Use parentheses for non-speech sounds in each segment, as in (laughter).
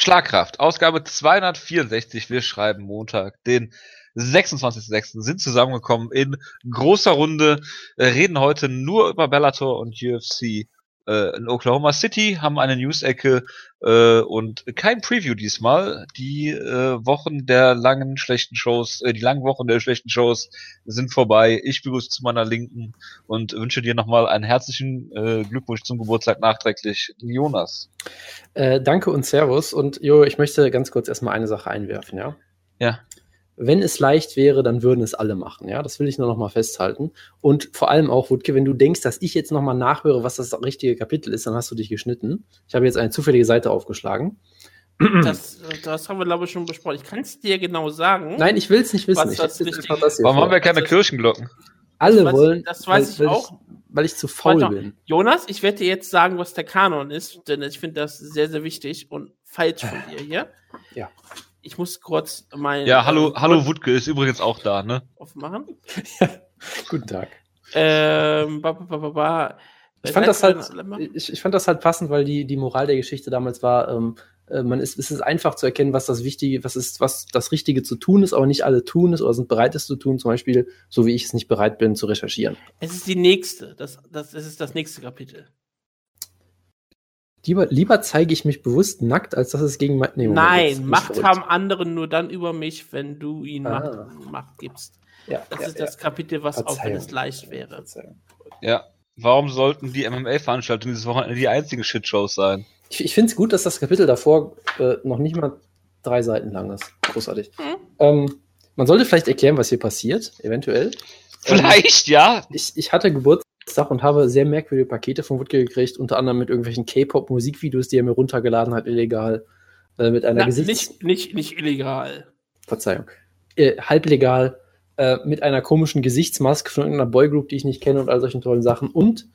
Schlagkraft, Ausgabe 264. Wir schreiben Montag, den 26.06. sind zusammengekommen in großer Runde, äh, reden heute nur über Bellator und UFC äh, in Oklahoma City, haben eine News-Ecke äh, und kein Preview diesmal. Die äh, Wochen der langen schlechten Shows, äh, die langen Wochen der schlechten Shows sind vorbei. Ich begrüße zu meiner Linken und wünsche dir nochmal einen herzlichen äh, Glückwunsch zum Geburtstag nachträglich, Jonas. Äh, danke und Servus. Und Jo, ich möchte ganz kurz erstmal eine Sache einwerfen, ja? Ja wenn es leicht wäre, dann würden es alle machen. Ja, das will ich nur noch mal festhalten. Und vor allem auch, Wutke, wenn du denkst, dass ich jetzt noch mal nachhöre, was das richtige Kapitel ist, dann hast du dich geschnitten. Ich habe jetzt eine zufällige Seite aufgeschlagen. Das, das haben wir, glaube ich, schon besprochen. Ich kann es dir genau sagen. Nein, ich will es nicht wissen. Ich das Warum vor. haben wir keine Kirchenglocken? Alle das wollen. Das weiß weil, ich weil auch. Ich, weil ich zu faul bin. Jonas, ich werde dir jetzt sagen, was der Kanon ist, denn ich finde das sehr, sehr wichtig und falsch von (laughs) dir hier. Ja. Ich muss kurz mein. Ja, hallo, äh, hallo Wutke ist übrigens auch da, ne? Aufmachen. ja. (laughs) Guten Tag. Ähm, ba, ba, ba, ba. Ich fand, das halt, ich, ich, fand das halt passend, weil die, die Moral der Geschichte damals war, ähm, äh, man ist, es ist einfach zu erkennen, was das Wichtige, was ist, was das Richtige zu tun ist, aber nicht alle tun es oder sind bereit, es zu tun. Zum Beispiel, so wie ich es nicht bereit bin, zu recherchieren. Es ist die nächste. Das, das, das ist das nächste Kapitel. Lieber, lieber zeige ich mich bewusst nackt, als dass es gegen nee, Nein, Macht haben andere nur dann über mich, wenn du ihnen ah. Macht, Macht, gibst. Ja, das ja, ist das Kapitel, was auch wenn es leicht wäre. Ja, warum sollten die MMA-Veranstaltungen dieses Wochenende die einzigen Shitshows sein? Ich, ich finde es gut, dass das Kapitel davor äh, noch nicht mal drei Seiten lang ist. Großartig. Hm? Ähm, man sollte vielleicht erklären, was hier passiert, eventuell. Vielleicht, ähm, ja. Ich, ich hatte Geburtstag Geburtstag und habe sehr merkwürdige Pakete von Wutke gekriegt, unter anderem mit irgendwelchen K-Pop-Musikvideos, die er mir runtergeladen hat, illegal. Äh, mit einer Na, Gesichts nicht, nicht, nicht illegal. Verzeihung. Äh, halblegal. Äh, mit einer komischen Gesichtsmaske von irgendeiner Boygroup, die ich nicht kenne und all solchen tollen Sachen. Und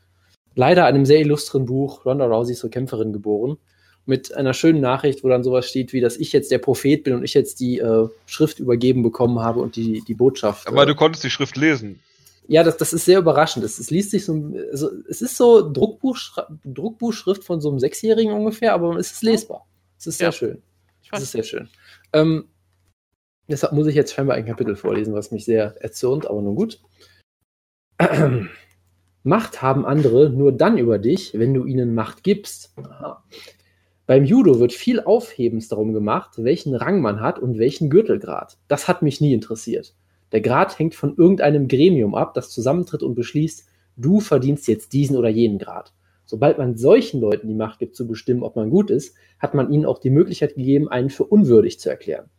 leider einem sehr illustren Buch, Ronda Rousey zur Kämpferin geboren. Mit einer schönen Nachricht, wo dann sowas steht, wie dass ich jetzt der Prophet bin und ich jetzt die äh, Schrift übergeben bekommen habe und die, die Botschaft. Aber du konntest die Schrift lesen. Ja, das, das ist sehr überraschend. Es, es liest sich so, also, es ist so Druckbuch, Druckbuchschrift von so einem Sechsjährigen ungefähr, aber es ist lesbar. Es ist sehr ja. schön. Es ist sehr schön. Ähm, deshalb muss ich jetzt scheinbar ein Kapitel vorlesen, was mich sehr erzürnt, aber nun gut. (clears throat) Macht haben andere nur dann über dich, wenn du ihnen Macht gibst. Aha. Beim Judo wird viel Aufhebens darum gemacht, welchen Rang man hat und welchen Gürtelgrad. Das hat mich nie interessiert. Der Grad hängt von irgendeinem Gremium ab, das zusammentritt und beschließt, du verdienst jetzt diesen oder jenen Grad. Sobald man solchen Leuten die Macht gibt, zu bestimmen, ob man gut ist, hat man ihnen auch die Möglichkeit gegeben, einen für unwürdig zu erklären.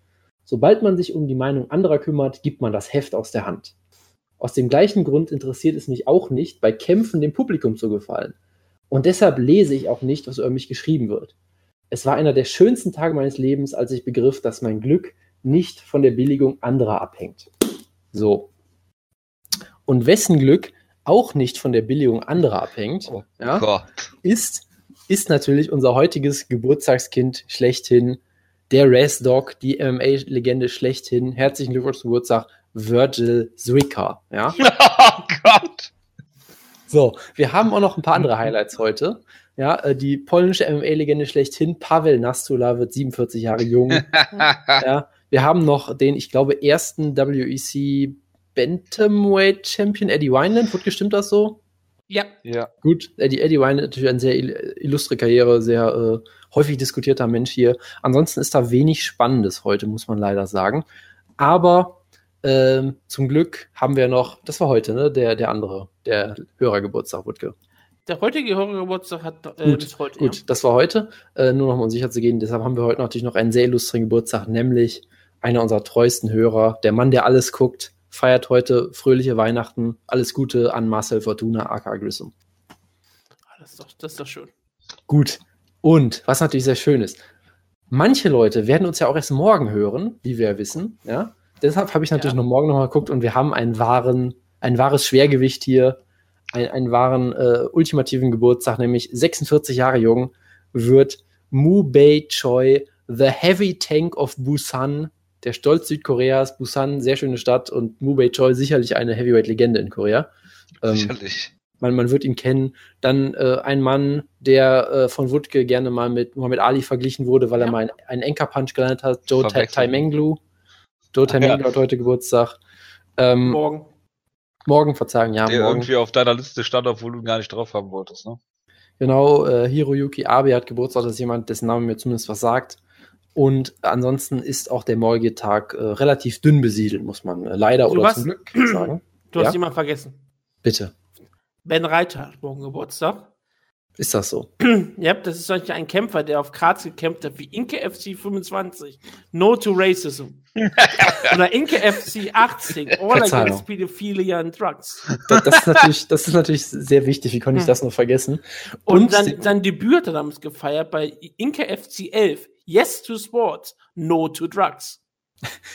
Sobald man sich um die Meinung anderer kümmert, gibt man das Heft aus der Hand. Aus dem gleichen Grund interessiert es mich auch nicht, bei Kämpfen dem Publikum zu gefallen. Und deshalb lese ich auch nicht, was über mich geschrieben wird. Es war einer der schönsten Tage meines Lebens, als ich begriff, dass mein Glück nicht von der Billigung anderer abhängt. So. Und wessen Glück auch nicht von der Billigung anderer abhängt, oh ja, ist, ist natürlich unser heutiges Geburtstagskind schlechthin, der Race Dog, die MMA-Legende schlechthin. Herzlichen Glückwunsch zum Geburtstag, Virgil Zwicker. Ja? (laughs) Oh Gott! So, wir haben auch noch ein paar andere Highlights heute. Ja, äh, die polnische MMA-Legende schlechthin, Pavel Nastula, wird 47 Jahre jung. (laughs) ja, wir haben noch den, ich glaube, ersten WEC Bantamweight Champion Eddie Wineland. Wird gestimmt das so? Ja. Ja. Gut, Eddie, Eddie Wineland natürlich eine sehr illustre Karriere, sehr äh, häufig diskutierter Mensch hier. Ansonsten ist da wenig Spannendes heute, muss man leider sagen. Aber ähm, zum Glück haben wir noch, das war heute, ne, der, der andere, der Hörergeburtstag, Wutke. Der heutige Hörergeburtstag hat äh, gut, heute. Gut, ja. das war heute. Äh, nur noch um sicher zu gehen, deshalb haben wir heute natürlich noch einen sehr illustren Geburtstag, nämlich einer unserer treuesten Hörer, der Mann, der alles guckt, feiert heute fröhliche Weihnachten. Alles Gute an Marcel Fortuna, aka Grissom. Ah, das ist, doch, das ist doch schön. Gut. Und was natürlich sehr schön ist, manche Leute werden uns ja auch erst morgen hören, wie wir ja wissen. Ja? Deshalb habe ich natürlich ja. noch morgen nochmal geguckt und wir haben einen wahren, ein wahres Schwergewicht hier, ein, einen wahren äh, ultimativen Geburtstag, nämlich 46 Jahre jung, wird Mu Bei Choi, The Heavy Tank of Busan, der Stolz Südkoreas, Busan, sehr schöne Stadt und Mu Bei Choi sicherlich eine Heavyweight-Legende in Korea. Ähm, sicherlich. man, man wird ihn kennen. Dann äh, ein Mann, der äh, von Wutke gerne mal mit Muhammad Ali verglichen wurde, weil ja. er mal einen Enker-Punch gelandet hat. Joe Taimenglu. Joe Taimenglu ja. hat heute Geburtstag. Ähm, morgen. Morgen, verzeihen, ja. Der morgen. irgendwie auf deiner Liste stand, obwohl du ihn gar nicht drauf haben wolltest, ne? Genau, äh, Hiroyuki Abe hat Geburtstag, das ist jemand, dessen Name mir zumindest was sagt. Und ansonsten ist auch der morgige Tag äh, relativ dünn besiedelt, muss man äh, leider du oder hast, zum Glück (clears throat) sagen. Du ja? hast jemanden vergessen. Bitte. Ben Reiter hat morgen Geburtstag. Ist das so? (clears throat) ja, das ist solch ein Kämpfer, der auf Graz gekämpft hat, wie Inke FC 25. No to Racism. (laughs) Oder Inke FC 18. All against Pedophilia and Drugs. Das, das, ist natürlich, das ist natürlich sehr wichtig. Wie konnte ich hm. das noch vergessen? Und, Und sein, sein Debüt hat er damals gefeiert bei Inke FC 11. Yes to Sports, No to Drugs.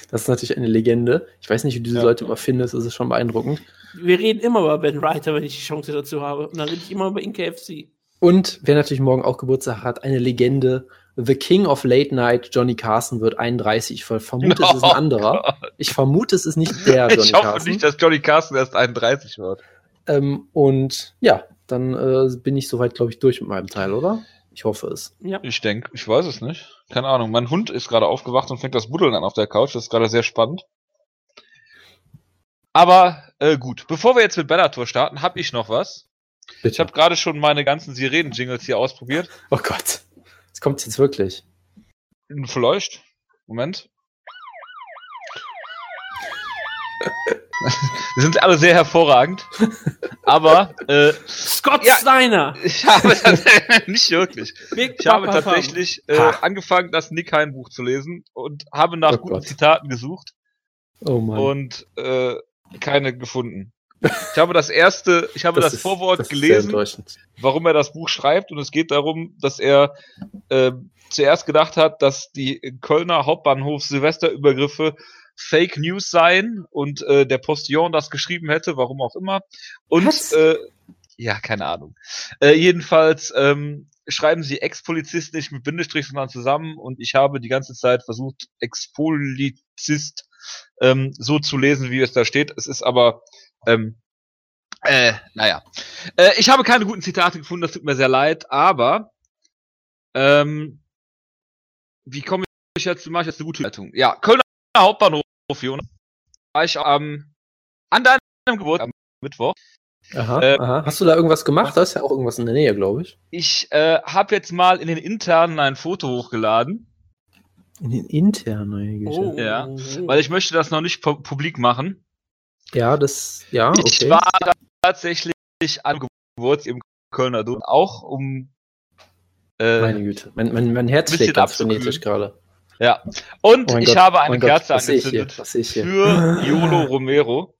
Das ist natürlich eine Legende. Ich weiß nicht, wie du diese ja. Leute immer findest. Das ist schon beeindruckend. Wir reden immer über Ben Reiter, wenn ich die Chance dazu habe. Und dann rede ich immer über Inke FC. Und wer natürlich morgen auch Geburtstag hat, eine Legende. The King of Late Night, Johnny Carson, wird 31. Ich vermute, es ist ein anderer. Oh ich vermute, es ist nicht der Johnny Carson. Ich hoffe Carson. nicht, dass Johnny Carson erst 31 wird. Ähm, und ja, dann äh, bin ich soweit, glaube ich, durch mit meinem Teil, oder? Ich hoffe es. Ja. Ich denke, ich weiß es nicht. Keine Ahnung. Mein Hund ist gerade aufgewacht und fängt das Buddeln an auf der Couch. Das ist gerade sehr spannend. Aber äh, gut, bevor wir jetzt mit Bellator starten, habe ich noch was. Bitte. Ich habe gerade schon meine ganzen Sirenen-Jingles hier ausprobiert. Oh Gott. Das kommt jetzt wirklich. Vielleicht. Moment. (laughs) (laughs) Die sind alle sehr hervorragend. Aber äh, Scott ja, Steiner. Ich habe (laughs) nicht wirklich. Big ich habe tatsächlich äh, angefangen, das Nick Hein Buch zu lesen und habe nach oh guten Gott. Zitaten gesucht. Oh Mann. Und äh, keine gefunden. Ich habe das erste, ich habe das, das ist, Vorwort das gelesen, warum er das Buch schreibt, und es geht darum, dass er äh, zuerst gedacht hat, dass die Kölner Hauptbahnhof Silvesterübergriffe Fake News seien und äh, der Postillon das geschrieben hätte, warum auch immer. Und äh, ja, keine Ahnung. Äh, jedenfalls ähm, schreiben sie Ex-Polizist nicht mit Bindestrich, sondern zusammen und ich habe die ganze Zeit versucht, Ex-Polizist ähm, so zu lesen, wie es da steht. Es ist aber ähm, äh, naja. Äh, ich habe keine guten Zitate gefunden, das tut mir sehr leid, aber ähm, wie komme ich jetzt, mache ich jetzt eine gute Leitung? Ja, Kölner Hauptbahnhof, Jonas. War ich ähm, an deinem Geburtstag am Mittwoch. Aha, äh, aha. Hast du da irgendwas gemacht? Da ist ja auch irgendwas in der Nähe, glaube ich. Ich äh, habe jetzt mal in den internen ein Foto hochgeladen. In den internen? Oh. Ja, weil ich möchte das noch nicht pu publik machen. Ja, das, ja, okay. Ich war tatsächlich an Geburt im Kölner Dom, auch um äh, Meine Güte, mein, mein, mein Herz schlägt frenetisch gerade. Ja, und oh ich Gott, habe eine Kerze Gott, angezündet für Yolo Romero.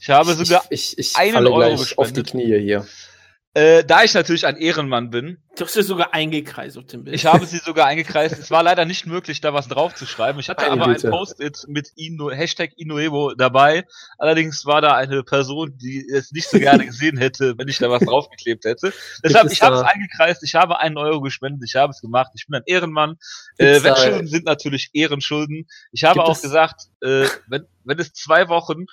Ich habe sogar ich, ich, ich einen Euro gespendet. auf die Knie hier. Äh, da ich natürlich ein Ehrenmann bin. Du hast sie sogar eingekreist auf dem Bild. Ich habe sie sogar eingekreist. es war leider nicht möglich, da was drauf zu schreiben. Ich hatte Eine aber Güte. ein Post-it mit Ino, Hashtag Inuevo dabei. Allerdings war da eine Person, die es nicht so gerne gesehen hätte, wenn ich da was draufgeklebt hätte. (laughs) Deshalb, ich habe es eingekreist. Ich habe einen Euro gespendet. Ich habe es gemacht. Ich bin ein Ehrenmann. Äh, Wettschulden sind natürlich Ehrenschulden. Ich habe auch gesagt, äh, wenn, wenn es zwei Wochen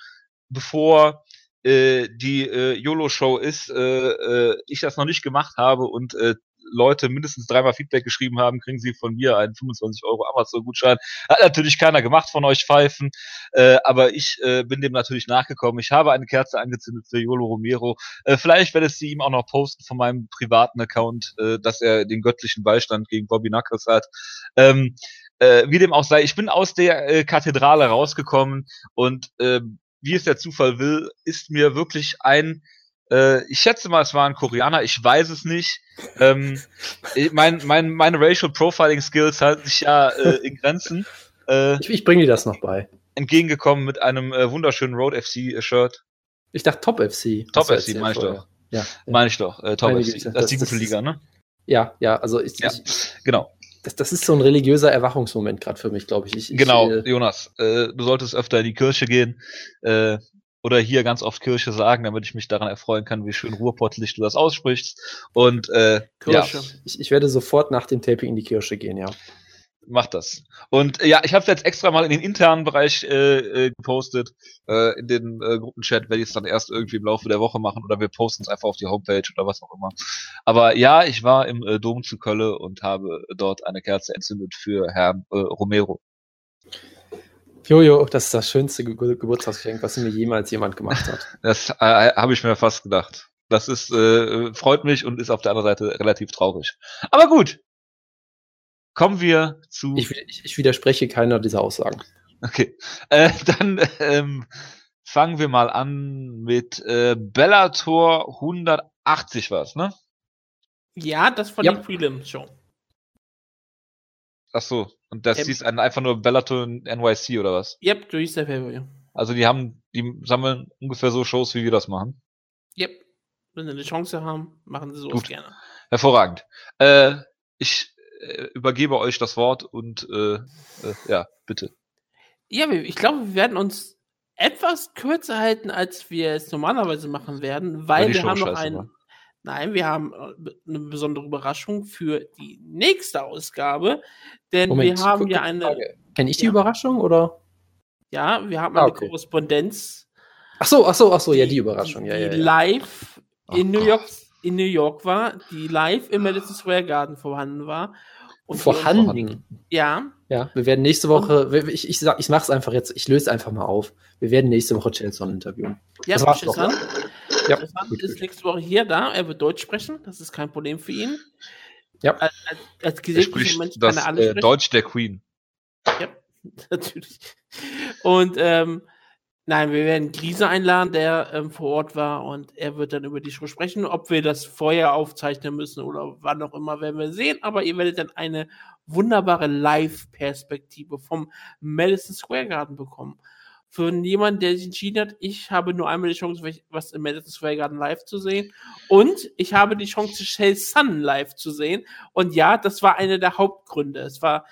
bevor äh, die äh, YOLO-Show ist, äh, äh, ich das noch nicht gemacht habe und äh, Leute mindestens dreimal Feedback geschrieben haben, kriegen sie von mir einen 25 Euro Amazon-Gutschein. Hat natürlich keiner gemacht von euch Pfeifen, äh, aber ich äh, bin dem natürlich nachgekommen. Ich habe eine Kerze angezündet für Yolo Romero. Äh, vielleicht werde ich sie ihm auch noch posten von meinem privaten Account, äh, dass er den göttlichen Beistand gegen Bobby Knuckles hat. Ähm, äh, wie dem auch sei, ich bin aus der Kathedrale rausgekommen und äh, wie es der Zufall will, ist mir wirklich ein, äh, ich schätze mal, es war ein Koreaner, ich weiß es nicht. Ähm, (laughs) mein, mein, meine Racial Profiling Skills halten sich ja äh, in Grenzen. Äh, ich, ich bringe dir das noch bei. Entgegengekommen mit einem äh, wunderschönen Road FC Shirt. Ich dachte Top FC. Top FC, meine ich doch. Ja, meine ich doch. Äh, Top Meine FC. Das, das ist die gute Liga, ne? Ja, ja, also ich, ja, ich, genau das, das ist so ein religiöser Erwachungsmoment gerade für mich, glaube ich. ich. Genau, ich, äh, Jonas, äh, du solltest öfter in die Kirche gehen äh, oder hier ganz oft Kirche sagen, damit ich mich daran erfreuen kann, wie schön ruhrpottlich du das aussprichst. Und äh, Kirche. Ja. Ich, ich werde sofort nach dem Taping in die Kirche gehen, ja. Macht das. Und äh, ja, ich habe es jetzt extra mal in den internen Bereich äh, äh, gepostet. Äh, in den äh, Gruppenchat werde ich es dann erst irgendwie im Laufe der Woche machen oder wir posten es einfach auf die Homepage oder was auch immer. Aber ja, ich war im äh, Dom zu Kölle und habe dort eine Kerze entzündet für Herrn äh, Romero. Jojo, das ist das schönste Ge Geburtstagsgeschenk, was mir jemals jemand gemacht hat. (laughs) Das äh, habe ich mir fast gedacht. Das ist äh, freut mich und ist auf der anderen Seite relativ traurig. Aber gut, Kommen wir zu. Ich, ich, ich widerspreche keiner dieser Aussagen. Okay. Äh, dann ähm, fangen wir mal an mit äh, Bellator 180 was, ne? Ja, das von ja. den Prelims schon. Ach so, und das ähm, hieß einfach nur Bellator NYC oder was? Yep, du hieß der Pay-Per-View. Also die haben, die sammeln ungefähr so Shows, wie wir das machen. Yep. Wenn sie eine Chance haben, machen sie sowas gerne. Hervorragend. Äh, ich übergebe euch das Wort und äh, äh, ja, bitte. Ja, ich glaube, wir werden uns etwas kürzer halten, als wir es normalerweise machen werden, weil wir haben noch einen. Nein, wir haben äh, eine besondere Überraschung für die nächste Ausgabe, denn Moment, wir haben ja eine. Kenne ich die ja. Überraschung oder? Ja, wir haben ah, eine okay. Korrespondenz. Ach so, ach so, ach so, ja, die Überraschung, die, ja, ja, ja. live in New York in New York war, die live im Madison Square Garden vorhanden war. Und vorhanden. Ja. Ja, wir werden nächste Woche, ich, ich, sag, ich mach's einfach jetzt, ich löse einfach mal auf. Wir werden nächste Woche Chelson interviewen. Ja, das war's doch. Ja, gut, ist gut. nächste Woche hier, da. Er wird Deutsch sprechen. Das ist kein Problem für ihn. Ja. Als, als, als er spricht Mensch das äh, Deutsch der Queen. Ja, (laughs) natürlich. Und ähm, Nein, wir werden Krise einladen, der ähm, vor Ort war und er wird dann über die Show sprechen. Ob wir das vorher aufzeichnen müssen oder wann auch immer, werden wir sehen. Aber ihr werdet dann eine wunderbare Live-Perspektive vom Madison Square Garden bekommen. Für jemanden, der sich entschieden hat, ich habe nur einmal die Chance, was im Madison Square Garden live zu sehen. Und ich habe die Chance, Shell Sun live zu sehen. Und ja, das war einer der Hauptgründe. Es war,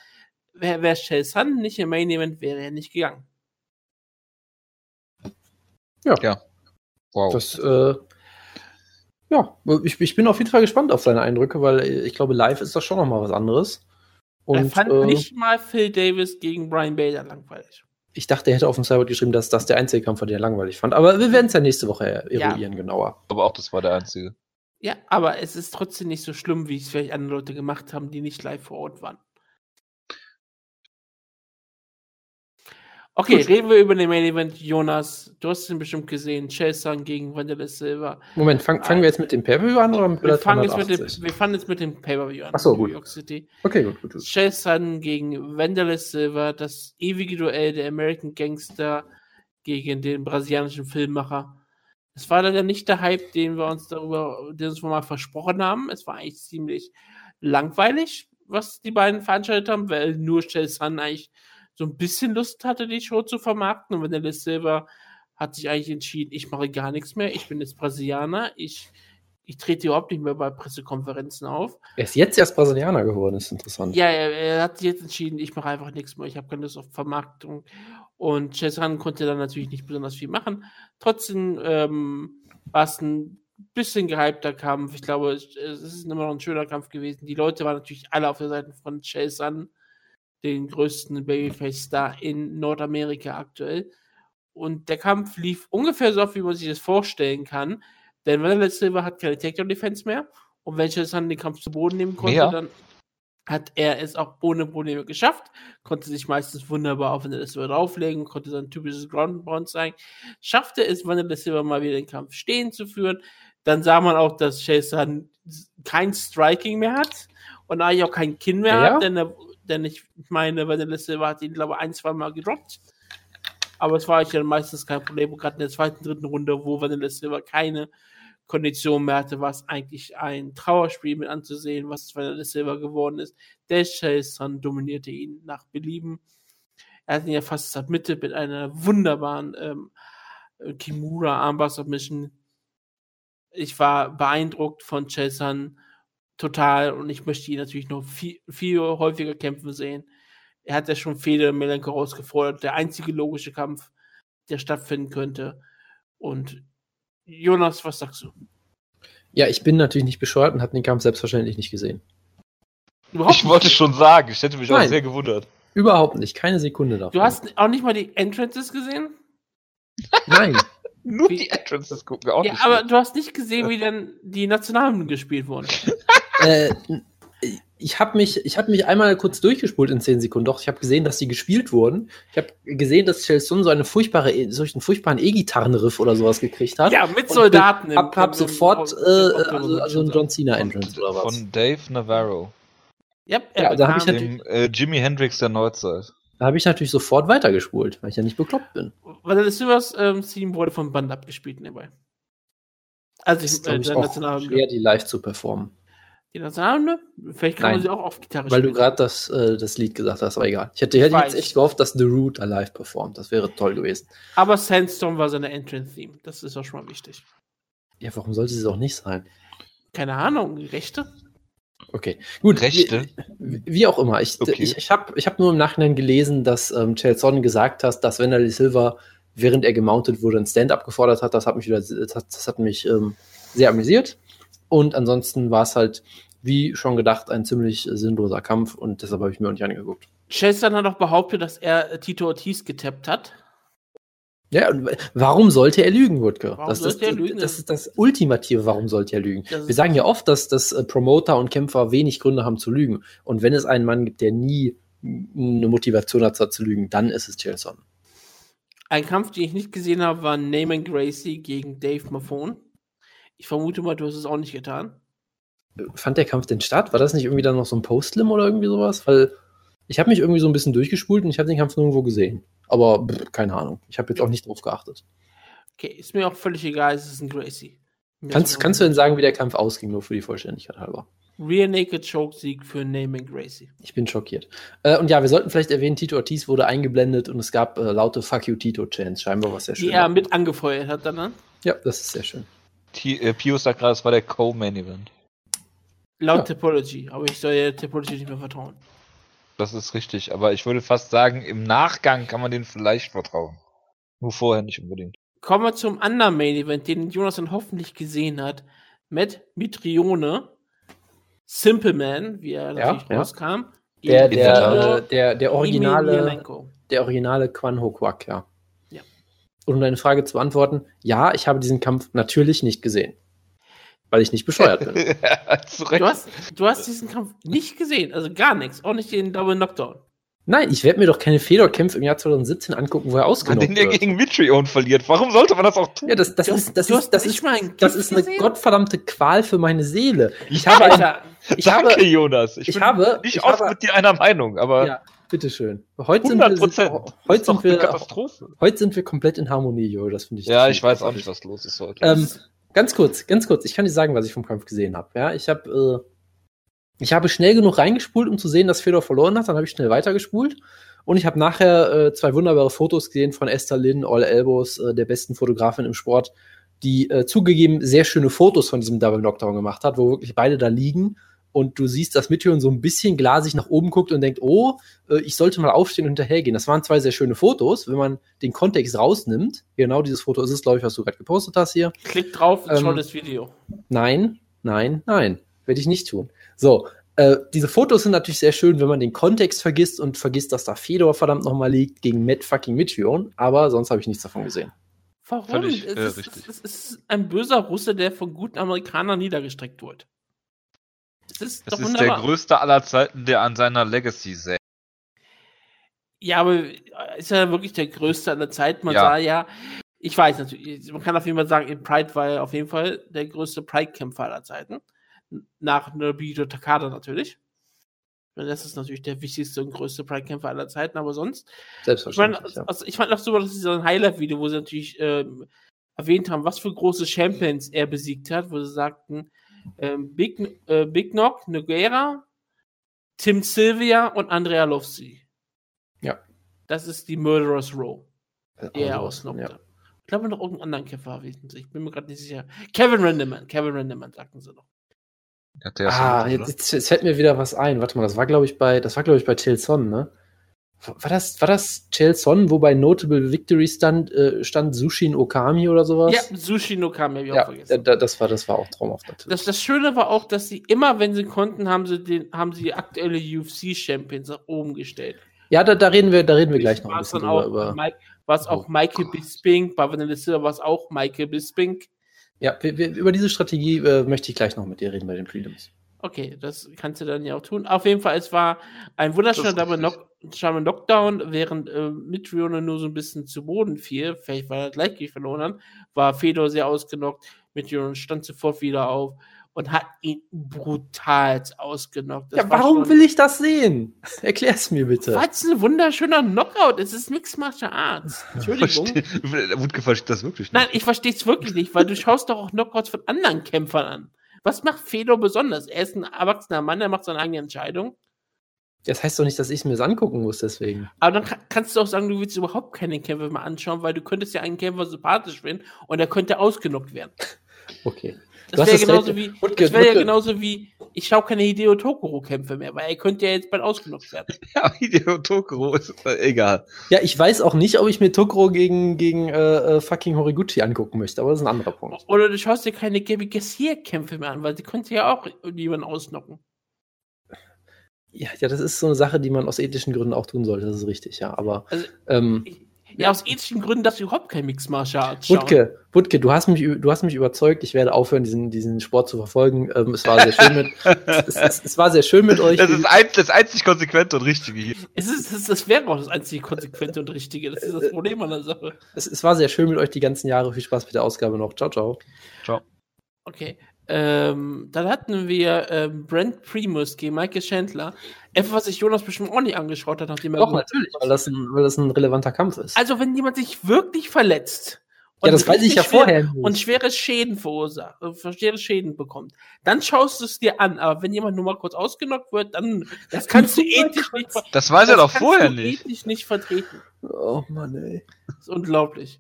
wäre wär Shell Sun nicht im Main Event, wäre er nicht gegangen. Ja. ja. Wow. Das, äh, ja, ich, ich bin auf jeden Fall gespannt auf seine Eindrücke, weil ich glaube, live ist das schon nochmal was anderes. Und, er fand äh, nicht mal Phil Davis gegen Brian Bader langweilig. Ich dachte, er hätte auf dem Cyber geschrieben, dass das der einzige Kampf war, den er langweilig fand. Aber wir werden es ja nächste Woche eruieren, ja. genauer. Aber auch das war der einzige. Ja, aber es ist trotzdem nicht so schlimm, wie es vielleicht andere Leute gemacht haben, die nicht live vor Ort waren. Okay, Gut. reden wir über den Main Event. Jonas, du hast ihn bestimmt gesehen. Chelsea gegen Wanderlei Silva. Moment, fang, fangen wir jetzt mit dem Pay-Per-View an oder mit wir fangen, jetzt mit dem, wir fangen jetzt mit dem Pay-Per-View an. Achso, gut. New York City. Okay, gut, gut. gut. Chelsea gegen Wanderlei Silva, das ewige Duell der American Gangster gegen den brasilianischen Filmmacher. Es war leider nicht der Hype, den wir uns darüber, den uns mal versprochen haben. Es war eigentlich ziemlich langweilig, was die beiden veranstaltet haben, weil nur Chelsea eigentlich so ein bisschen Lust hatte, die Show zu vermarkten. Und Vanilla Silver hat sich eigentlich entschieden, ich mache gar nichts mehr, ich bin jetzt Brasilianer, ich, ich trete überhaupt nicht mehr bei Pressekonferenzen auf. Er ist jetzt erst Brasilianer geworden, ist interessant. Ja, er, er hat sich jetzt entschieden, ich mache einfach nichts mehr, ich habe keine Lust auf Vermarktung. Und Chesran konnte dann natürlich nicht besonders viel machen. Trotzdem ähm, war es ein bisschen gehypter Kampf. Ich glaube, es ist immer noch ein schöner Kampf gewesen. Die Leute waren natürlich alle auf der Seite von Chase den größten Babyface-Star in Nordamerika aktuell. Und der Kampf lief ungefähr so auf, wie man sich das vorstellen kann. Denn Vanilla Silver hat keine Takedown-Defense mehr. Und wenn Chazan den Kampf zu Boden nehmen konnte, mehr? dann hat er es auch ohne Probleme geschafft. Konnte sich meistens wunderbar auf Vanilla Silver drauflegen, konnte sein typisches Ground Bound sein. Schaffte es, Vanilla Silver mal wieder den Kampf stehen zu führen. Dann sah man auch, dass Chazan kein Striking mehr hat und eigentlich auch kein Kinn mehr ja? hat, denn er denn ich meine, bei der Liste war ihn, glaube ich, ein, zwei Mal gedroppt. Aber es war ich ja meistens kein Problem. Gerade in der zweiten, dritten Runde, wo Vanilla Silver keine Kondition mehr hatte, war es eigentlich ein Trauerspiel mit anzusehen, was Vanilla Silver geworden ist. Der Chase dominierte ihn nach Belieben. Er hat ihn ja fast submitted mit einer wunderbaren ähm, Kimura Armbar Submission. Ich war beeindruckt von Chase total und ich möchte ihn natürlich noch viel, viel häufiger kämpfen sehen. Er hat ja schon viele Melenko rausgefordert. Der einzige logische Kampf, der stattfinden könnte. Und Jonas, was sagst du? Ja, ich bin natürlich nicht bescheuert und habe den Kampf selbstverständlich nicht gesehen. Überhaupt Ich wollte schon sagen, ich hätte mich auch Nein. sehr gewundert. Überhaupt nicht, keine Sekunde davon. Du hast auch nicht mal die Entrances gesehen? Nein. (laughs) Nur Wie- die Entrances gucken wir auch Ja, nicht. aber du hast nicht gesehen, wie dann die Nationalen gespielt wurden. (laughs) äh, ich habe mich, ich hab mich einmal kurz durchgespult in 10 Sekunden. Doch, ich habe gesehen, dass die gespielt wurden. Ich habe gesehen, dass Chelsea so eine furchtbare, E- solch einen furchtbaren E-Gitarrenriff oder sowas gekriegt hat. Ja, mit Soldaten. im- Hab, hab sofort, äh, also, also ein John Cena Entrance oder was. Von Dave Navarro, Ja, Ja, da hab ich dem äh, Jimi Hendrix der Neuzeit. Da habe ich natürlich sofort weitergespult, weil ich ja nicht bekloppt bin. Weil das Silvers ähm, Theme wurde vom Band abgespielt nebenbei. Also Das ich, ist, glaube äh, ich, auch schwer, die live zu performen. Die Nationalhymne? Vielleicht kann Nein. man sie auch auf Gitarre Weil du spielen. gerade das, äh, das Lied gesagt hast, aber egal. Ich hätte, hätte weiß. jetzt echt gehofft, dass The Root da live performt. Das wäre toll gewesen. Aber Sandstorm war seine Entrance-Theme. Das ist auch schon mal wichtig. Ja, warum sollte sie auch nicht sein? Keine Ahnung, Rechte? Okay, gut. Rechte? Wie, wie auch immer. Ich, Okay. ich, ich habe ich hab nur im Nachhinein gelesen, dass ähm, Chelson gesagt hat, dass Wanderlei Silva, während er gemountet wurde, ein Stand-up gefordert hat. Das hat mich wieder, das hat, das hat mich ähm, sehr amüsiert. Und ansonsten war es halt, wie schon gedacht, ein ziemlich äh, sinnloser Kampf und deshalb habe ich mir auch nicht angeguckt. Chelsea hat auch behauptet, dass er äh, Tito Ortiz getappt hat. Ja, und warum sollte er lügen, Wutke? Warum das, sollte das, er lügen? das ist das Ultimative, warum sollte er lügen? Wir sagen ja oft, dass, dass äh, Promoter und Kämpfer wenig Gründe haben zu lügen. Und wenn es einen Mann gibt, der nie eine Motivation hat, zu lügen, dann ist es Chelson. Ein Kampf, den ich nicht gesehen habe, war Naaman Gracie gegen Dave Maffone. Ich vermute mal, du hast es auch nicht getan. Fand der Kampf denn statt? War das nicht irgendwie dann noch so ein Postlim oder irgendwie sowas? Weil ich habe mich irgendwie so ein bisschen durchgespult und ich habe den Kampf nirgendwo gesehen. Aber pff, keine Ahnung. Ich habe jetzt auch nicht drauf geachtet. Okay, ist mir auch völlig egal, es ist ein Gracie. Mir Kannst, kannst du denn sagen, wie der Kampf ausging, nur für die Vollständigkeit halber? Rear Naked Choke Sieg für Naaman Gracie. Ich bin schockiert. Äh, und ja, wir sollten vielleicht erwähnen, Tito Ortiz wurde eingeblendet und es gab äh, laute Fuck you Tito Chants, scheinbar was sehr schön. Die er war. mit angefeuert hat dann. ne? Ja, das ist sehr schön. T äh, Pius sagt gerade, es war der Co-Main Event. Laut Ja. Typology. Aber ich soll der Typology nicht mehr vertrauen. Das ist richtig, aber ich würde fast sagen, im Nachgang kann man denen vielleicht vertrauen. Nur vorher nicht unbedingt. Kommen wir zum anderen Main Event, den Jonas dann hoffentlich gesehen hat. Matt Mitrione, Simple Man, wie er natürlich ja. rauskam. Der, der, äh, der, der originale, der originale Quan Ho Quack, ja. Und um deine Frage zu beantworten, ja, ich habe diesen Kampf natürlich nicht gesehen. Weil ich nicht bescheuert bin. (laughs) Du hast, du hast diesen Kampf nicht gesehen, also gar nichts, auch nicht den Double Knockdown. Nein, ich werde mir doch keine Fedor-Kämpfe im Jahr 2017 angucken, wo er An ausgenommen den der wird. gegen Mitrione verliert. Warum sollte man das auch tun? Ja, das, das Du ist, das ist, das ist, das ist eine gesehen? gottverdammte Qual für meine Seele. Ich Ja, habe, ein, Alter, ich Danke, habe, Jonas. Ich, ich bin habe- nicht ich oft habe- mit dir einer Meinung, aber ja, bitteschön. Heute sind 100 wir, Prozent. heute sind wir, Katastrophe. heute sind wir komplett in Harmonie, Jo. Das finde ich. Ja, ich weiß auch nicht, was los ist heute. Ähm, ganz kurz, ganz kurz. Ich kann dir sagen, was ich vom Kampf gesehen habe. Ja, ich habe, äh, ich habe schnell genug reingespult, um zu sehen, dass Fedor verloren hat. Dann habe ich schnell weitergespult. Und ich habe nachher äh, zwei wunderbare Fotos gesehen von Esther Lynn, All Elbows, äh, der besten Fotografin im Sport, die äh, zugegeben sehr schöne Fotos von diesem Double Knockdown gemacht hat, wo wirklich beide da liegen. Und du siehst, dass Mithion so ein bisschen glasig nach oben guckt und denkt, oh, äh, ich sollte mal aufstehen und hinterhergehen. Das waren zwei sehr schöne Fotos. Wenn man den Kontext rausnimmt, genau dieses Foto ist es, glaube ich, was du gerade gepostet hast hier. klick drauf und Ähm, schau das Video. Nein, nein, nein. Werde ich nicht tun. So, äh, diese Fotos sind natürlich sehr schön, wenn man den Kontext vergisst und vergisst, dass da Fedor verdammt nochmal liegt gegen Matt fucking Mitrion. Aber sonst habe ich nichts davon gesehen. Warum? völlig, es, äh, ist, richtig. es ist ein böser Russe, der von guten Amerikanern niedergestreckt wird. Es ist Das doch ist der größte aller Zeiten, der an seiner Legacy sägt. Ja, aber ist ja wirklich der größte aller Zeiten. Man Ja. sah ja, ich weiß natürlich, man kann auf jeden Fall sagen, in Pride war er auf jeden Fall der größte Pride-Kämpfer aller Zeiten. Nach Nobito Takada natürlich. Und Das ist natürlich der wichtigste und größte Pride-Kämpfer aller Zeiten, aber sonst. Ich meine, Selbstverständlich. ja. also ich fand noch super, dass sie so ein Highlight-Video, wo sie natürlich ähm, erwähnt haben, was für große Champions er besiegt hat, wo sie sagten, ähm, Big, äh, Big Knock, Noguera, Tim Sylvia und Andrea Lovsi. Ja. Das ist die Murderers Row, die er Also, ausnockte. ja. Ich glaube, noch irgendeinen anderen Kämpfer erwähnten sie. Ich bin mir gerade nicht sicher. Kevin Rendeman, Kevin Rendeman sagten sie noch. Ja, Ah, jetzt, jetzt, jetzt fällt mir wieder was ein. Warte mal, das war, glaube ich, bei, das war, glaube ich, bei Tilson, ne? War das, war das Chelson, wo bei Notable Victory stand, äh, stand Sushin Okami oder sowas? Ja, Sushi no Kami habe ich auch ja vergessen. da, das war, das war auch traumhaft natürlich. Das, das Schöne war auch, dass sie immer, wenn sie konnten, haben sie den, haben sie die aktuelle UFC-Champions nach oben gestellt. ja, da, da reden wir, da reden wir gleich noch ein War es bisschen dann drüber. auch, Über, Mike, war es auch Michael Bisping, bei Vanilla Silver war es auch Michael Bisping. ja, wir, wir, über diese Strategie äh, möchte ich gleich noch mit dir reden bei den Prelims. Okay, das kannst du dann ja auch tun. Auf jeden Fall, es war ein wunderschöner Double Knockdown, während äh, Mitrione nur so ein bisschen zu Boden fiel, vielleicht weil er Gleichgewicht verloren hat, war Fedor sehr ausgenockt. Mitrione stand sofort wieder auf und hat ihn brutal ausgenockt. Das ja, war warum schon- will ich das sehen? (laughs) Erklär's mir bitte. Was ein wunderschöner Knockout. Es ist Mixed Martial Arts. Entschuldigung. (laughs) Wutke versteht das wirklich nicht. Nein, ich verstehe es wirklich nicht, weil du schaust doch auch Knockouts von anderen Kämpfern an. Was macht Fedor besonders? Er ist ein erwachsener Mann, der macht seine eigene Entscheidung. Das heißt doch nicht, dass ich mir das angucken muss, deswegen. Aber dann ka- kannst du auch sagen, du willst überhaupt keinen Kämpfer mehr anschauen, weil du könntest ja einen Kämpfer sympathisch finden und er könnte ausgenockt werden. (laughs) Okay. Das wäre genauso wie, Wutke- das wäre ja genauso wie, ich schaue keine Hideo Tokoro-Kämpfe mehr, weil er könnte ja jetzt bald ausgenockt werden. (laughs) Ja, Hideo Tokoro ist äh, egal. Ja, ich weiß auch nicht, ob ich mir Tokoro gegen, gegen äh, äh, fucking Horiguchi angucken möchte, aber das ist ein anderer Punkt. Oder du schaust dir keine Gabi Garcia-Kämpfe mehr an, weil sie könnte ja auch jemanden ausnocken. Ja, ja, das ist so eine Sache, die man aus ethischen Gründen auch tun sollte, das ist richtig, ja. Aber Also, ähm, Ja, aus ethischen Gründen darfst du überhaupt kein Mixed Martial Arts schauen. Wutke, Wutke, du hast mich, du hast mich überzeugt, ich werde aufhören, diesen, diesen Sport zu verfolgen. Ähm, es war sehr schön mit, (laughs) es, es, es war sehr schön mit euch. Das ist ein, das einzig konsequente und richtige hier. Es ist, das, das wäre auch das einzige Konsequente und Richtige. Das ist das Problem an der Sache. es, es war sehr schön mit euch die ganzen Jahre. Viel Spaß mit der Ausgabe noch. Ciao, ciao. Ciao. Okay. Ähm, dann hatten wir ähm, Brent Primus gegen Michael Chandler. Etwas, was sich Jonas bestimmt auch nicht angeschaut hat, nachdem er Doch, natürlich, weil das, ein, weil das ein relevanter Kampf ist. Also, wenn jemand sich wirklich verletzt ja, das weiß ich ja vorher. nicht. und schwere Schäden verursacht, äh, schwere Schäden bekommt, dann schaust du es dir an. Aber wenn jemand nur mal kurz ausgenockt wird, dann das (laughs) kannst du ethisch nicht, ver- Das weiß er das doch kannst vorher du nicht. ethisch nicht vertreten. oh Mann, ey. Das ist unglaublich.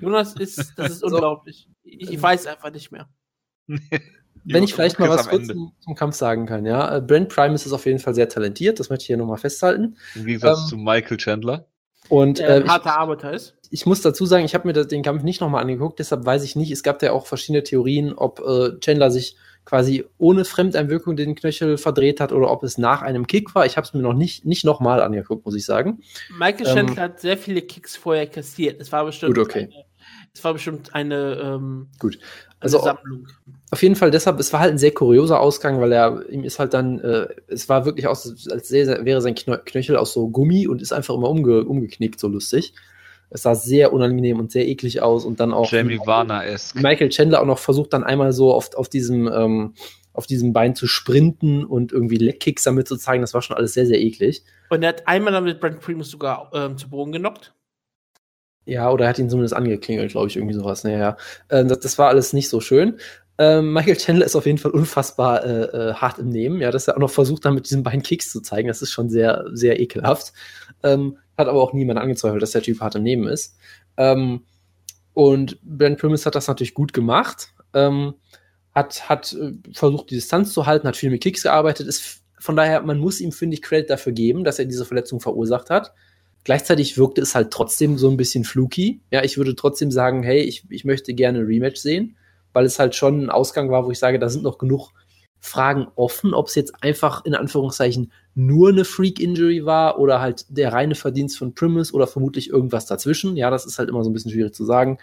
Jonas ist, das ist (laughs) So. unglaublich. Ich, ich weiß einfach nicht mehr. (laughs) Wenn ich vielleicht mal was kurz zum, zum Kampf sagen kann, ja. Äh, Brent Primus ist auf jeden Fall sehr talentiert, das möchte ich hier nochmal festhalten. Im Gegensatz Ähm, zu Michael Chandler. Und Der äh, ein harter Arbeiter ist. ich, ich muss dazu sagen, ich habe mir das, den Kampf nicht nochmal angeguckt, deshalb weiß ich nicht. Es gab ja auch verschiedene Theorien, ob äh, Chandler sich quasi ohne Fremdeinwirkung den Knöchel verdreht hat oder ob es nach einem Kick war. Ich habe es mir noch nicht, nicht nochmal angeguckt, muss ich sagen. Michael Ähm, Chandler hat sehr viele Kicks vorher kassiert. Es war bestimmt Gut, okay. eine, es war bestimmt eine, ähm, Gut. Also- Sammlung. Auf jeden Fall deshalb, es war halt ein sehr kurioser Ausgang, weil er, ihm ist halt dann, äh, es war wirklich aus, als sehr, sehr, wäre sein Knö Knöchel aus so Gummi und ist einfach immer umge umgeknickt, so lustig. Es sah sehr unangenehm und sehr eklig aus und dann auch Jamie Warner-esque. Michael Chandler auch noch versucht dann einmal so auf, auf diesem, ähm, auf diesem Bein zu sprinten und irgendwie Leckkicks damit zu zeigen. Das war schon alles sehr, sehr eklig. Und er hat einmal damit Brent Primus sogar ähm, zu Boden genockt. Ja, oder er hat ihn zumindest angeklingelt, glaube ich, irgendwie sowas. Naja, äh, das, das war alles nicht so schön. Ähm, Michael Chandler ist auf jeden Fall unfassbar äh, äh, hart im Nehmen. Ja, dass er auch noch versucht, dann mit diesen beiden Kicks zu zeigen, das ist schon sehr, sehr ekelhaft. Ähm, hat aber auch niemand angezweifelt, dass der Typ hart im Nehmen ist. Ähm, und Ben Primus hat das natürlich gut gemacht. Ähm, hat, hat äh, versucht, die Distanz zu halten, hat viel mit Kicks gearbeitet. Ist, von daher, man muss ihm, finde ich, Credit dafür geben, dass er diese Verletzung verursacht hat. Gleichzeitig wirkte es halt trotzdem so ein bisschen fluky. Ja, ich würde trotzdem sagen, hey, ich, ich möchte gerne ein Rematch sehen, weil es halt schon ein Ausgang war, wo ich sage, da sind noch genug Fragen offen, ob es jetzt einfach in Anführungszeichen nur eine Freak-Injury war oder halt der reine Verdienst von Primus oder vermutlich irgendwas dazwischen. Ja, das ist halt immer so ein bisschen schwierig zu sagen.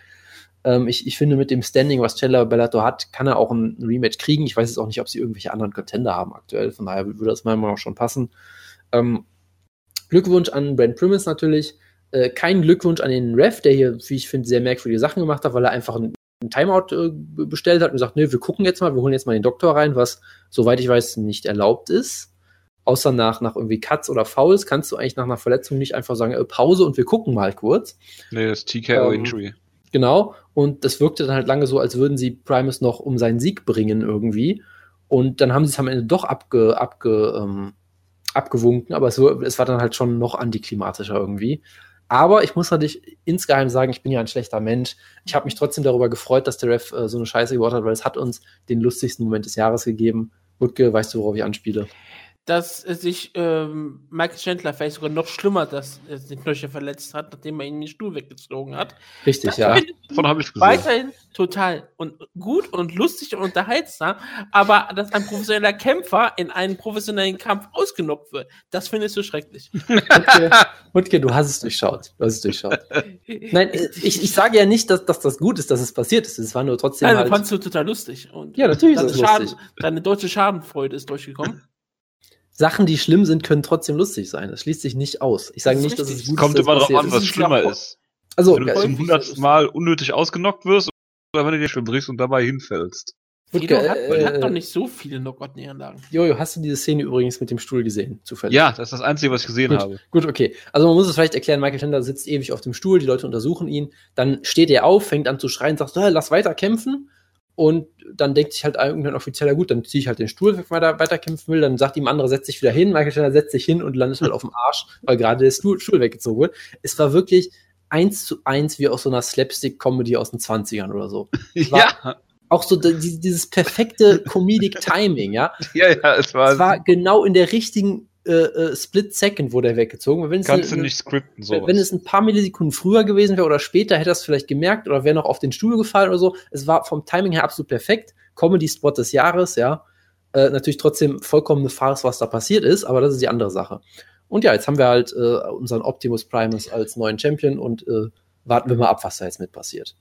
Ähm, ich, ich finde, mit dem Standing, was Chandler Bellator hat, kann er auch ein Rematch kriegen. Ich weiß jetzt auch nicht, ob sie irgendwelche anderen Contender haben aktuell. Von daher würde das meiner Meinung nach schon passen. Ähm, Glückwunsch an Brent Primus natürlich. Äh, kein Glückwunsch an den Ref, der hier, wie ich finde, sehr merkwürdige Sachen gemacht hat, weil er einfach ein, ein Timeout äh, be- bestellt hat und gesagt, nee, wir gucken jetzt mal, wir holen jetzt mal den Doktor rein, was, soweit ich weiß, nicht erlaubt ist. Außer nach, nach irgendwie Cuts oder Fouls kannst du eigentlich nach einer Verletzung nicht einfach sagen, äh, Pause und wir gucken mal kurz. Nee, das ist TKO Ähm, Injury. Genau. Und das wirkte dann halt lange so, als würden sie Primus noch um seinen Sieg bringen irgendwie. Und dann haben sie es am Ende doch abge, abge, ähm, abgewunken, aber es, war- es war dann halt schon noch antiklimatischer irgendwie. Aber ich muss natürlich insgeheim sagen, ich bin ja ein schlechter Mensch. Ich habe mich trotzdem darüber gefreut, dass der Ref äh, so eine Scheiße gebaut hat, weil es hat uns den lustigsten Moment des Jahres gegeben. Wutke, weißt du, worauf ich anspiele? Dass äh, sich ähm, Michael Chandler vielleicht sogar noch schlimmer, dass er den Knöchel verletzt hat, nachdem er ihn den Stuhl weggezogen hat. Richtig, Das ja. Davon habe ich gesehen. Weiterhin total und gut und lustig und unterhaltsam, aber dass ein professioneller Kämpfer in einen professionellen Kampf ausgenockt wird, das findest du schrecklich. (laughs) Wutke, Wutke, du hast es durchschaut. Du hast es durchschaut. Nein, (laughs) ich, ich sage ja nicht, dass, dass das gut ist, dass es passiert ist. Es war nur trotzdem Nein, das halt. fandst du total lustig. Und Ja, natürlich ist Schaden, lustig. deine deutsche Schadenfreude ist durchgekommen. Sachen, die schlimm sind, können trotzdem lustig sein. Das schließt sich nicht aus. Ich sage Das nicht, dass es gut Kommt ist, dass immer passiert an, was schlimmer ist. Also, Wenn du zum hundertsten so. Mal unnötig ausgenockt wirst oder wenn du dir schon brichst und dabei hinfällst. Wutke, hat, äh, hat doch nicht so viele Knockout-Niederlagen. Jojo, hast du diese Szene übrigens mit dem Stuhl gesehen? Zufällig. Ja, das ist das Einzige, was ich gesehen Gut. habe. Gut, okay. Also man muss es vielleicht erklären, Michael Chandler sitzt ewig auf dem Stuhl, die Leute untersuchen ihn, dann steht er auf, fängt an zu schreien, sagt, "Ah, lass weiter kämpfen. Und dann denkt sich halt irgendein Offizieller, gut, dann ziehe ich halt den Stuhl, wenn ich weiter, weiter kämpfen will. Dann sagt ihm andere, setz dich wieder hin. Michael Chandler setzt sich hin und landet halt auf dem Arsch, weil gerade der Stuhl, Stuhl weggezogen wird. Es war wirklich eins zu eins wie aus so einer Slapstick-Comedy aus den 20ern oder so. war- Ja, Auch so die- dieses perfekte Comedic Timing, ja. (laughs) ja, ja, es war, Es war genau in der richtigen äh, äh, Split Second wurde er weggezogen. Wenn es kannst du eine- nicht skripten, sowas. wenn es ein paar Millisekunden früher gewesen wäre oder später, hätte er es vielleicht gemerkt oder wäre noch auf den Stuhl gefallen oder so. Es war vom Timing her absolut perfekt. Comedy-Spot des Jahres, ja. Äh, natürlich trotzdem vollkommene Farce, was da passiert ist, aber das ist die andere Sache. Und ja, jetzt haben wir halt äh, unseren Optimus Primus als neuen Champion und äh, warten wir mal ab, was da jetzt mit passiert.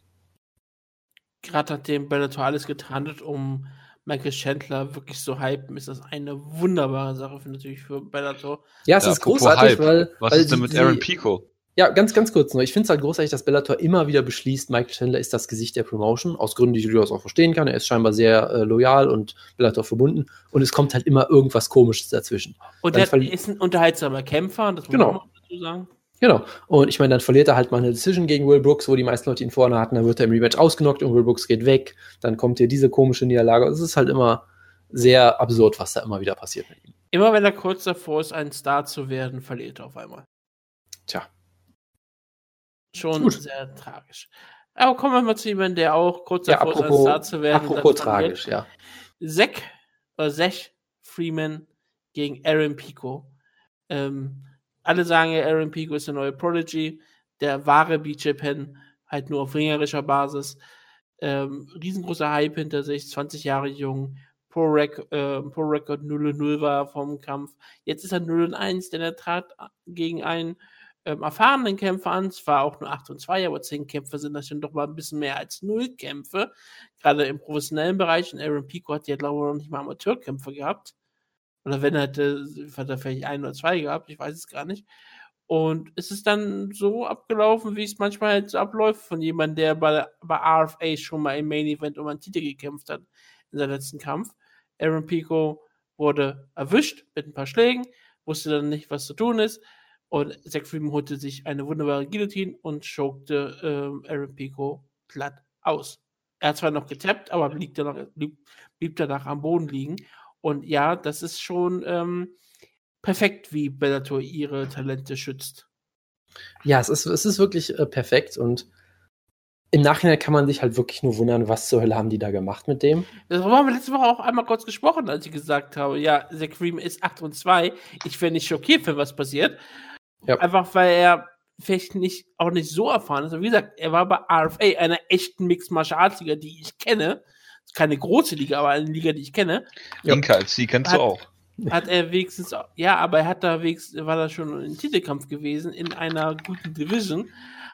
Gerade nachdem Bellator alles getan hat, um Michael Chandler wirklich zu hypen, ist das eine wunderbare Sache für natürlich für Bellator. Ja, es Ja, ist großartig, Hype, weil. Was weil ist denn mit die- Aaron Pico? Ja, ganz, ganz kurz nur. Ich finde es halt großartig, dass Bellator immer wieder beschließt, Michael Chandler ist das Gesicht der Promotion, aus Gründen, die ich durchaus auch verstehen kann. Er ist scheinbar sehr äh, loyal und Bellator verbunden. Und es kommt halt immer irgendwas Komisches dazwischen. Und er ist ein unterhaltsamer Kämpfer, das muss Genau. man auch dazu sagen. Genau. Und ich meine, dann verliert er halt mal eine Decision gegen Will Brooks, wo die meisten Leute ihn vorne hatten. Dann wird er im Rematch ausgenockt und Will Brooks geht weg. Dann kommt hier diese komische Niederlage. Es ist halt immer sehr absurd, was da immer wieder passiert mit ihm. Immer wenn er kurz davor ist, ein Star zu werden, verliert er auf einmal. Tja. Schon Gut. sehr tragisch. Aber kommen wir mal zu jemandem, der auch kurz Ja, davor ist, ein apropos, Star zu werden. apropos tragisch, ja. Zack, oder Zach Freeman gegen Aaron Pico. Ähm, alle sagen ja, Aaron Pico ist der neue Prodigy, der wahre BJ Penn, halt nur auf ringerischer Basis. Ähm, riesengroßer Hype hinter sich, 20 Jahre jung, Pro, äh, Pro Record 0-0 war vom Kampf. Jetzt ist er 0-1, denn er trat gegen einen ähm, erfahrenen Kämpfer an. Zwar auch nur 8 und 2, aber 10 Kämpfe sind das schon doch mal ein bisschen mehr als 0 Kämpfe. Gerade im professionellen Bereich. Und Aaron Pico hat ja, glaube ich, noch nicht mal Amateurkämpfe gehabt. Oder wenn er hätte, hat er vielleicht ein oder zwei gehabt, ich weiß es gar nicht. Und es ist dann so abgelaufen, wie es manchmal halt so abläuft, von jemandem, der bei, bei RFA schon mal im Main Event um einen Titel gekämpft hat in seinem letzten Kampf. Aaron Pico wurde erwischt mit ein paar Schlägen, wusste dann nicht, was zu tun ist. Und Zack Freeman holte sich eine wunderbare Guillotine und chokte ähm, Aaron Pico glatt aus. Er hat zwar noch getappt, aber blieb danach, blieb, blieb danach am Boden liegen. Und ja, das ist schon ähm, perfekt, wie Bellator ihre Talente schützt. Ja, es ist, es ist wirklich äh, perfekt und im Nachhinein kann man sich halt wirklich nur wundern, was zur Hölle haben die da gemacht mit dem. Darüber haben wir letzte Woche auch einmal kurz gesprochen, als ich gesagt habe, ja, Zack Freeman ist 8 und 2. Ich wäre nicht schockiert, wenn was passiert. Ja. Einfach weil er vielleicht nicht, auch nicht so erfahren ist. Aber wie gesagt, er war bei RFA, einer echten Mixed Martial Arts Liga, die ich kenne. Keine große Liga, aber eine Liga, die ich kenne. Inka FC kennst du Hat- auch. Hat er wenigstens, ja, aber er hat da wenigstens, war da schon im Titelkampf gewesen, in einer guten Division.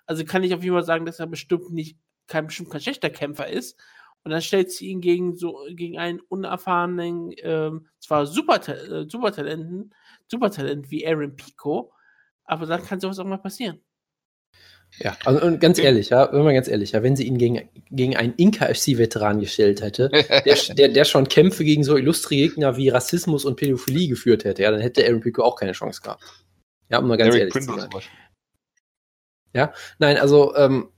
Also kann ich auf jeden Fall sagen, dass er bestimmt nicht, kein, bestimmt kein schlechter Kämpfer ist. Und dann stellt sie ihn gegen so, gegen einen unerfahrenen, ähm, zwar super, äh, Supertalenten, Supertalent wie Aaron Pico, aber dann kann sowas auch mal passieren. Ja, also, und ganz ehrlich, ja, wenn man ganz ehrlich, ja, wenn sie ihn gegen, gegen einen Inka-FC-Veteran gestellt hätte, der, (laughs) der, der schon Kämpfe gegen so illustre Gegner wie Rassismus und Pädophilie geführt hätte, ja, dann hätte Aaron Pico auch keine Chance gehabt. Ja, um mal ganz Eric ehrlich zu Prindle sein. Beispiel. Nein, also ähm,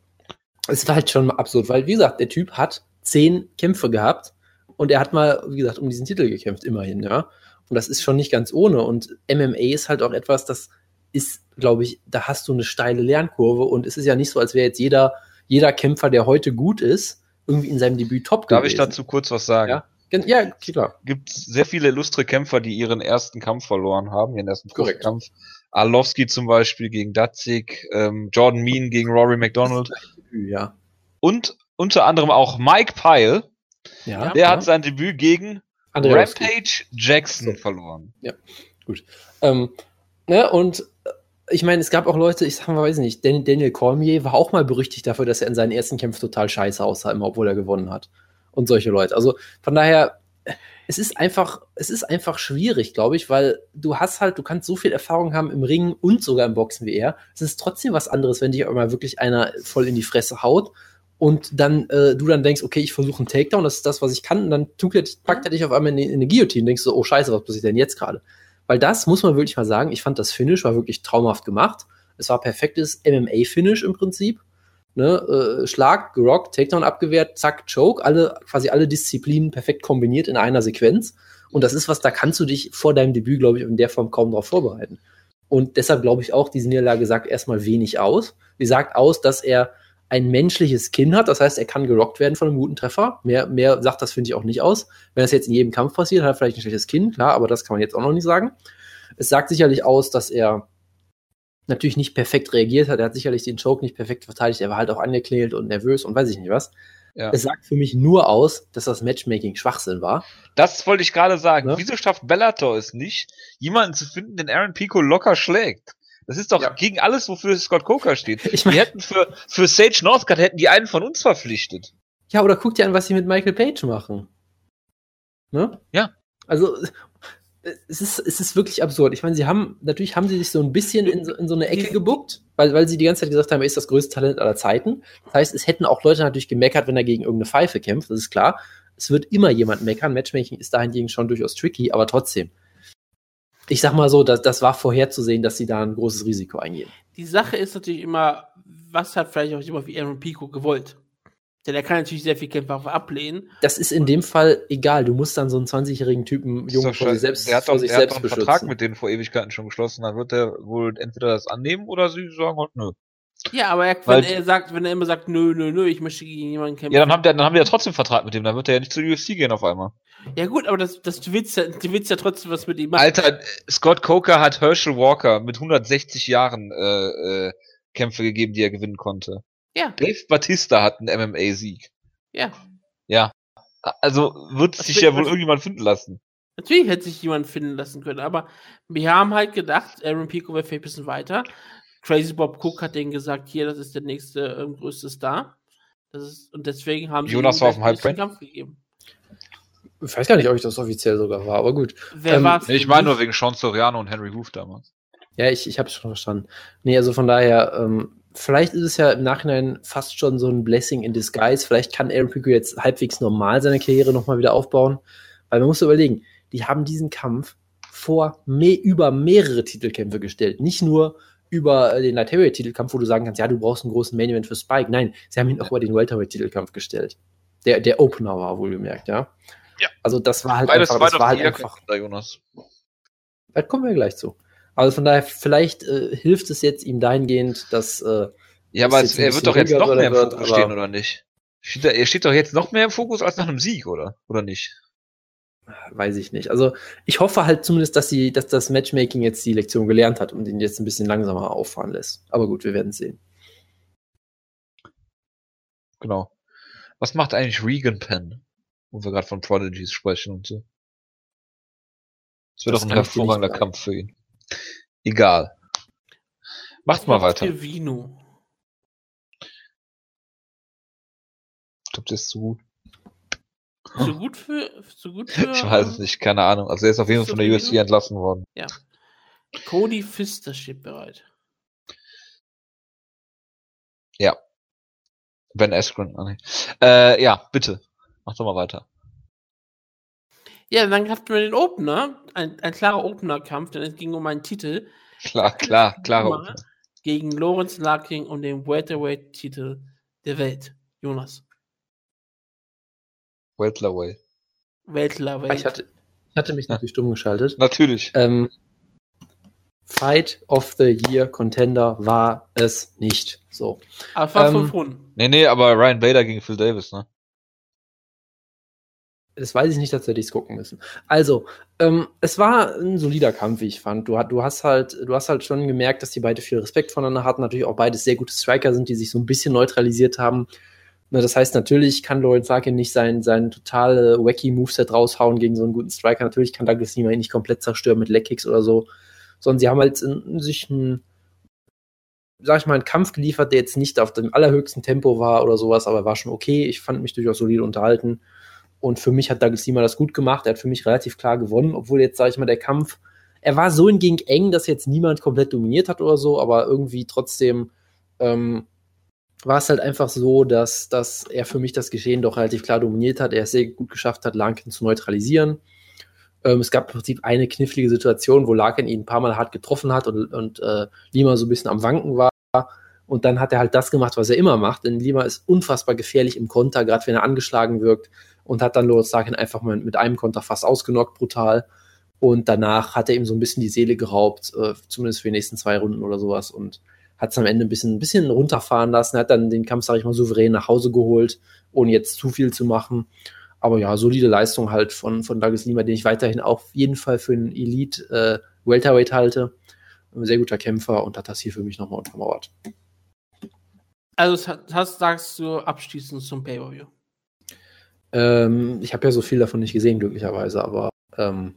es war halt schon absurd, weil wie gesagt, der Typ hat zehn Kämpfe gehabt und er hat mal, wie gesagt, um diesen Titel gekämpft, immerhin, ja. Und das ist schon nicht ganz ohne. Und MMA ist halt auch etwas, das ist, glaube ich, da hast du eine steile Lernkurve und es ist ja nicht so, als wäre jetzt jeder, jeder Kämpfer, der heute gut ist, irgendwie in seinem Debüt top Darf ich gewesen. dazu kurz was sagen? Ja. Ja, klar. gibt sehr viele illustre Kämpfer, die ihren ersten Kampf verloren haben, ihren ersten Korrekt. Kampf. Arlovski zum Beispiel gegen Datzig, ähm, Jordan Mean gegen Rory McDonald Ja. und unter anderem auch Mike Pyle. Ja. Der ja. hat sein Debüt gegen Andreowski. Rampage Jackson So. verloren. Ähm, ne, und ich meine, es gab auch Leute, ich sag mal, weiß nicht, Dan- Daniel Cormier war auch mal berüchtigt dafür, dass er in seinen ersten Kämpfen total scheiße aussah, immer obwohl er gewonnen hat. Und solche Leute. Also von daher, es ist einfach, es ist einfach schwierig, glaube ich, weil du hast halt, du kannst so viel Erfahrung haben im Ringen und sogar im Boxen wie er. Es ist trotzdem was anderes, wenn dich auch mal wirklich einer voll in die Fresse haut und dann äh, du dann denkst, okay, ich versuche einen Takedown, das ist das, was ich kann, und dann packt er dich auf einmal in, in eine Guillotine, denkst du, oh scheiße, was passiert denn jetzt gerade? Weil das muss man wirklich mal sagen, ich fand das Finish war wirklich traumhaft gemacht. Es war perfektes MMA-Finish im Prinzip. Ne, äh, Schlag, gerockt, Takedown abgewehrt, zack, Choke, alle, quasi alle Disziplinen perfekt kombiniert in einer Sequenz. Und das ist was, da kannst du dich vor deinem Debüt, glaube ich, in der Form kaum darauf vorbereiten. Und deshalb glaube ich auch, diese Niederlage sagt erstmal wenig aus. Sie sagt aus, dass er ein menschliches Kinn hat, das heißt, er kann gerockt werden von einem guten Treffer. Mehr, mehr sagt das, finde ich, auch nicht aus. Wenn das jetzt in jedem Kampf passiert, hat er vielleicht ein schlechtes Kinn, klar, aber das kann man jetzt auch noch nicht sagen. Es sagt sicherlich aus, dass er natürlich nicht perfekt reagiert hat. Er hat sicherlich den Choke nicht perfekt verteidigt. Er war halt auch angeklält und nervös und weiß ich nicht was. Ja. Es sagt für mich nur aus, dass das Matchmaking Schwachsinn war. Das wollte ich gerade sagen. Ne? Wieso schafft Bellator es nicht, jemanden zu finden, den Aaron Pico locker schlägt? Das ist doch Ja. gegen alles, wofür Scott Coker steht. (laughs) Ich Die meine, hätten für, für Sage Northcutt hätten die einen von uns verpflichtet. ja, oder guck dir an, was sie mit Michael Page machen. Ne? Ja. Also, es ist, es ist wirklich absurd. Ich meine, sie haben, natürlich haben sie sich so ein bisschen in so, in so eine Ecke gebuckt, weil, weil sie die ganze Zeit gesagt haben, er ist das größte Talent aller Zeiten. Das heißt, es hätten auch Leute natürlich gemeckert, wenn er gegen irgendeine Pfeife kämpft, das ist klar. Es wird immer jemand meckern. Matchmaking ist dahingegen schon durchaus tricky, aber trotzdem. Ich sag mal so, das, das war vorherzusehen, dass sie da ein großes Risiko eingehen. Die Sache ist natürlich immer, was hat vielleicht auch jemand wie Aaron Pico gewollt? Denn er kann natürlich sehr viel Kämpfe ablehnen. Das ist in dem Fall egal. Du musst dann so einen 20-jährigen Typen Jungen vor sich selbst, der hat vor doch, sich der hat selbst doch einen Vertrag beschützen. mit denen vor Ewigkeiten schon geschlossen. Dann wird er wohl entweder das annehmen oder sie sagen halt nö. Ja, aber er, Weil- wenn er sagt, wenn er immer sagt, nö, nö, nö, ich möchte gegen jemanden kämpfen. Ja, dann haben, die, dann haben die ja trotzdem einen Vertrag mit dem. Dann wird er ja nicht zur UFC gehen auf einmal. Ja, gut, aber das, das, du, willst ja, du willst ja trotzdem was mit ihm machen. Alter, Scott Coker hat Herschel Walker mit 160 Jahren äh, äh, Kämpfe gegeben, die er gewinnen konnte. Ja, Dave Batista hat einen MMA-Sieg. ja. Ja. Also wird Das sich ja wohl irgendjemand finden lassen. Natürlich hätte sich jemand finden lassen können, aber wir haben halt gedacht, Aaron Pico wäre vielleicht ein bisschen weiter. Crazy Bob Cook hat denen gesagt, hier, das ist der nächste ähm, größte Star. Das ist, und deswegen haben Jonas ihm war auf dem? Kampf gegeben. Ich weiß gar nicht, ob ich das offiziell sogar war, aber gut. Wer Ähm, war's Nee, ich meine nur wegen Sean Soriano und Henry Hoof damals. Ja, ich, ich habe es schon verstanden. Nee, also von daher, ähm, vielleicht ist es ja im Nachhinein fast schon so ein Blessing in Disguise. Vielleicht kann Aaron Pico jetzt halbwegs normal seine Karriere nochmal wieder aufbauen. Weil man muss überlegen, die haben diesen Kampf vor me über mehrere Titelkämpfe gestellt. Nicht nur über äh, den Light Heavyweight Titelkampf, wo du sagen kannst, ja, du brauchst einen großen Main Event für Spike. Nein, sie haben ihn auch über den Welterweight Titelkampf gestellt. Der, der Opener war wohlgemerkt, ja. Ja. Also das war halt Beides einfach, das war halt einfach Jacke, Jonas. da kommen wir gleich zu. Also von daher, vielleicht äh, hilft es jetzt ihm dahingehend, dass äh, Ja, aber es, er wird doch jetzt noch mehr im Fokus aber- stehen, oder nicht? Steht er, er steht doch jetzt noch mehr im Fokus als nach einem Sieg, oder? Oder nicht? weiß ich nicht. Also ich hoffe halt zumindest, dass sie, dass das Matchmaking jetzt die Lektion gelernt hat und ihn jetzt ein bisschen langsamer auffahren lässt. Aber gut, wir werden sehen. Genau. Was macht eigentlich Regan Penn? Wo wir gerade von Prodigies sprechen und so. Das wäre Das doch ein hervorragender. Kampf für ihn. Egal. Macht mal weiter. Vino? Ich glaube, der ist zu gut. So gut für, so gut für (laughs) Ich weiß es nicht, keine Ahnung. Also er ist auf jeden Fall von der UFC Vino? entlassen worden. Cody Pfister steht bereit. Ben Askren. Ah. Äh, ja, bitte. Mach doch mal weiter. Ja, dann hatten wir den Opener, ein, ein klarer Opener-Kampf, denn es ging um einen Titel Klar, klar, Opener. gegen Lawrence Larkin um den Welterweight-Titel der Welt. Jonas. Welterweight. Weltlerweight. Ich hatte, ich hatte mich natürlich stumm geschaltet. Natürlich. Ähm, Fight of the Year Contender war es nicht. So. Aber es war ähm, fünf Runden. Nee, nee, aber Ryan Bader gegen Phil Davis, ne? Das weiß ich nicht, dass wir dies gucken müssen. Also, ähm, es war ein solider Kampf, wie ich fand. Du, du, hast halt, du hast halt schon gemerkt, dass die beide viel Respekt voneinander hatten. Natürlich auch beide sehr gute Striker sind, die sich so ein bisschen neutralisiert haben. Na, das heißt, natürlich kann Lawrence Larkin nicht sein, sein totale wacky Moveset raushauen gegen so einen guten Striker. Natürlich kann Douglas Lima ihn nicht komplett zerstören mit Leckkicks oder so. Sondern sie haben halt in, in sich einen, sag ich mal, einen Kampf geliefert, der jetzt nicht auf dem allerhöchsten Tempo war oder sowas, aber war schon okay. Ich fand mich durchaus solide unterhalten. Und für mich hat Douglas Lima das gut gemacht. Er hat für mich relativ klar gewonnen, obwohl jetzt, sage ich mal, der Kampf, er war so hingegen eng, dass jetzt niemand komplett dominiert hat oder so, aber irgendwie trotzdem ähm, war es halt einfach so, dass, dass er für mich das Geschehen doch relativ klar dominiert hat. Er es sehr gut geschafft hat, Larkin zu neutralisieren. Ähm, es gab im Prinzip eine knifflige Situation, wo Larkin ihn ein paar Mal hart getroffen hat und, und äh, Lima so ein bisschen am Wanken war. Und dann hat er halt das gemacht, was er immer macht. Denn Lima ist unfassbar gefährlich im Konter, gerade wenn er angeschlagen wirkt und hat dann Loris Larkin einfach mal mit einem Konter fast ausgenockt, brutal. Und danach hat er ihm so ein bisschen die Seele geraubt, äh, zumindest für die nächsten zwei Runden oder sowas. Und hat es am Ende ein bisschen, ein bisschen runterfahren lassen, hat dann den Kampf, sag ich mal, souverän nach Hause geholt, ohne jetzt zu viel zu machen. Aber ja, solide Leistung halt von, von Douglas Lima, den ich weiterhin auf jeden Fall für einen Elite äh, Welterweight halte. Ein sehr guter Kämpfer und hat das hier für mich nochmal untermauert. Also, das sagst du abschließend zum Pay-Per-View? Ähm, ich habe ja so viel davon nicht gesehen, glücklicherweise, aber ähm,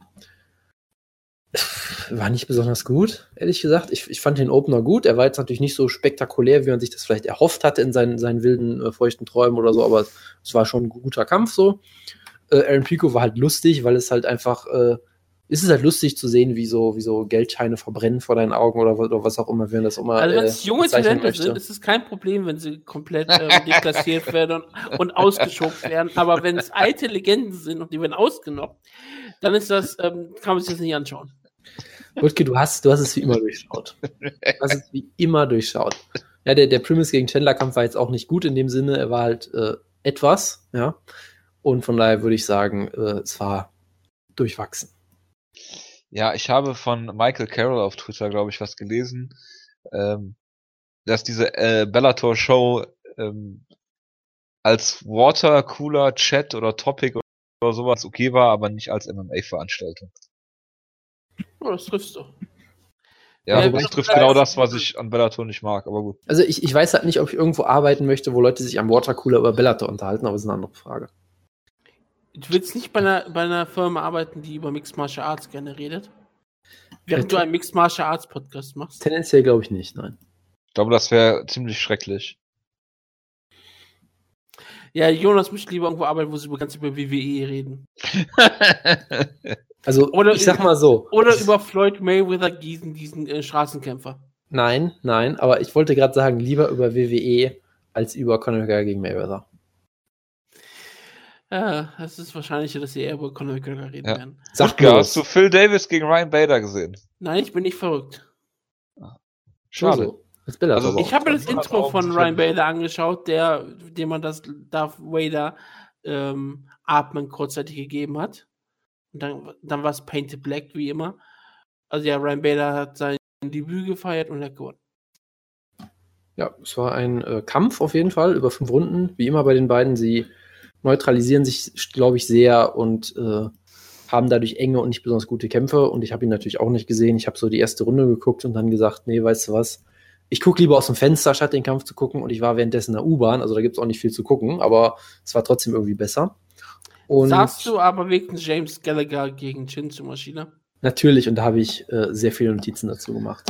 war nicht besonders gut, ehrlich gesagt. Ich, ich fand den Opener gut. Er war jetzt natürlich nicht so spektakulär, wie man sich das vielleicht erhofft hatte in seinen, seinen wilden, äh, feuchten Träumen oder so, aber es war schon ein guter Kampf so. Äh, Aaron Pico war halt lustig, weil es halt einfach, äh, ist es halt lustig zu sehen, wie so, wie so Geldscheine verbrennen vor deinen Augen oder, oder was auch immer, wenn das immer. Also wenn es äh, junge Talente sind, ist es kein Problem, wenn sie komplett äh, deklassiert werden und, und ausgeschoben werden. Aber wenn es alte Legenden sind und die werden ausgenockt, dann ist das, ähm, kann man sich das nicht anschauen. Wutke, du hast, du hast es wie immer durchschaut. Du hast es wie immer durchschaut. Ja, der, der Primus gegen Chandler-Kampf war jetzt auch nicht gut in dem Sinne. Er war halt äh, etwas, ja. Und von daher würde ich sagen, äh, es war durchwachsen. Ja, ich habe von Michael Carroll auf Twitter, glaube ich, was gelesen, ähm, dass diese äh, Bellator-Show ähm, als Watercooler, Chat oder Topic oder sowas okay war, aber nicht als MMA-Veranstaltung. Oh, das triffst du. Ja, ja das trifft genau das, was ich an Bellator nicht mag, aber gut. Also ich, ich weiß halt nicht, ob ich irgendwo arbeiten möchte, wo Leute sich am Watercooler über Bellator unterhalten, aber das ist eine andere Frage. Du willst nicht bei einer, bei einer Firma arbeiten, die über Mixed Martial Arts gerne redet? Während ja, du einen Mixed Martial Arts Podcast machst? Tendenziell glaube ich nicht, nein. Ich glaube, das wäre ziemlich schrecklich. Ja, Jonas möchte lieber irgendwo arbeiten, wo sie über ganz über WWE reden. Also, oder ich sag mal so. Oder über Floyd Mayweather Gießen, diesen äh, Straßenkämpfer. Nein, nein, aber ich wollte gerade sagen, lieber über WWE als über Conor McGregor gegen Mayweather. Ja, es ist wahrscheinlicher, dass sie eher über Conor McGregor reden ja. werden. Sag mir, hast du Phil Davis gegen Ryan Bader gesehen? Nein, ich bin nicht verrückt. Schade. Also, ich habe mir das Intro von Ryan Bader angeschaut, der, dem man das Darth Vader ähm, Atmen kurzzeitig gegeben hat. Und dann, dann war es Painted Black, wie immer. Also ja, Ryan Bader hat sein Debüt gefeiert und hat gewonnen. Ja, es war ein äh, Kampf auf jeden Fall über fünf Runden. Wie immer bei den beiden. Sie neutralisieren sich, glaube ich, sehr und äh, haben dadurch enge und nicht besonders gute Kämpfe. Und ich habe ihn natürlich auch nicht gesehen. Ich habe so die erste Runde geguckt und dann gesagt, nee, weißt du was, ich gucke lieber aus dem Fenster, statt den Kampf zu gucken. Und ich war währenddessen in der U-Bahn, also da gibt es auch nicht viel zu gucken, aber es war trotzdem irgendwie besser. Und Sagst du aber wegen James Gallagher gegen Chinsu Maschine? Natürlich, und da habe ich äh, sehr viele Notizen dazu gemacht.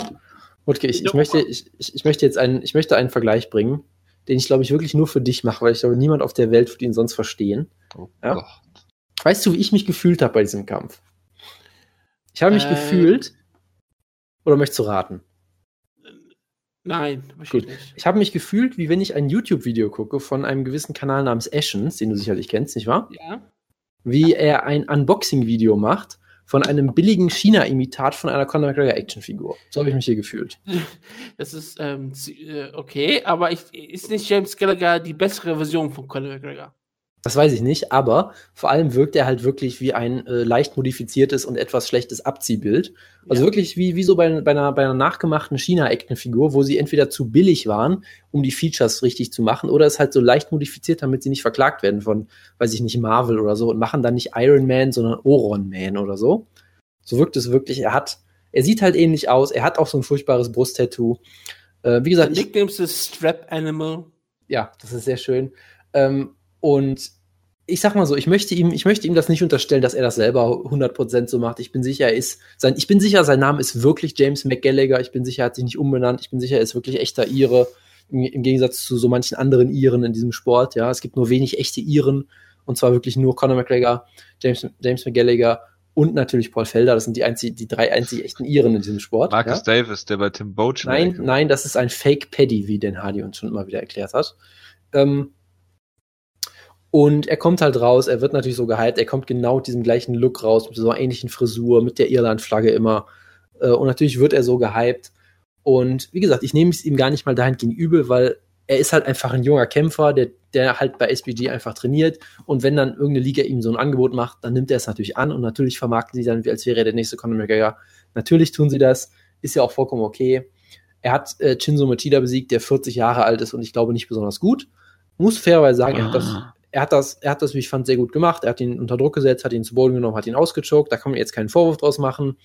Okay, ich, ich, möchte, ich, ich, möchte jetzt einen, ich möchte einen Vergleich bringen, den ich, glaube ich, wirklich nur für dich mache, weil ich glaube, niemand auf der Welt würde ihn sonst verstehen. Oh ja? Weißt du, wie ich mich gefühlt habe bei diesem Kampf? Ich habe mich äh, gefühlt. Oder möchtest du raten? Nein, Gut. Ich, ich habe mich gefühlt, wie wenn ich ein YouTube-Video gucke von einem gewissen Kanal namens Ashens, den du sicherlich kennst, nicht wahr? Ja. Wie er ein Unboxing-Video macht von einem billigen China-Imitat von einer Conor McGregor Actionfigur. So habe ich mich hier gefühlt. (laughs) Das ist ähm, äh, okay, aber ich, ist nicht James Gallagher die bessere Version von Conor McGregor? Das weiß ich nicht, aber vor allem wirkt er halt wirklich wie ein äh, leicht modifiziertes und etwas schlechtes Abziehbild. Also Ja. wirklich wie, wie so bei, bei, einer, bei einer nachgemachten China-Actionfigur, wo sie entweder zu billig waren, um die Features richtig zu machen, oder es halt so leicht modifiziert, damit sie nicht verklagt werden von, weiß ich nicht, Marvel oder so und machen dann nicht Iron Man, sondern Oron Man oder so. So wirkt es wirklich. Er hat, er sieht halt ähnlich aus. Er hat auch so ein furchtbares Brusttattoo. Äh, wie gesagt, Sein ich, Nickname ist Strap Animal. ja, das ist sehr schön. Ähm, und ich sag mal so, ich möchte ihm, ich möchte ihm das nicht unterstellen, dass er das selber 100% so macht. Ich bin sicher, er ist, sein, ich bin sicher, sein Name ist wirklich James McGallagher. Ich bin sicher, er hat sich nicht umbenannt. Ich bin sicher, er ist wirklich echter Ire. Im, Im Gegensatz zu so manchen anderen Iren in diesem Sport. Ja, es gibt nur wenig echte Iren. Und zwar wirklich nur Conor McGregor, James, James McGallagher und natürlich Paul Felder. Das sind die, einzig, die drei einzig echten Iren in diesem Sport. Marcus ja? Davis, der bei Tim Boach Nein, nein, das ist ein Fake Paddy, wie Den Hardy uns schon immer wieder erklärt hat. Ähm, und er kommt halt raus, er wird natürlich so gehypt, er kommt genau mit diesem gleichen Look raus, mit so einer ähnlichen Frisur, mit der Irland-Flagge immer. Äh, und natürlich wird er so gehypt. Und wie gesagt, ich nehme es ihm gar nicht mal dahingehend übel, weil er ist halt einfach ein junger Kämpfer, der, der halt bei SBG einfach trainiert. Und wenn dann irgendeine Liga ihm so ein Angebot macht, dann nimmt er es natürlich an und natürlich vermarkten sie dann, als wäre er der nächste Conor McGregor. Natürlich tun sie das, ist ja auch vollkommen okay. Er hat äh, Shinzo Machida besiegt, der 40 Jahre alt ist und ich glaube nicht besonders gut. Muss fairerweise sagen, er hat das, er hat das, er hat das, wie ich fand, sehr gut gemacht. Er hat ihn unter Druck gesetzt, hat ihn zu Boden genommen, hat ihn ausgechoked. Da kann man jetzt keinen Vorwurf draus machen.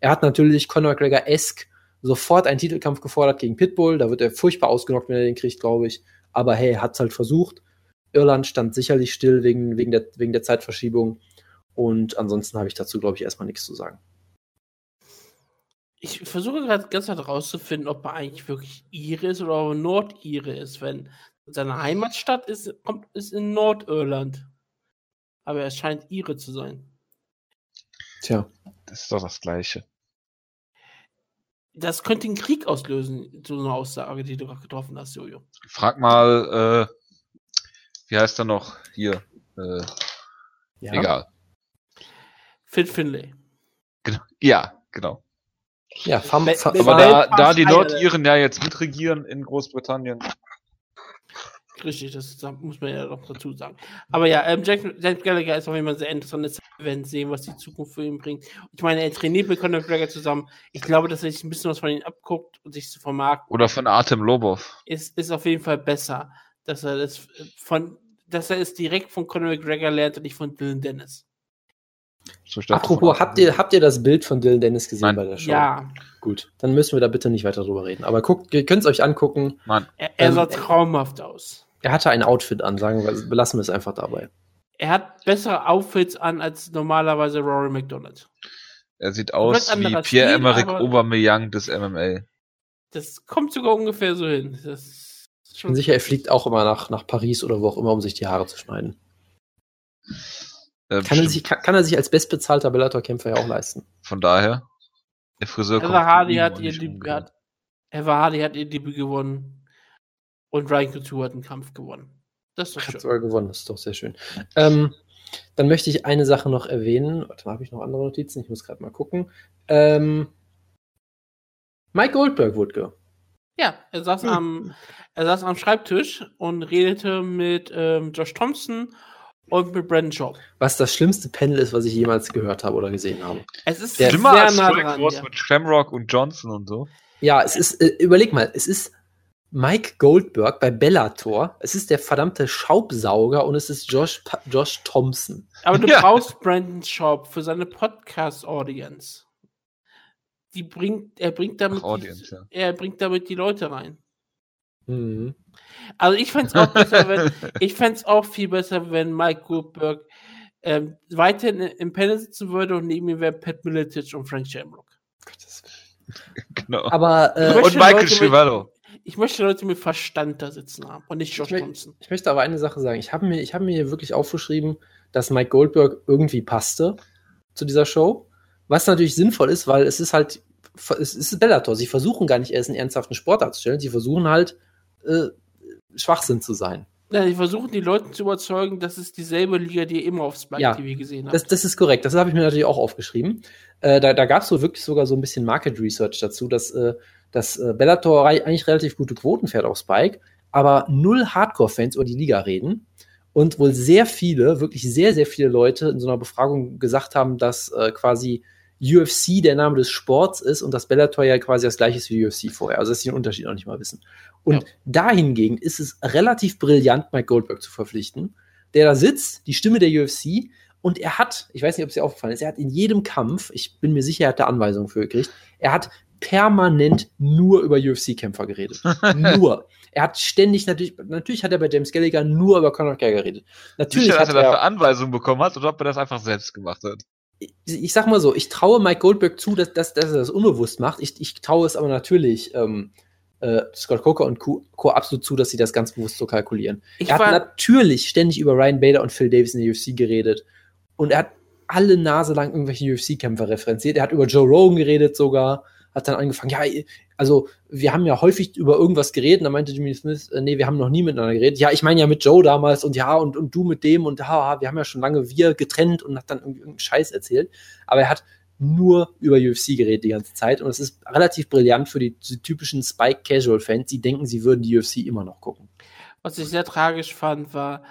Er hat natürlich Conor McGregor-esque sofort einen Titelkampf gefordert gegen Pitbull. Da wird er furchtbar ausgenockt, wenn er den kriegt, glaube ich. Aber hey, hat es halt versucht. Irland stand sicherlich still wegen, wegen, der, wegen der Zeitverschiebung. Und ansonsten habe ich dazu, glaube ich, erstmal nichts zu sagen. Ich versuche gerade ganz herauszufinden, ob er eigentlich wirklich Ire ist oder ob er Nordire ist, wenn seine Heimatstadt ist, kommt, ist in Nordirland. Aber er scheint Ire zu sein. Tja. Das ist doch das Gleiche. Das könnte einen Krieg auslösen, so eine Aussage, die du gerade getroffen hast, Jojo. Frag mal, äh, wie heißt er noch? Hier. Äh, ja. Egal. Fit Finlay. Genau. Ja, genau. Ja, Fam, Be- Fa- be- Aber da, da die. Nordiren ja jetzt mitregieren in Großbritannien, Richtig, das da muss man ja noch dazu sagen. Aber ja, ähm, Jack, Jack Gallagher ist auf jeden Fall sehr interessant. Wir werden sehen, was die Zukunft für ihn bringt. Ich meine, er trainiert mit Conor McGregor zusammen. Ich glaube, dass er sich ein bisschen was von ihm abguckt und sich zu vermarkten. oder von Artem Lobov. ist, ist auf jeden Fall besser, dass er das von, dass er es direkt von Conor McGregor lernt und nicht von Dylan Dennis. So Apropos, habt ihr, habt ihr das Bild von Dylan Dennis gesehen Nein. bei der Show? Ja, Gut, dann müssen wir da bitte nicht weiter drüber reden. Aber guckt, ihr könnt es euch angucken. Mann, er, er Ähm, sah traumhaft aus. Er hatte ein Outfit an, sagen wir, belassen wir es einfach dabei. Er hat bessere Outfits an als normalerweise Rory McDonald. er sieht aus wie Pierre-Emerick Aubameyang des MMA. Das kommt sogar ungefähr so hin. Ich bin sicher, er fliegt auch immer nach, nach Paris oder wo auch immer, um sich die Haare zu schneiden. Äh, Kann er, sich, kann, kann er sich als bestbezahlter Bellator-Kämpfer ja auch leisten. Von daher, der Friseur Eva Hardy von ihm hat ihr Debüt, hat, Eva Hardy hat ihr Debüt gewonnen und Ryan Couture hat einen Kampf gewonnen. Das ist doch Hat schön. sogar gewonnen, das ist doch sehr schön. Ähm, dann möchte ich eine Sache noch erwähnen. Warte mal, habe ich noch andere Notizen? Ich muss gerade mal gucken. Ähm, Mike Goldberg wurde Ja, er saß, Hm. am, er saß am Schreibtisch und redete mit ähm, Josh Thompson und mit Brandon Shaw. was das schlimmste Panel ist, was ich jemals gehört habe oder gesehen habe. Es ist Der- Schlimmer sehr als nah Strike dran. Ja. mit Shamrock und Johnson und so. Ja, es ist, äh, überleg mal, es ist Mike Goldberg bei Bellator. Es ist der verdammte Schaubsauger und es ist Josh, Pa- Josh Thompson. Aber du Ja. brauchst Brandon Shaw für seine Podcast-Audience. Die bringt, er bringt damit, Ach, Audience, ja. die, er bringt damit die Leute rein. Mhm. Also ich fände es auch besser, wenn, (laughs) ich fänd's auch viel besser, wenn Mike Goldberg ähm, weiterhin im Panel sitzen würde und neben ihm wären Pat Miletich und Frank Shamrock. Gottes (laughs) Willen. Genau. Aber äh, und Michael Leute. Ich möchte Leute mit Verstand da sitzen haben und nicht Josh Ich Thompson. Ich möchte aber eine Sache sagen. Ich habe mir, ich habe mir hier wirklich aufgeschrieben, dass Mike Goldberg irgendwie passte zu dieser Show. Was natürlich sinnvoll ist, weil es ist halt, es ist Bellator. Sie versuchen gar nicht erst einen ernsthaften Sport darzustellen. Sie versuchen halt, äh, Schwachsinn zu sein. Ja, die versuchen die Leute zu überzeugen, das ist dieselbe Liga, die ihr immer auf Spike Ja, TV gesehen habt. Das, das ist korrekt. Das habe ich mir natürlich auch aufgeschrieben. Äh, da da gab es so wirklich sogar so ein bisschen Market Research dazu, dass, äh, dass äh, Bellator eigentlich relativ gute Quoten fährt auf Spike, aber null Hardcore-Fans über die Liga reden. und wohl sehr viele, wirklich sehr, sehr viele Leute in so einer Befragung gesagt haben, dass äh, quasi UFC der Name des Sports ist und das Bellator ja quasi das gleiche ist wie UFC vorher. Also dass sie den Unterschied noch nicht mal wissen. Und Ja. dahingegen ist es relativ brillant, Mike Goldberg zu verpflichten, der da sitzt, die Stimme der UFC, und er hat, ich weiß nicht, ob es dir aufgefallen ist, er hat in jedem Kampf, ich bin mir sicher, er hat da Anweisungen für gekriegt, er hat permanent nur über UFC-Kämpfer geredet. (laughs) nur. Er hat ständig, natürlich, natürlich hat er bei James Gallagher nur über Conor McGregor geredet. Natürlich Sicher, dass hat er dafür Anweisungen bekommen hat oder ob er das einfach selbst gemacht hat. ich, ich sag mal so, ich traue Mike Goldberg zu, dass, dass, dass er das unbewusst macht. Ich, ich traue es aber natürlich ähm, äh, Scott Coker und Co. Co. absolut zu, dass sie das ganz bewusst so kalkulieren. Ich er hat natürlich ständig über Ryan Bader und Phil Davis in der UFC geredet. Und er hat alle Nase lang irgendwelche UFC-Kämpfer referenziert. Er hat über Joe Rogan geredet sogar. Hat dann angefangen, ja, also wir haben ja häufig über irgendwas geredet. Und dann meinte Jimmy Smith, äh, nee, wir haben noch nie miteinander geredet. Ja, ich meine ja mit Joe damals und ja, und, und du mit dem und ha, wir haben ja schon lange wir getrennt und hat dann irgendeinen Scheiß erzählt. Aber er hat nur über UFC geredet die ganze Zeit. Und es ist relativ brillant für die, die typischen Spike-Casual-Fans, die denken, sie würden die UFC immer noch gucken. was ich sehr tragisch fand, war,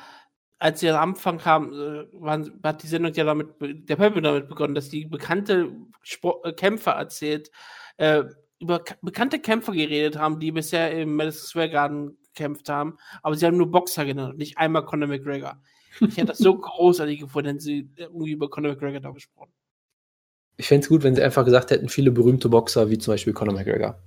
als sie am Anfang kam, äh, waren, hat die Sendung ja damit, der Pöbel damit begonnen, dass die bekannte Sport, äh, Kämpfer erzählt, äh, über bekannte Kämpfer geredet haben, die bisher im Madison Square Garden gekämpft haben, aber sie haben nur Boxer genannt, nicht einmal Conor McGregor. Ich hätte das so (laughs) großartig gefunden, wenn sie irgendwie über Conor McGregor da gesprochen. Ich fände es gut, wenn sie einfach gesagt hätten, viele berühmte Boxer, wie zum Beispiel Conor McGregor.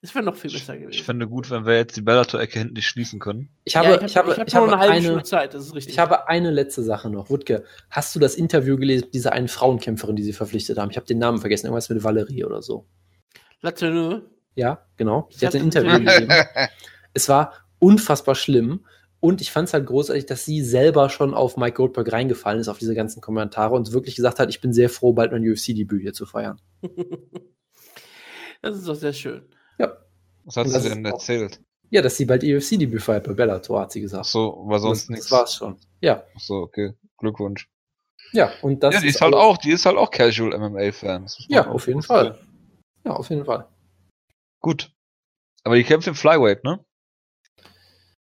Das wäre noch viel besser Ich gewesen. fände gut, wenn wir jetzt die Bellator-Ecke hinten nicht schließen können. Ich habe, ja, ich habe, ich ich habe habe, nur eine halbe eine, Zeit, das ist richtig. ich habe eine letzte Sache noch. Wutke, hast du das Interview gelesen, dieser einen Frauenkämpferin, die sie verpflichtet haben? Ich habe den Namen vergessen, irgendwas mit Valerie oder so. Latenö. Ja, genau. Ich Sie hat ein Interview gegeben. (laughs) Es war unfassbar schlimm. Und ich fand es halt großartig, dass sie selber schon auf Mike Goldberg reingefallen ist, auf diese ganzen Kommentare und wirklich gesagt hat, ich bin sehr froh, bald mein UFC-Debüt hier zu feiern. (laughs) das ist doch sehr schön. Was hat sie das denn ist auch- erzählt? Ja, dass sie bald ihr UFC-Debüt feiert bei Bellator, hat sie Ach gesagt. so, war sonst nichts. das war's schon. Ja, Ach so, okay. Glückwunsch. ja, und das ja, die ist halt alles- auch, die ist halt auch Casual MMA-Fan. Ja, auf jeden. Fall. Ja, auf jeden Fall. Gut. Aber die kämpft im Flyweight, ne?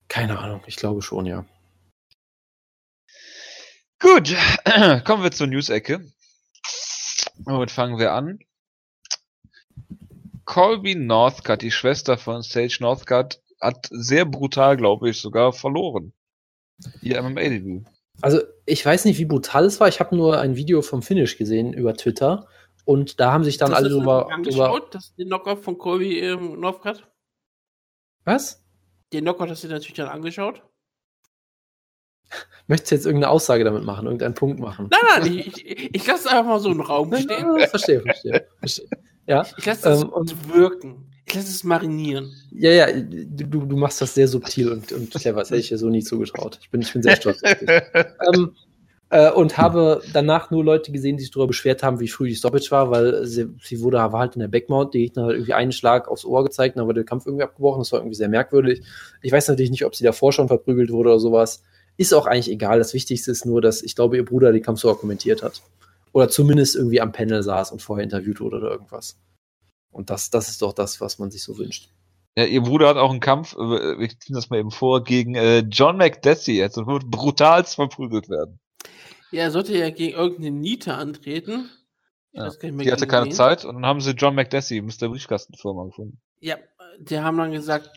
Keine Ahnung, ich glaube schon, ja. Gut, (clears throat) kommen wir zur News-Ecke. Womit fangen wir an? Colby Northcutt, die Schwester von Sage Northcutt, hat sehr brutal, glaube ich, sogar verloren. Ihr MMA-Debüt. Also, ich weiß nicht, wie brutal es war. Ich habe nur ein Video vom Finish gesehen über Twitter. Und da haben sich dann Hast alle das drüber, drüber. angeschaut, das, den Knockout von Colby ähm, Northcutt? Was? Den Knockout hast du dir natürlich dann angeschaut? (laughs) Möchtest du jetzt irgendeine Aussage damit machen, irgendeinen Punkt machen? Nein, nein, (laughs) ich, ich, ich lasse es einfach mal so im Raum stehen. Ja, verstehe, verstehe. verstehe. Ja, Ich lasse das Ähm, und- wirken. Ich lasse es marinieren. ja, ja, du, du machst das sehr subtil und, und clever. Das hätte ich dir so nie zugetraut. Ich bin, ich bin sehr stolz auf dich. (laughs) ähm, äh, und habe danach nur Leute gesehen, die sich darüber beschwert haben, wie früh die Stoppage war, weil sie, sie wurde war halt in der Backmount, die Gegner hat irgendwie einen Schlag aufs Ohr gezeigt, dann wurde der Kampf irgendwie abgebrochen. Das war irgendwie sehr merkwürdig. Ich weiß natürlich nicht, ob sie davor schon verprügelt wurde oder sowas. Ist auch eigentlich egal. Das Wichtigste ist nur, dass ich glaube, ihr Bruder den Kampf sogar kommentiert hat. Oder zumindest irgendwie am Panel saß und vorher interviewt wurde oder irgendwas. Und das, das ist doch das, was man sich so wünscht. Ja, ihr Bruder hat auch einen Kampf, äh, wir ziehen das mal eben vor, gegen äh, John McDessie jetzt und wird brutalst verprügelt werden. Ja, er sollte ja gegen irgendeine Niete antreten. Ja, Die hatte keine wen. Zeit und dann haben sie John McDessie, Mr. Briefkastenfirma gefunden. Ja, die haben dann gesagt,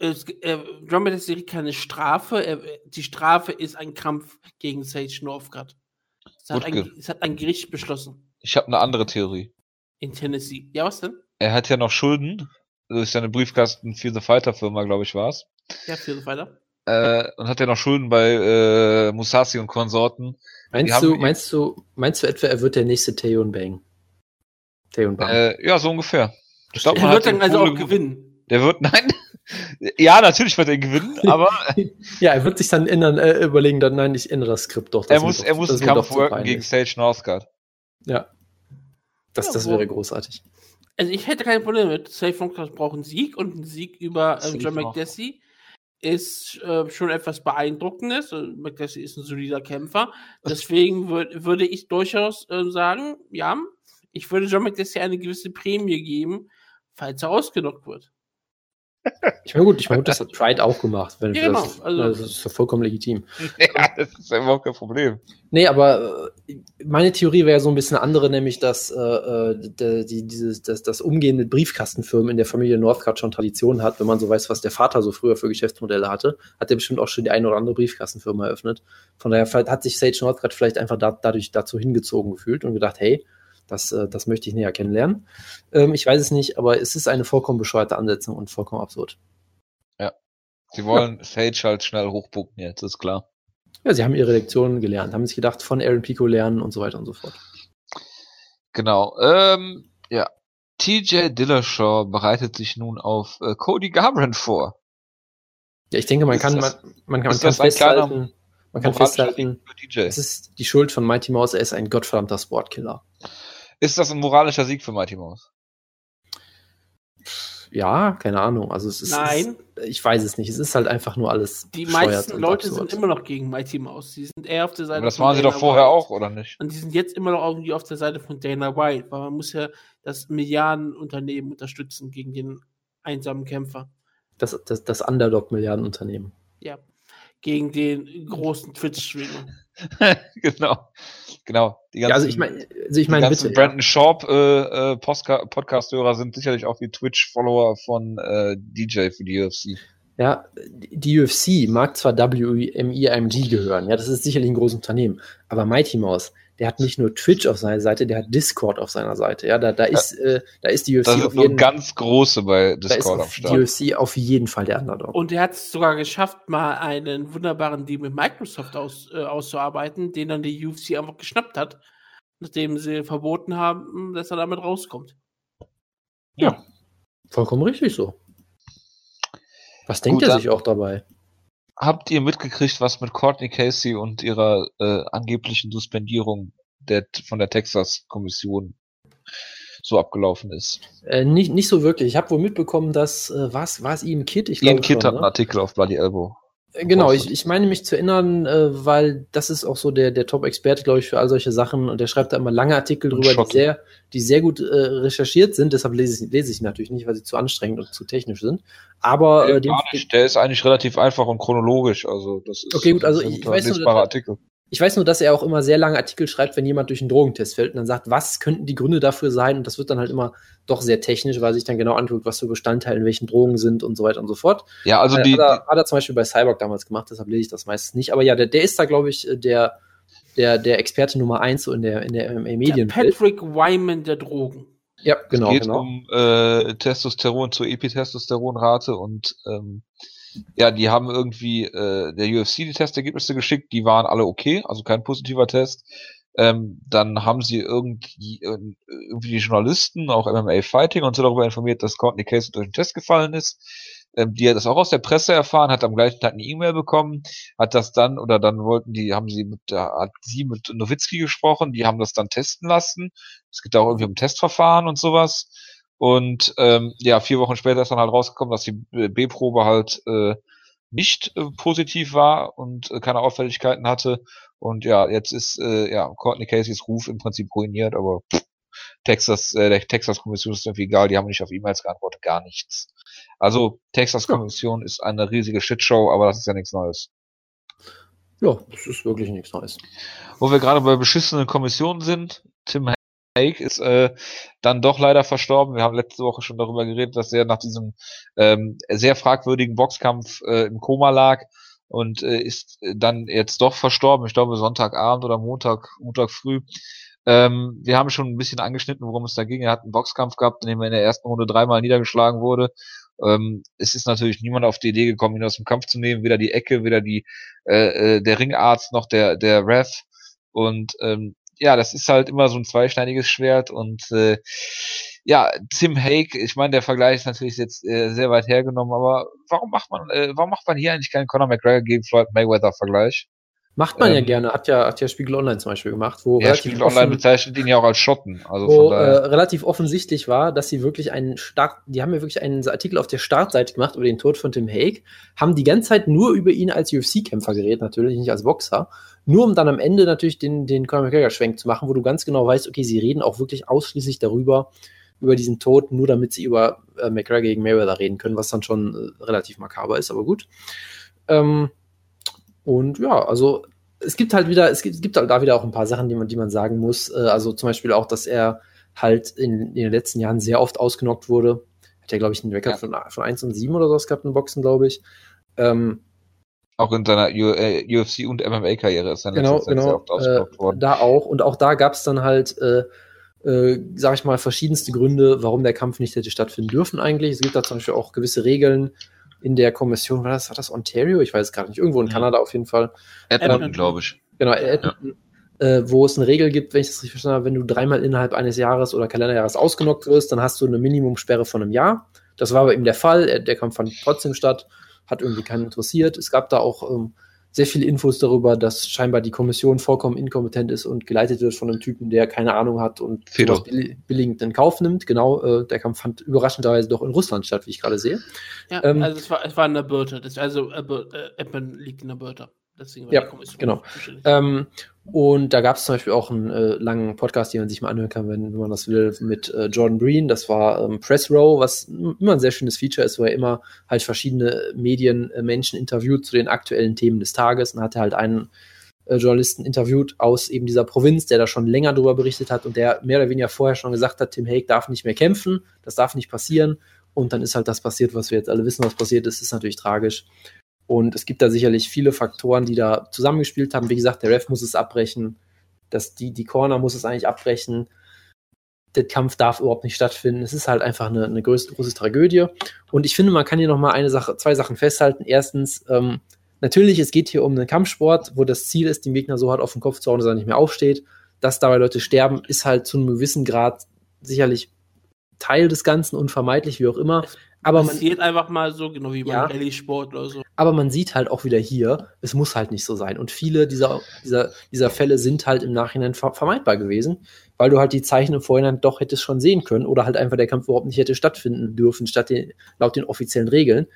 es, äh, John Medina kriegt keine Strafe. Er, die Strafe ist ein Kampf gegen Sage Northcutt. Es hat, ein, es hat ein Gericht beschlossen Ich habe eine andere Theorie. in Tennessee. Ja, was denn? Er hat ja noch Schulden. Das ist ja eine Briefkasten für The Fighter Firma, glaube ich, war's. Ja, führe weiter. Äh, und hat ja noch Schulden bei äh, Musashi und Konsorten. Meinst du, meinst du, meinst du etwa, er wird der nächste Theon Bang? Theon Bang. Äh, ja, so ungefähr. Ich glaub, Er man wird dann also auch ge- gewinnen. Der wird, (laughs) nein. ja, natürlich wird er gewinnen, (laughs) aber Ja, er wird sich dann ändern, äh, überlegen, dann, nein, ich ändere das Skript doch. das er muss, doch- er muss das einen Kampf worken gegen Sage Northcutt. Ja. Das, Ja, das wäre großartig. Also ich hätte kein Problem mit. Safe Northcutt braucht einen Sieg und ein Sieg über ähm, John. McDessie ist äh, schon etwas beeindruckendes. Äh, McDessie ist ein solider Kämpfer. Deswegen würd, würde ich durchaus äh, sagen, ja, ich würde John McDessie eine gewisse Prämie geben, falls er ausgenockt wird. Ich meine, gut, ich meine, gut, das hat Pride auch gemacht. Wenn Ja, das, genau, also- das ist ja vollkommen legitim. (laughs) ja, das ist ja überhaupt kein Problem. Nee, aber äh, meine Theorie wäre so ein bisschen eine andere, nämlich, dass äh, äh, die, dieses, das, das Umgehen mit Briefkastenfirmen in der Familie Northcutt schon Tradition hat. Wenn man so weiß, was der Vater so früher für Geschäftsmodelle hatte, hat er bestimmt auch schon die eine oder andere Briefkastenfirma eröffnet. Von daher hat sich Sage Northcutt vielleicht einfach da, dadurch dazu hingezogen gefühlt und gedacht, hey, das, äh, das möchte ich näher kennenlernen. Ähm, ich weiß es nicht, aber es ist eine vollkommen bescheuerte Ansetzung und vollkommen absurd. Sie wollen Sage halt schnell hochpucken jetzt, ist klar. Ja, sie haben ihre Lektionen gelernt, haben sich gedacht, von Aaron Pico lernen und so weiter und so fort. Genau. Ähm, ja. TJ Dillashaw bereitet sich nun auf äh, Cody Garbrandt vor. Ja, ich denke, man Ist kann, man, das- man kann, man kann ein kleiner festhalten, man kann festhalten, es ist die Schuld von Mighty Mouse, er ist ein gottverdammter Sportkiller. Ist das ein moralischer Sieg für Mighty Mouse? Ja, keine Ahnung. Also es ist, Nein. Es, ich weiß es nicht. Es ist halt einfach nur alles. Die meisten Leute absurd. sind immer noch gegen Mighty Mouse. Die sind eher auf der Seite Aber das von waren sie Dana doch vorher White. auch, oder nicht? Und die sind jetzt immer noch irgendwie auf der Seite von Dana White, weil man muss ja das Milliardenunternehmen unterstützen gegen den einsamen Kämpfer. das, das, das Underdog-Milliardenunternehmen. Ja. Gegen den großen Twitch-Streamer. (laughs) genau. Genau. Die Ja, also ich meine, also ich meine ganzen bitte. Ja. Brandon Sharp äh, äh, Podcast-Hörer sind sicherlich auch die Twitch-Follower von äh, DJ für die UFC. ja, die UFC mag zwar WMEIMG gehören, ja, das ist sicherlich ein großes Unternehmen, aber Mighty Mouse, der hat nicht nur Twitch auf seiner Seite, der hat Discord auf seiner Seite. Ja, da, da ist, äh, da ist die UFC Da auf sind nur jeden ganz große bei da ist Discord auf Start. die UFC auf jeden Fall der Underdog. Und er hat es sogar geschafft, mal einen wunderbaren Deal mit Microsoft aus, äh, auszuarbeiten, den dann die UFC einfach geschnappt hat, nachdem sie verboten haben, dass er damit rauskommt. Ja, vollkommen richtig so. Was denkt Gut, er sich auch dabei? Habt ihr mitgekriegt, was mit Courtney Casey und ihrer äh, angeblichen Suspendierung der, von der Texas-Kommission so abgelaufen ist? Äh, nicht, nicht so wirklich. Ich habe wohl mitbekommen, dass, äh, was, war es Ian Kidd? Ich Ian schon, hat einen ne? Artikel auf Bloody Elbow. Äh, Genau, ich, ich meine mich zu erinnern, äh, weil das ist auch so der, der Top-Experte, glaube ich, für all solche Sachen und der schreibt da immer lange Artikel drüber, die sehr, die sehr gut äh, recherchiert sind, deshalb lese ich, lese ich natürlich nicht, weil sie zu anstrengend und zu technisch sind. Aber Äh, äh, nicht. Der ist eigentlich relativ einfach und chronologisch. Also das ist Okay, gut, also ein ich guter, weiß nur, dass- Artikel. Ich weiß nur, dass er auch immer sehr lange Artikel schreibt, wenn jemand durch einen Drogentest fällt und dann sagt, was könnten die Gründe dafür sein? Und das wird dann halt immer doch sehr technisch, weil er sich dann genau anguckt, was für Bestandteile in welchen Drogen sind und so weiter und so fort. Ja, also Äh, die, hat, er, hat er zum Beispiel bei Cyborg damals gemacht, deshalb lese ich das meistens nicht. Aber ja, der, der ist da, glaube ich, äh, der, der, der Experte Nummer eins so in der, in der Der MMA-Medienwelt. Patrick Wyman der Drogen. Ja, es genau, geht genau. um äh, Testosteron zur Epitestosteronrate und ähm, ja, die haben irgendwie äh, der UFC die Testergebnisse geschickt, die waren alle okay, also kein positiver Test. Ähm, dann haben sie irgendwie, irgendwie die Journalisten, auch MMA Fighting und so darüber informiert, dass Courtney Casey durch den Test gefallen ist. Ähm, die hat das auch aus der Presse erfahren, hat am gleichen Tag eine E-Mail bekommen, hat das dann, oder dann wollten die, haben sie mit, hat sie mit Nowitzki gesprochen, die haben das dann testen lassen. Es geht auch irgendwie um Testverfahren und sowas. Und ähm, ja, vier Wochen später ist dann halt rausgekommen, dass die B-Probe halt äh, nicht äh, positiv war und äh, keine Auffälligkeiten hatte. Und ja, jetzt ist äh, ja Courtney Caseys Ruf im Prinzip ruiniert, aber pff, Texas, äh, der Texas-Kommission ist irgendwie egal, die haben nicht auf E-Mails geantwortet, gar nichts. Also Texas-Kommission ist eine riesige Shitshow, aber das ist ja nichts Neues. Ja, das ist wirklich nichts Neues. Wo wir gerade bei beschissenen Kommissionen sind, Tim Hague ist äh, dann doch leider verstorben. Wir haben letzte Woche schon darüber geredet, dass er nach diesem ähm, sehr fragwürdigen Boxkampf äh, im Koma lag und äh, ist dann jetzt doch verstorben. Ich glaube Sonntagabend oder Montag, Montag früh. Ähm, wir haben schon ein bisschen angeschnitten, worum es da ging. Er hat einen Boxkampf gehabt, in dem er in der ersten Runde dreimal niedergeschlagen wurde. Ähm, es ist natürlich niemand auf die Idee gekommen, ihn aus dem Kampf zu nehmen, weder die Ecke, weder die äh, äh, der Ringarzt noch der der Ref. Und ähm, ja, das ist halt immer so ein zweischneidiges Schwert und äh, ja, Tim Hake, ich meine, der Vergleich ist natürlich jetzt äh, sehr weit hergenommen, aber warum macht man, äh, warum macht man hier eigentlich keinen Conor McGregor gegen Floyd Mayweather Vergleich? Macht man ja Ähm, gerne, hat ja, hat ja Spiegel Online zum Beispiel gemacht, wo Ja, Spiegel Online bezeichnet ihn ja auch als Schotten, also wo äh, relativ offensichtlich war, dass sie wirklich einen Start, die haben ja wirklich einen Artikel auf der Startseite gemacht über den Tod von Tim Hague, haben die ganze Zeit nur über ihn als UFC-Kämpfer geredet, natürlich nicht als Boxer, nur um dann am Ende natürlich den, den Conor McGregor-Schwenk zu machen, wo du ganz genau weißt, okay, sie reden auch wirklich ausschließlich darüber, über diesen Tod, nur damit sie über äh, McGregor gegen Mayweather reden können, was dann schon äh, relativ makaber ist, aber gut. Ähm, und ja, also es gibt halt wieder, es gibt, es gibt halt da wieder auch ein paar Sachen, die man, die man sagen muss. Äh, also zum Beispiel auch, dass er halt in, in den letzten Jahren sehr oft ausgenockt wurde. Hat er, glaube ich, einen Rekord ja. von, von 1 und 7 oder sowas gehabt in Boxen, glaube ich. Ähm, auch in seiner U äh, UFC- und MMA-Karriere ist er genau, genau, sehr oft ausgenockt äh, worden. Da auch. Und auch da gab es dann halt, äh, äh, sag ich mal, verschiedenste Gründe, warum der Kampf nicht hätte stattfinden dürfen eigentlich. Es gibt da zum Beispiel auch gewisse Regeln, in der Kommission, war das, war das Ontario? Ich weiß es gar nicht, irgendwo in mhm. Kanada auf jeden Fall. Edmonton, ähm, glaube ich. Genau, Edmonton, ja. äh, wo es eine Regel gibt, wenn ich das richtig verstanden habe, wenn du dreimal innerhalb eines Jahres oder Kalenderjahres ausgenockt wirst, dann hast du eine Minimumsperre von einem Jahr. Das war aber eben der Fall. Der Kampf fand trotzdem statt, hat irgendwie keinen interessiert. Es gab da auch ähm, sehr viele Infos darüber, dass scheinbar die Kommission vollkommen inkompetent ist und geleitet wird von einem Typen, der keine Ahnung hat und billig, billigend in Kauf nimmt. Genau, äh, der Kampf fand überraschenderweise doch in Russland statt, wie ich gerade sehe. Ja, ähm, also es war, es war in Alberta, das, also äh, Apple liegt in Alberta. Deswegen war ja, genau. Ähm, und da gab es zum Beispiel auch einen äh, langen Podcast, den man sich mal anhören kann, wenn, wenn man das will, mit äh, Jordan Breen. Das war ähm, Press Row, was immer ein sehr schönes Feature ist, wo er immer halt verschiedene Medienmenschen äh, interviewt zu den aktuellen Themen des Tages und hatte halt einen äh, Journalisten interviewt aus eben dieser Provinz, der da schon länger darüber berichtet hat und der mehr oder weniger vorher schon gesagt hat, Tim Hake darf nicht mehr kämpfen, das darf nicht passieren. Und dann ist halt das passiert, was wir jetzt alle wissen, was passiert ist, ist natürlich tragisch. Und es gibt da sicherlich viele Faktoren, die da zusammengespielt haben. Wie gesagt, der Ref muss es abbrechen. Das, die, die Corner muss es eigentlich abbrechen. Der Kampf darf überhaupt nicht stattfinden. Es ist halt einfach eine, eine große, große Tragödie. Und ich finde, man kann hier nochmal eine Sache, zwei Sachen festhalten. Erstens, ähm, natürlich, es geht hier um einen Kampfsport, wo das Ziel ist, den Gegner so hart auf den Kopf zu hauen, dass er nicht mehr aufsteht. Dass dabei Leute sterben, ist halt zu einem gewissen Grad sicherlich Teil des Ganzen, unvermeidlich, wie auch immer. Aber passiert man, einfach mal so, genau wie beim ja, Rallye-Sport oder so. Aber man sieht halt auch wieder hier, es muss halt nicht so sein. Und viele dieser, dieser, dieser Fälle sind halt im Nachhinein vermeidbar gewesen, weil du halt die Zeichen im Vorhinein doch hättest schon sehen können oder halt einfach der Kampf überhaupt nicht hätte stattfinden dürfen, statt den, laut den offiziellen Regeln.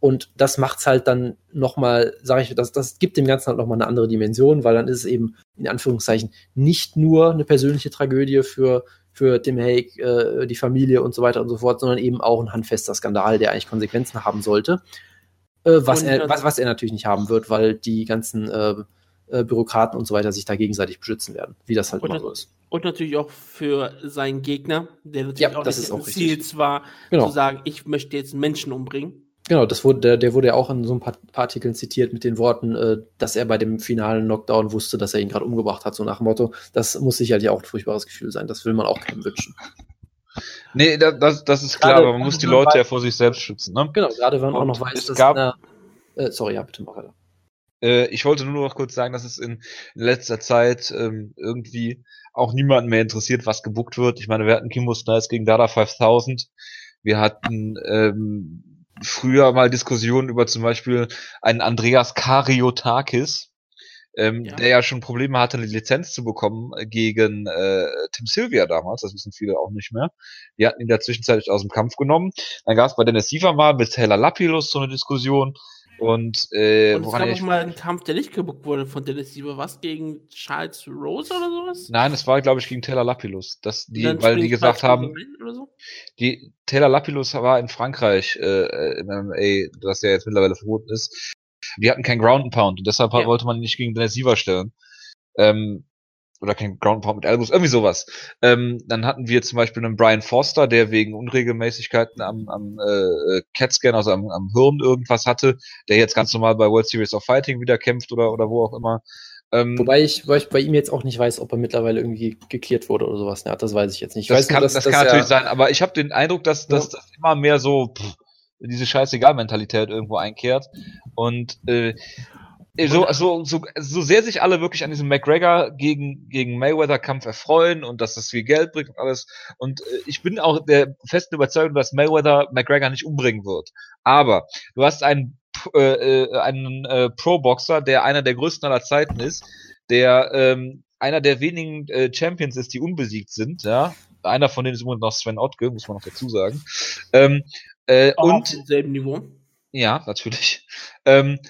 Und das macht's halt dann nochmal, sage ich, das, das gibt dem Ganzen halt nochmal eine andere Dimension, weil dann ist es eben in Anführungszeichen nicht nur eine persönliche Tragödie für für Tim Hague, äh, die Familie und so weiter und so fort, sondern eben auch ein handfester Skandal, der eigentlich Konsequenzen haben sollte. Äh, was, er, was, was er natürlich nicht haben wird, weil die ganzen äh, äh, Bürokraten und so weiter sich da gegenseitig beschützen werden, wie das halt und, immer so ist. Und natürlich auch für seinen Gegner, der natürlich ja, auch das ist auch Ziel war, genau. zu sagen, ich möchte jetzt Menschen umbringen. Genau, das wurde, der, der wurde ja auch in so ein paar, paar Artikeln zitiert mit den Worten, äh, dass er bei dem finalen Knockdown wusste, dass er ihn gerade umgebracht hat, so nach dem Motto. Das muss sicherlich auch ein furchtbares Gefühl sein. Das will man auch keinem wünschen. (laughs) Nee, das, das ist klar, gerade, aber man muss die Leute ja vor sich selbst schützen. Ne? Genau, gerade wenn man auch noch weiß, dass. Gab, na, äh, sorry, ja, bitte mach weiter. Äh, ich wollte nur noch kurz sagen, dass es in, in letzter Zeit ähm, irgendwie auch niemanden mehr interessiert, was gebuckt wird. Ich meine, wir hatten Kimbo Snice gegen Dada 5000. Wir hatten ähm, früher mal Diskussionen über zum Beispiel einen Andreas Kariotakis, ähm, ja. der ja schon Probleme hatte, eine Lizenz zu bekommen gegen äh, Tim Sylvia damals, das wissen viele auch nicht mehr. Die hatten ihn da zwischenzeitlich aus dem Kampf genommen. Dann gab es bei Dennis Siever mal mit Taylor Lapilus so eine Diskussion. Und, äh, und es gab auch mal einen Kampf, der nicht gebuckt wurde von Dennis Siever. Was gegen Charles Rose oder sowas? Nein, es war, glaube ich, gegen Taylor Lapilus. Das, die, weil die gesagt haben, so? die Taylor Lapilus war in Frankreich äh, im MMA, das ja jetzt mittlerweile verboten ist. Die hatten kein Ground and Pound und deshalb ja. wollte man nicht gegen Dennis Siever stellen. Ähm, oder kein Ground Pound mit Elbows, irgendwie sowas. Ähm, dann hatten wir zum Beispiel einen Brian Foster, der wegen Unregelmäßigkeiten am, am äh, CAT-Scan, also am, am Hirn irgendwas hatte, der jetzt ganz normal bei World Series of Fighting wieder kämpft oder, oder wo auch immer. Ähm, Wobei ich, weil ich bei ihm jetzt auch nicht weiß, ob er mittlerweile irgendwie geklärt wurde oder sowas. Ja, das weiß ich jetzt nicht. Ich das kann, nur, dass, das kann natürlich sein, aber ich habe den Eindruck, dass, dass ja. das immer mehr so pff, diese Scheißegal-Mentalität irgendwo einkehrt. Und äh, so, so, so, so sehr sich alle wirklich an diesem McGregor gegen, gegen Mayweather-Kampf erfreuen und dass das viel Geld bringt und alles. Und äh, ich bin auch der festen Überzeugung, dass Mayweather McGregor nicht umbringen wird. Aber du hast einen, äh, äh, einen äh, Pro-Boxer, der einer der größten aller Zeiten ist, der ähm, einer der wenigen äh, Champions ist, die unbesiegt sind, ja. Einer von denen ist immer noch Sven Ottke, muss man noch dazu sagen. Ähm, äh, und auf demselben Niveau. Ja, natürlich. Ähm,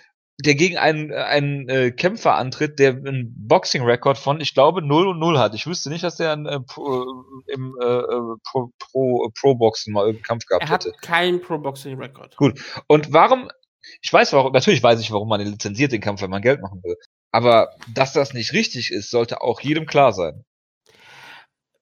der gegen einen, einen äh, Kämpfer antritt, der einen Boxing-Rekord von, ich glaube, 0 und 0 hat. Ich wüsste nicht, dass der einen, äh, Pro, äh, im äh, äh Pro, mal irgendeinen Kampf gehabt Er hat hätte. keinen Pro-Boxing-Rekord. Und warum, ich weiß warum, natürlich weiß ich, warum man den lizenziert, den Kampf, wenn man Geld machen will. Aber dass das nicht richtig ist, sollte auch jedem klar sein.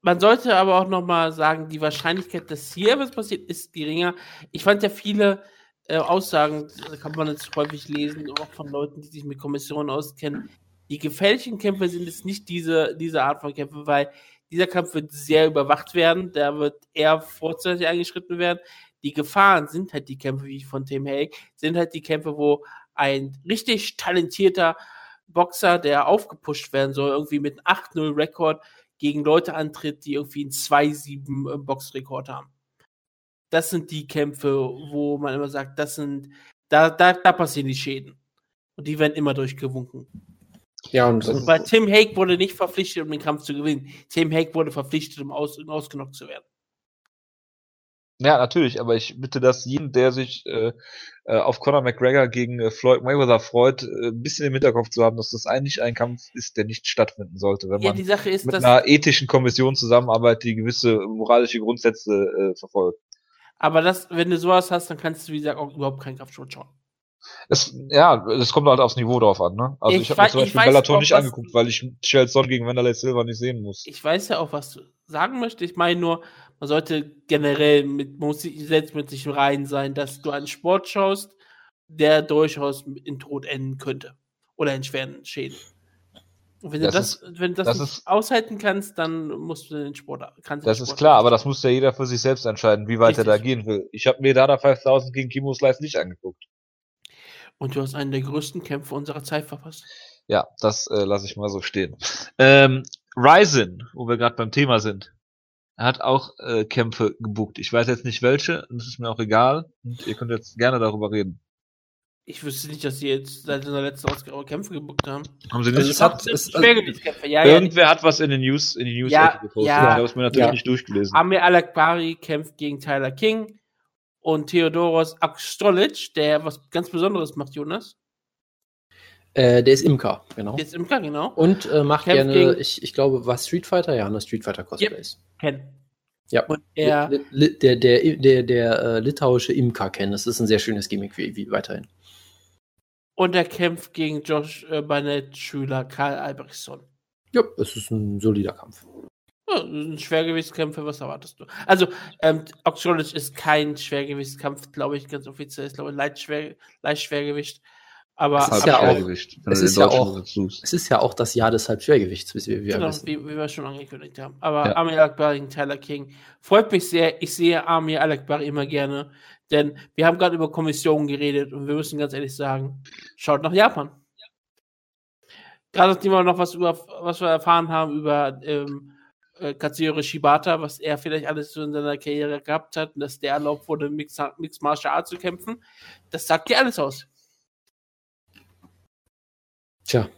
Man sollte aber auch nochmal sagen, die Wahrscheinlichkeit, dass hier was passiert, ist geringer. Ich fand ja viele äh, Aussagen, kann man jetzt häufig lesen, auch von Leuten, die sich mit Kommissionen auskennen. Die gefährlichen Kämpfe sind jetzt nicht diese, diese Art von Kämpfen, weil dieser Kampf wird sehr überwacht werden, da wird eher vorzeitig eingeschritten werden. Die Gefahren sind halt die Kämpfe, wie von Tim Hague, sind halt die Kämpfe, wo ein richtig talentierter Boxer, der aufgepusht werden soll, irgendwie mit einem 8-0-Rekord gegen Leute antritt, die irgendwie einen 2-7 Boxrekord haben. Das sind die Kämpfe, wo man immer sagt, das sind, da, da, da passieren die Schäden. Und die werden immer durchgewunken. Ja, und, Und bei Tim Hake wurde nicht verpflichtet, um den Kampf zu gewinnen. Tim Hake wurde verpflichtet, um, aus, um ausgenockt zu werden. Ja, natürlich, aber ich bitte das jeden, der sich äh, äh, auf Conor McGregor gegen äh, Floyd Mayweather freut, äh, ein bisschen im Hinterkopf zu haben, dass das eigentlich ein Kampf ist, der nicht stattfinden sollte, wenn Ja, man die Sache ist, mit dass, einer ethischen Kommission zusammenarbeitet, die gewisse moralische Grundsätze äh, verfolgt. Aber das, wenn du sowas hast, dann kannst du, wie gesagt, auch überhaupt keinen Kampfsport schauen. Es, ja, es kommt halt aufs Niveau drauf an, ne? Also Ich ich, habe mir zum Beispiel Bellator auch, nicht angeguckt, weil ich Chelson gegen Wanderlei Silva nicht sehen muss. Ich weiß ja auch, was du sagen möchtest. Ich meine nur, man sollte generell mit, man muss sich selbst mit sich rein sein, dass du einen Sport schaust, der durchaus in Tod enden könnte. Oder in schweren Schäden. Und wenn Das du das, wenn du das, das nicht ist- aushalten kannst, dann musst du den Sport, kannst Das den ist Sport klar, nicht aber das muss ja jeder für sich selbst entscheiden, wie weit er da Richtig. gehen will. Ich habe mir Dada 5000 gegen Kimo Slice nicht angeguckt. Und du hast einen der größten Kämpfe unserer Zeit verpasst. Ja, das äh, lasse ich mal so stehen. Ähm, Ryzen, wo wir gerade beim Thema sind, hat auch äh, Kämpfe gebucht. Ich weiß jetzt nicht welche, es ist mir auch egal. Und ihr könnt jetzt gerne darüber reden. Ich wüsste nicht, dass sie jetzt seit der letzten Ausgabe Kämpfe gebucht haben. Haben sie Also nicht? es hat, es, also, Schwergewichtskämpfe, ja, ja. Irgendwer hat was in den News, in die News Ja, gepostet. ja, ich habe es mir natürlich ja. nicht durchgelesen. Amir Alakbari kämpft gegen Tyler King und Theodoros Akstolic, der was ganz Besonderes macht, Jonas. äh, der ist Imker, genau. Jetzt im Gang, genau. Und äh, macht Kämpft gerne, ich, ich glaube, was Street Fighter? Ja, ne, Street Fighter Cosplays. Ken. Ja. Und er, Li- li- der, der, der, der äh, litauische Imker kennen. Das ist ein sehr schönes Gimmick wie, wie weiterhin. Und er kämpft gegen Josh äh, Barnett Schüler Karl Albrechtsson. Ja, es ist ein solider Kampf. Ja, das sind Schwergewichtskämpfe, was erwartest du? Also, ähm, Akstolic ist kein Schwergewichtskampf, glaube ich, ganz offiziell. Ist, glaube ich, leicht, schwer, leicht Schwergewicht. Aber, Das ist ja auch- es ist ja auch-. Es ist ja auch das Jahr des Halbschwergewichts, wie wir, Genau, wie, wie wir schon angekündigt haben. Aber Ja. Amir Akbar gegen Tyler King freut mich sehr. Ich sehe Amir Akbar immer gerne, denn wir haben gerade über Kommissionen geredet und wir müssen ganz ehrlich sagen, schaut nach Japan. Gerade nachdem wir noch was über was wir erfahren haben über ähm, äh, Katsuyori Shibata, was er vielleicht alles so in seiner Karriere gehabt hat und dass der erlaubt wurde, Mixed, Mixed Martial Arts zu kämpfen, das sagt dir alles aus. Tja,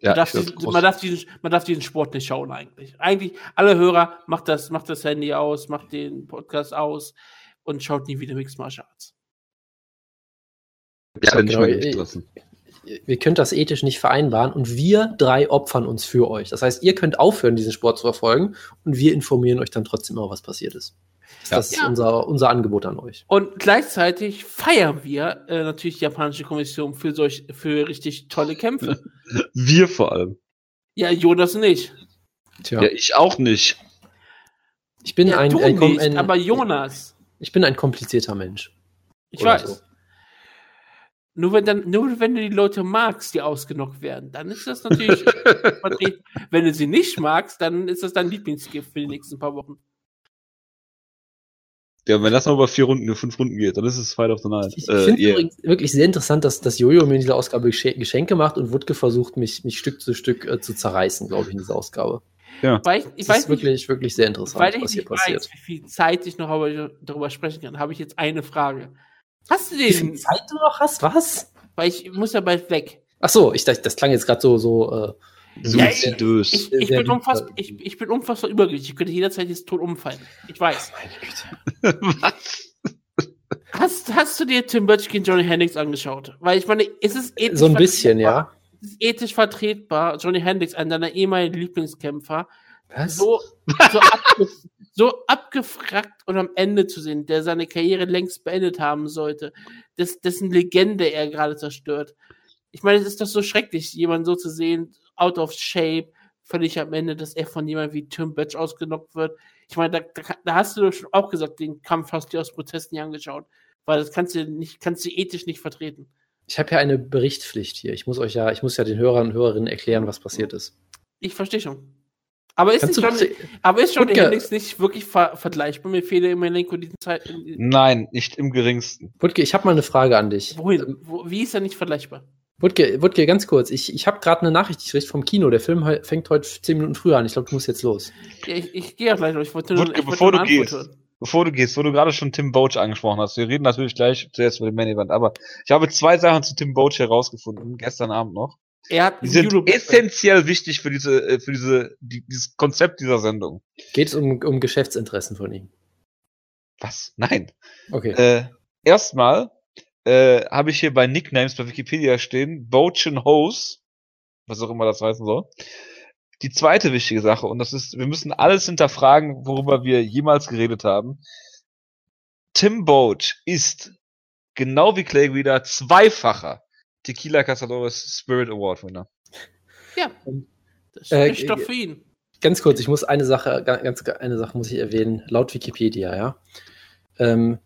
Ja, man, darf diesen, man, darf diesen, man darf diesen Sport nicht schauen eigentlich. Eigentlich, alle Hörer, macht das, macht das Handy aus, macht den Podcast aus und schaut nie wieder Mixed Martial Arts. ja, ich genau, mal gelassen. wir können das ethisch nicht vereinbaren und wir drei opfern uns für euch. Das heißt, ihr könnt aufhören, diesen Sport zu verfolgen und wir informieren euch dann trotzdem immer, was passiert ist. Ja. Das ist Ja. unser, unser Angebot an euch. Und gleichzeitig feiern wir äh, natürlich die japanische Kommission für solch, für richtig tolle Kämpfe. (laughs) Wir vor allem. ja, Jonas nicht. Tja, Ja, ich auch nicht. ich bin Ja, ein, du ein, nicht, ein aber Jonas. Ich bin ein komplizierter Mensch. Ich Oder weiß. so. Nur wenn dann, nur wenn du die Leute magst, die ausgenockt werden, dann ist das natürlich. Wenn du sie nicht magst, dann ist das dein Lieblingsgift für die nächsten paar Wochen. Ja, wenn das noch über vier Runden, fünf Runden geht, dann ist es Fight of the Night. Ich, ich Äh, finde yeah. übrigens wirklich sehr interessant, dass, dass Jojo mir in dieser Ausgabe Gesche- Geschenke macht und Wutke versucht, mich, mich Stück zu Stück äh, zu zerreißen, glaube ich, in dieser Ausgabe. Weil ich, ich Das weiß ist nicht, wirklich, wirklich sehr interessant, weil ich was hier passiert. weiß, wie viel Zeit ich noch darüber sprechen kann, habe ich jetzt eine Frage. Hast du Wie viel den? Zeit du noch hast? Was? Weil ich muss ja bald weg. Ach so, ich dachte, das klang jetzt gerade so, so äh, Ja, ich- Suizidös. Ich, ich, bin unfassbar, ich, ich bin unfassbar übergewichtig. Ich könnte jederzeit jetzt tot umfallen. Ich weiß. Was? (laughs) Hast hast, hast du dir Tim Burch gegen Johnny Hendricks angeschaut? Weil ich meine, ist es ethisch So ein bisschen, ja. Ethisch vertretbar, Johnny Hendricks, einer deiner ehemaligen Lieblingskämpfer, Was? so, so, abge, so abgefragt und am Ende zu sehen, der seine Karriere längst beendet haben sollte, des, dessen Legende er gerade zerstört. Ich meine, es ist doch so schrecklich, jemanden so zu sehen, out of shape, völlig am Ende, dass er von jemandem wie Tim Batch ausgenockt wird. Ich meine, da, da, da hast du doch schon auch gesagt, den Kampf hast du dir aus Protesten nicht angeschaut, weil das kannst du nicht, kannst du ethisch nicht vertreten. Ich habe ja eine Berichtspflicht hier. Ich muss euch ja, ich muss ja den Hörern und Hörerinnen erklären, was passiert ist. Ich verstehe schon. Aber ist, Johnny, aber ist Wutke. Hendricks nicht wirklich ver vergleichbar mit Fehler im Malenko diesen Zeit? Nein, nicht im geringsten. Wutke, ich habe mal eine Frage an dich. Wohin? Wo, wie ist er nicht vergleichbar? Wutke, Wutke ganz kurz. Ich, ich habe gerade eine Nachricht gekriegt vom Kino. Der Film fängt heute zehn Minuten früher an. Ich glaube, du musst jetzt los. Ja, ich, ich gehe ja gleich noch. Ich wollte nur, Wutke, ich wollte bevor du gehst. hören. Bevor du gehst, wo du gerade schon Tim Boach angesprochen hast, wir reden natürlich gleich zuerst über den Main Event, aber ich habe zwei Sachen zu Tim Boach herausgefunden, gestern Abend noch. Er hat Die sind essentiell wichtig für diese, äh, für diese, die, dieses Konzept dieser Sendung. Geht es um, um Geschäftsinteressen von ihm? Was? Nein. Okay. Äh, erstmal äh, habe ich hier bei Nicknames bei Wikipedia stehen, Bochen Hose, was auch immer das heißen soll. Die zweite wichtige Sache, und das ist, wir müssen alles hinterfragen, worüber wir jemals geredet haben. Tim Boach ist, genau wie Clay wieder, zweifacher Tequila Cazadores Spirit Award Winner. Ja. Das Äh, spricht doch für ihn. Ganz kurz, ich muss eine Sache, ga- ganz eine Sache muss ich erwähnen, laut Wikipedia, ja. Ähm,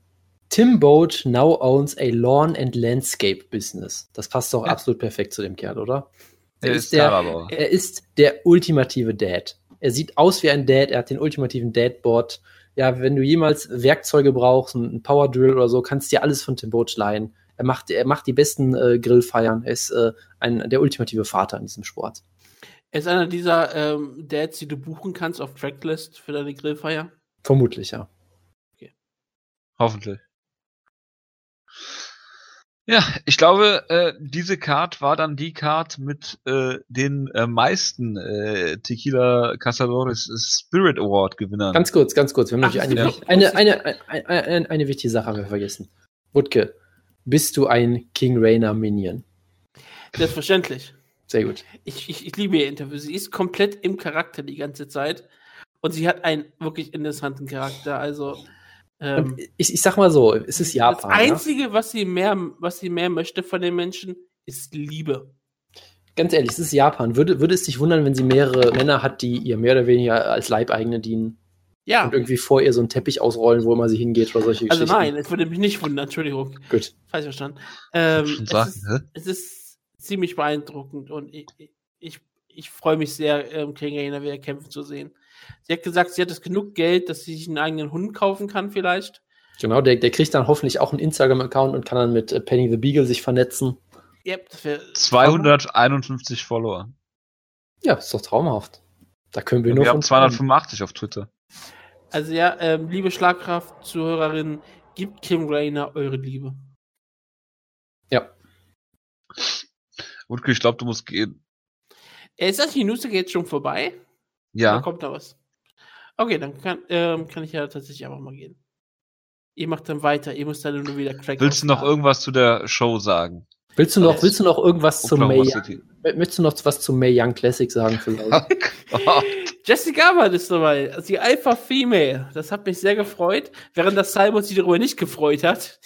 Tim Boat now owns a lawn and landscape business. Das passt doch Ja. absolut perfekt zu dem Kerl, oder? Er Er ist ist, der, er ist der ultimative Dad. Er sieht aus wie ein Dad, er hat den ultimativen Dadboard. Ja, wenn du jemals Werkzeuge brauchst, ein Power Drill oder so, kannst du dir alles von Tim Boat leihen. Er macht, er macht die besten äh, Grillfeiern. Er ist äh, ein, der ultimative Vater in diesem Sport. Er ist einer dieser ähm, Dads, die du buchen kannst auf Tracklist für deine Grillfeier. Vermutlich, ja. Hoffentlich. Ja, ich glaube, äh, diese Card war dann die Card mit äh, den äh, meisten äh, Tequila Cazadores Spirit Award Gewinnern. Ganz kurz, ganz kurz. Wir haben Ach, natürlich eine, ja. eine, eine, eine, eine, eine wichtige Sache haben wir vergessen. Wutke, bist du ein King Rainer Minion? Selbstverständlich. Sehr gut. Ich, ich, ich liebe ihr Interview. Sie ist komplett im Charakter die ganze Zeit. Und sie hat einen wirklich interessanten Charakter. Also. Ähm, ich, ich sag mal so, es ist Japan. Das ja? Einzige, was sie mehr, was sie mehr möchte von den Menschen, ist Liebe. Ganz ehrlich, es ist Japan. Würde, würde es dich wundern, wenn sie mehrere Männer hat, die ihr mehr oder weniger als Leibeigene dienen Ja. und irgendwie vor ihr so einen Teppich ausrollen, wo immer sie hingeht oder solche Also Geschichten? nein, es würde mich nicht wundern, Entschuldigung. Gut. Falsch verstanden. Ähm, es, sagen, ist, es ist ziemlich beeindruckend und ich, ich, ich freue mich sehr, ähm, King Rainer wieder kämpfen zu sehen. Sie hat gesagt, sie hat das genug Geld, dass sie sich einen eigenen Hund kaufen kann, vielleicht. Genau, der, der kriegt dann hoffentlich auch einen Instagram-Account und kann dann mit äh, Penny the Beagle sich vernetzen. Yep, das wäre 251 Follower. Ja, ist doch traumhaft. Da können wir Wir, nur haben träumen. 285 auf Twitter. Also ja, ähm, liebe Schlagkraft-Zuhörerinnen, gibt Kim Rainer eure Liebe. Ja. Wutke, ich glaube, du musst gehen. Ist das jetzt schon vorbei? Oder Ja. kommt da was? Okay, dann kann, ähm, kann ich ja tatsächlich einfach mal gehen. Ihr macht dann weiter, ihr müsst dann nur wieder Crack Willst du noch ausladen. irgendwas zu der Show sagen? Willst du noch, willst du noch irgendwas zum May, City. möchtest du noch was zum May Young Classic sagen vielleicht? (laughs) Oh, Jessica Gabbard ist dabei, also die Alpha Female. Das hat mich sehr gefreut, während das Cyborg sich darüber nicht gefreut hat.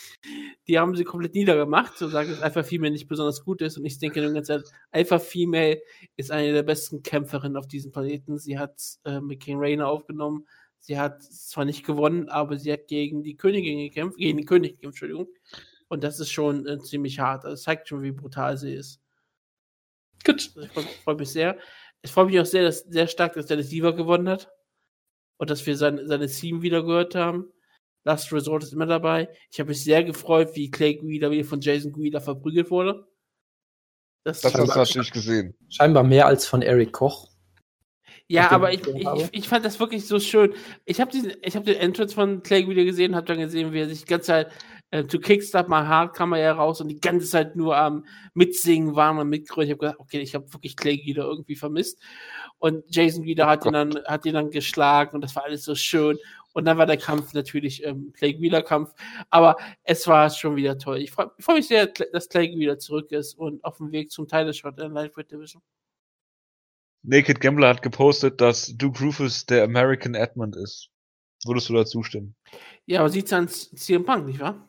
Die haben sie komplett niedergemacht und sagen, dass Alpha Female nicht besonders gut ist. Und ich denke die ganze Zeit, Alpha Female ist eine der besten Kämpferinnen auf diesem Planeten. Sie hat äh, mit King Rainer aufgenommen. Sie hat zwar nicht gewonnen, aber sie hat gegen die Königin gekämpft, gegen den König gekämpft, Entschuldigung. Und das ist schon äh, ziemlich hart. Also, es zeigt schon, wie brutal sie ist. Gut. Also ich freue freu mich sehr. Ich freue mich auch sehr, dass, sehr stark, dass Dennis Siever gewonnen hat. Und dass wir sein, seine Team wieder gehört haben. Last Resort ist immer dabei. Ich habe mich sehr gefreut, wie Clay Guida wieder von Jason Guida verprügelt wurde. Das, das hast du natürlich gesehen. Scheinbar mehr als von Eric Koch. ja, aber ich ich, ich, ich, fand das wirklich so schön. Ich habe diesen, ich habe den Entrance von Clay wieder gesehen, habe dann gesehen, wie er sich die ganze Zeit äh, to Kickstart My Heart kam er ja raus und die ganze Zeit nur am Mitsingen war und mitgrölen. Ich habe gedacht, okay, ich habe wirklich Clay wieder irgendwie vermisst. Und Jason wieder hat ihn dann, hat ihn dann geschlagen und das war alles so schön. Und dann war der Kampf natürlich ähm, Clay Wheeler Kampf. Aber es war schon wieder toll. Ich freue freu mich sehr, dass Clay wieder zurück ist und auf dem Weg zum Title Shot in der Lightweight Division. Naked Gambler hat gepostet, dass Duke Rufus der American Edmund ist. Würdest du da zustimmen? Ja, aber sieht's an CM Punk, nicht wahr?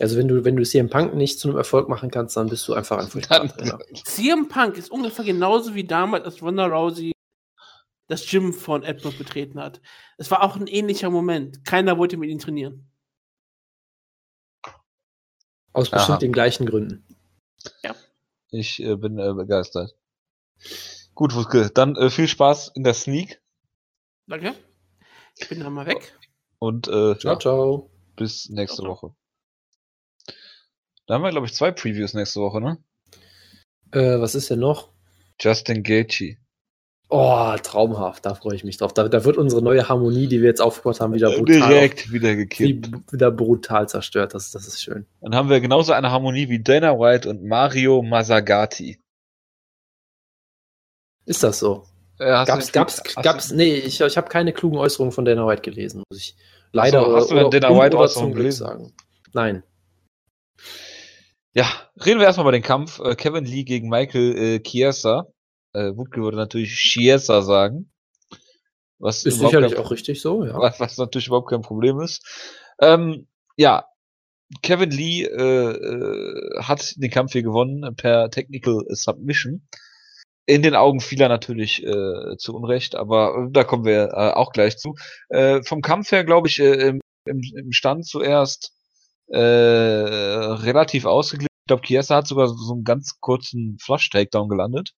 Also wenn du, wenn du CM Punk nicht zu einem Erfolg machen kannst, dann bist du einfach ein Dann- Genau. (laughs) CM Punk ist ungefähr genauso wie damals, als Ronda Rousey das Gym von Edmund betreten hat. Es war auch ein ähnlicher Moment. Keiner wollte mit ihm trainieren. Aus Aha. bestimmt den gleichen Gründen. Ich äh, bin äh, begeistert. Gut, Wutke, dann äh, viel Spaß in der Sneak Danke. Ich bin dann mal weg. und äh, Ciao, ja, ciao. bis nächste Ciao, ciao. Woche. Da haben wir, glaube ich, zwei Previews nächste Woche, ne? Äh, was ist denn noch? Justin Gaethje. Oh, traumhaft, da freue ich mich drauf. Da, da wird unsere neue Harmonie, die wir jetzt aufgebaut haben, wieder brutal, Äh, Direkt wieder wie, gekippt. wieder brutal zerstört. Das, das ist schön. Dann haben wir genauso eine Harmonie wie Dana White und Mario Masagati. Ist das so? Äh, hast Gab's, du- gab's, du- gab's, nee, ich, ich habe keine klugen Äußerungen von Dana White gelesen, muss ich leider so, hast du oder, denn Dana White oder Äußerungen zum Glück gelesen? sagen. Nein. Ja, reden wir erstmal über den Kampf. Äh, Kevin Lee gegen Michael äh, Chiesa. Äh, Wutke würde natürlich Chiesa sagen. Was Ist sicherlich kein- auch richtig so, ja. was, was natürlich überhaupt kein Problem ist. Ähm, ja, Kevin Lee äh, äh, hat den Kampf hier gewonnen per Technical Submission. In den Augen vieler natürlich äh, zu Unrecht, aber da kommen wir äh, auch gleich zu. Äh, vom Kampf her, glaube ich, äh, im, im Stand zuerst äh, relativ ausgeglichen. Ich glaube, Chiesa hat sogar so einen ganz kurzen Flush-Takedown gelandet.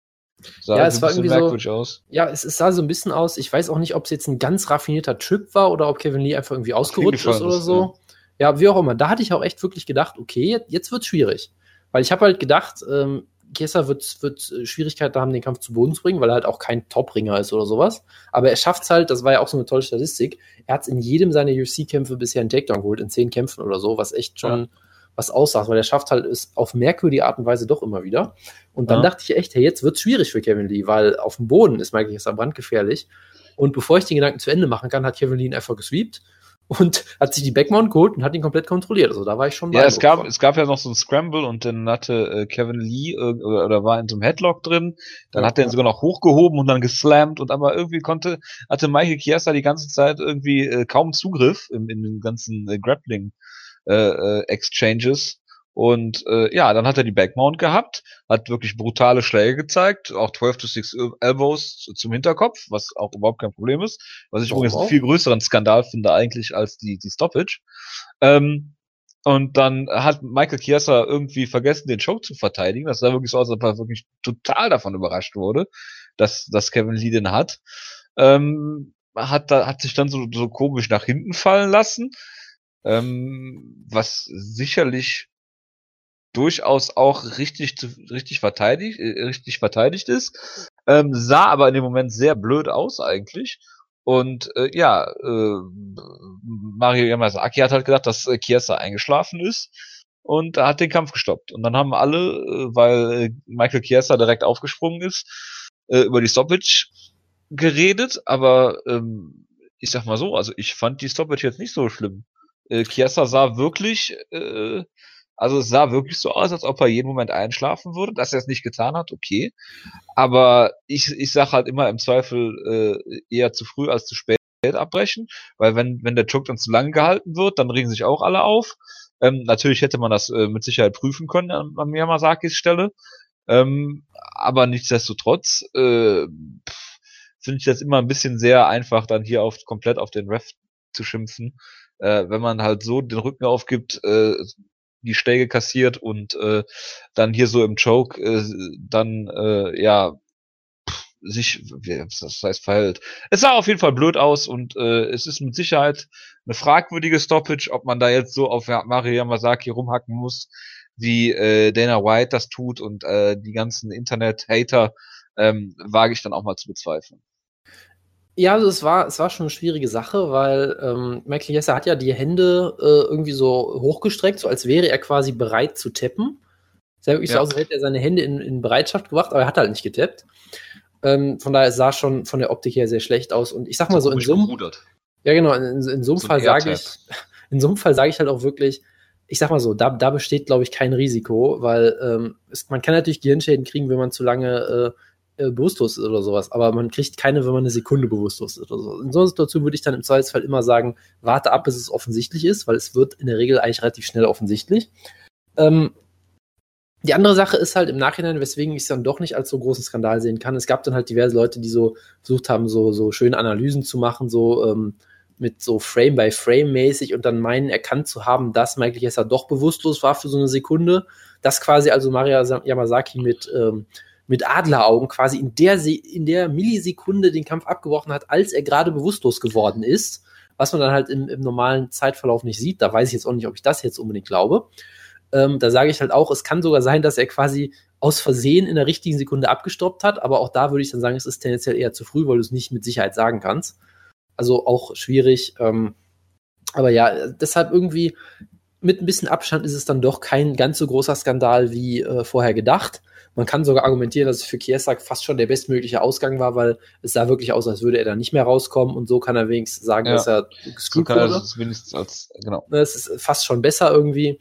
Sah Ja, es war irgendwie so- aus. Ja, es, es sah so ein bisschen aus. Ich weiß auch nicht, ob es jetzt ein ganz raffinierter Trip war oder ob Kevin Lee einfach irgendwie ausgerutscht ist oder so. Ja. wie auch immer. Da hatte ich auch echt wirklich gedacht, okay, jetzt, jetzt wird's schwierig. Weil ich habe halt gedacht, ähm, Chiesa wird, wird äh, Schwierigkeiten haben, den Kampf zu Boden zu bringen, weil er halt auch kein Top-Ringer ist oder sowas. Aber er schafft's halt, das war ja auch so eine tolle Statistik, er hat's in jedem seiner UFC-Kämpfe bisher einen Takedown geholt, in zehn Kämpfen oder so, was echt schon was aussagt, weil er schafft halt es auf merkwürdige Art und Weise doch immer wieder. Und dann Ja. dachte ich echt, hey, jetzt wird's schwierig für Kevin Lee, weil auf dem Boden ist Michael Chiesa brandgefährlich. Und bevor ich den Gedanken zu Ende machen kann, hat Kevin Lee ihn einfach gesweept und hat sich die Backmount geholt und hat ihn komplett kontrolliert. Also da war ich schon Ja, es gab, von. es gab ja noch so ein Scramble und dann hatte äh, Kevin Lee äh, oder, oder war in so einem Headlock drin. Dann Ja, hat er ihn ja. sogar noch hochgehoben und dann geslammt und aber irgendwie konnte, hatte Michael Chiesa die ganze Zeit irgendwie äh, kaum Zugriff in, in den ganzen äh, Grappling äh, äh, Exchanges. Und äh, ja, dann hat er die Backmount gehabt, hat wirklich brutale Schläge gezeigt, auch 12 to 6 Elbows zu- zum Hinterkopf, was auch überhaupt kein Problem ist. Was ich Warum übrigens einen auch? viel größeren Skandal finde eigentlich als die, die Stoppage. Ähm, und dann hat Michael Chiesa irgendwie vergessen, den Choke zu verteidigen. Das sah wirklich so aus, als ob er wirklich total davon überrascht wurde, dass, dass Kevin Lee den hat. Ähm, hat, da, hat sich dann so, so komisch nach hinten fallen lassen, ähm, was sicherlich durchaus auch richtig, richtig verteidigt, äh, richtig verteidigt ist. Ähm, sah aber in dem Moment sehr blöd aus eigentlich. Und äh, ja, äh, Mario Yamazaki hat halt gedacht, dass äh, Chiesa eingeschlafen ist und hat den Kampf gestoppt. Und dann haben alle, äh, weil äh, Michael Chiesa direkt aufgesprungen ist, äh, über die Stoppage geredet, aber ähm, ich sag mal so, also ich fand die Stoppage jetzt nicht so schlimm. Äh, Chiesa sah wirklich, äh, also es sah wirklich so aus, als ob er jeden Moment einschlafen würde. Dass er es nicht getan hat, okay. Aber ich, ich sag halt immer im Zweifel äh, eher zu früh als zu spät abbrechen, weil wenn, wenn der Choke dann zu lange gehalten wird, dann regen sich auch alle auf. Ähm, natürlich hätte man das äh, mit Sicherheit prüfen können an, an Yamasakis Stelle. Ähm, aber nichtsdestotrotz äh, finde ich das immer ein bisschen sehr einfach, dann hier auf komplett auf den Ref zu schimpfen. Äh, wenn man halt so den Rücken aufgibt, äh, die Schläge kassiert und äh, dann hier so im Choke äh, dann äh, ja sich, wie das heißt, verhält. Es sah auf jeden Fall blöd aus und äh, es ist mit Sicherheit eine fragwürdige Stoppage, ob man da jetzt so auf Mario Yamasaki rumhacken muss, wie äh, Dana White das tut und äh, die ganzen Internet-Hater, ähm, wage ich dann auch mal zu bezweifeln. Ja, also es war, es war schon eine schwierige Sache, weil ähm, Michael Jesse hat ja die Hände äh, irgendwie so hochgestreckt, so als wäre er quasi bereit zu tappen. Sah wirklich so Ja. aus, als hätte er seine Hände in, in Bereitschaft gebracht, aber er hat halt nicht getappt. Ähm, von daher es sah schon von der Optik her sehr schlecht aus. Und ich sag mal so, in komisch Summe, gerudert. Ja, genau. In, in so einem So Fall sage ich, (laughs) in so einem Fall sage ich halt auch wirklich, ich sag mal so, da, da besteht, glaube ich, kein Risiko, weil ähm, es, man kann natürlich Gehirnschäden kriegen, wenn man zu lange äh, äh, bewusstlos ist oder sowas, aber man kriegt keine, wenn man eine Sekunde bewusstlos ist oder so. In so einer Situation würde ich dann im Zweifelsfall immer sagen, warte ab, bis es offensichtlich ist, weil es wird in der Regel eigentlich relativ schnell offensichtlich. Ähm, die andere Sache ist halt im Nachhinein, weswegen ich es dann doch nicht als so großen Skandal sehen kann. Es gab dann halt diverse Leute, die so versucht haben, so, so schöne Analysen zu machen, so ähm, mit so Frame by Frame mäßig und dann meinen erkannt zu haben, dass Michael Jessa doch bewusstlos war für so eine Sekunde. Das quasi also Maria Yamazaki mit, ähm, mit Adleraugen quasi in der, Se in der Millisekunde den Kampf abgebrochen hat, als er gerade bewusstlos geworden ist. Was man dann halt im, im normalen Zeitverlauf nicht sieht. Da weiß ich jetzt auch nicht, ob ich das jetzt unbedingt glaube. Ähm, da sage ich halt auch, es kann sogar sein, dass er quasi aus Versehen in der richtigen Sekunde abgestoppt hat, aber auch da würde ich dann sagen, es ist tendenziell eher zu früh, weil du es nicht mit Sicherheit sagen kannst. Also auch schwierig. Ähm, aber ja, deshalb irgendwie mit ein bisschen Abstand ist es dann doch kein ganz so großer Skandal wie äh, vorher gedacht. Man kann sogar argumentieren, dass es für Kiesak fast schon der bestmögliche Ausgang war, weil es sah wirklich aus, als würde er da nicht mehr rauskommen und so kann er wenigstens sagen, Ja. dass er So gescrewt er wurde. das wenigstens als, genau. Ne, Es ist fast schon besser irgendwie.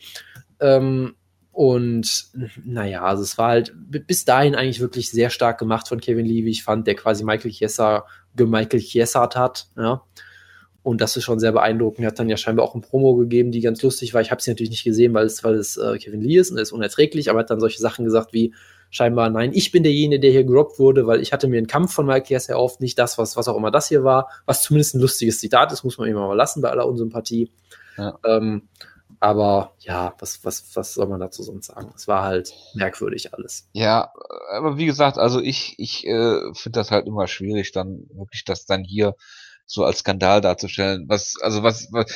Ähm, und naja, also es war halt bi- bis dahin eigentlich wirklich sehr stark gemacht von Kevin Lee, wie ich fand, der quasi Michael Chiesa gemichael Chiesart hat. Ja. Und das ist schon sehr beeindruckend. Er hat dann ja scheinbar auch ein Promo gegeben, die ganz lustig war. Ich habe sie natürlich nicht gesehen, weil es, weil es äh, Kevin Lee ist und er ist unerträglich, aber er hat dann solche Sachen gesagt wie scheinbar, nein, ich bin derjenige, der hier gerobbt wurde, weil ich hatte mir einen Kampf von Michael Chiesa erhofft, nicht das, was, was auch immer das hier war, was zumindest ein lustiges Zitat ist, muss man ihm mal lassen bei aller Unsympathie. Ja. Ähm, aber ja, was, was, was soll man dazu sonst sagen? Es war halt merkwürdig alles. Ja, aber wie gesagt, also ich, ich äh, finde das halt immer schwierig, dann wirklich das dann hier so als Skandal darzustellen. Was, also was, was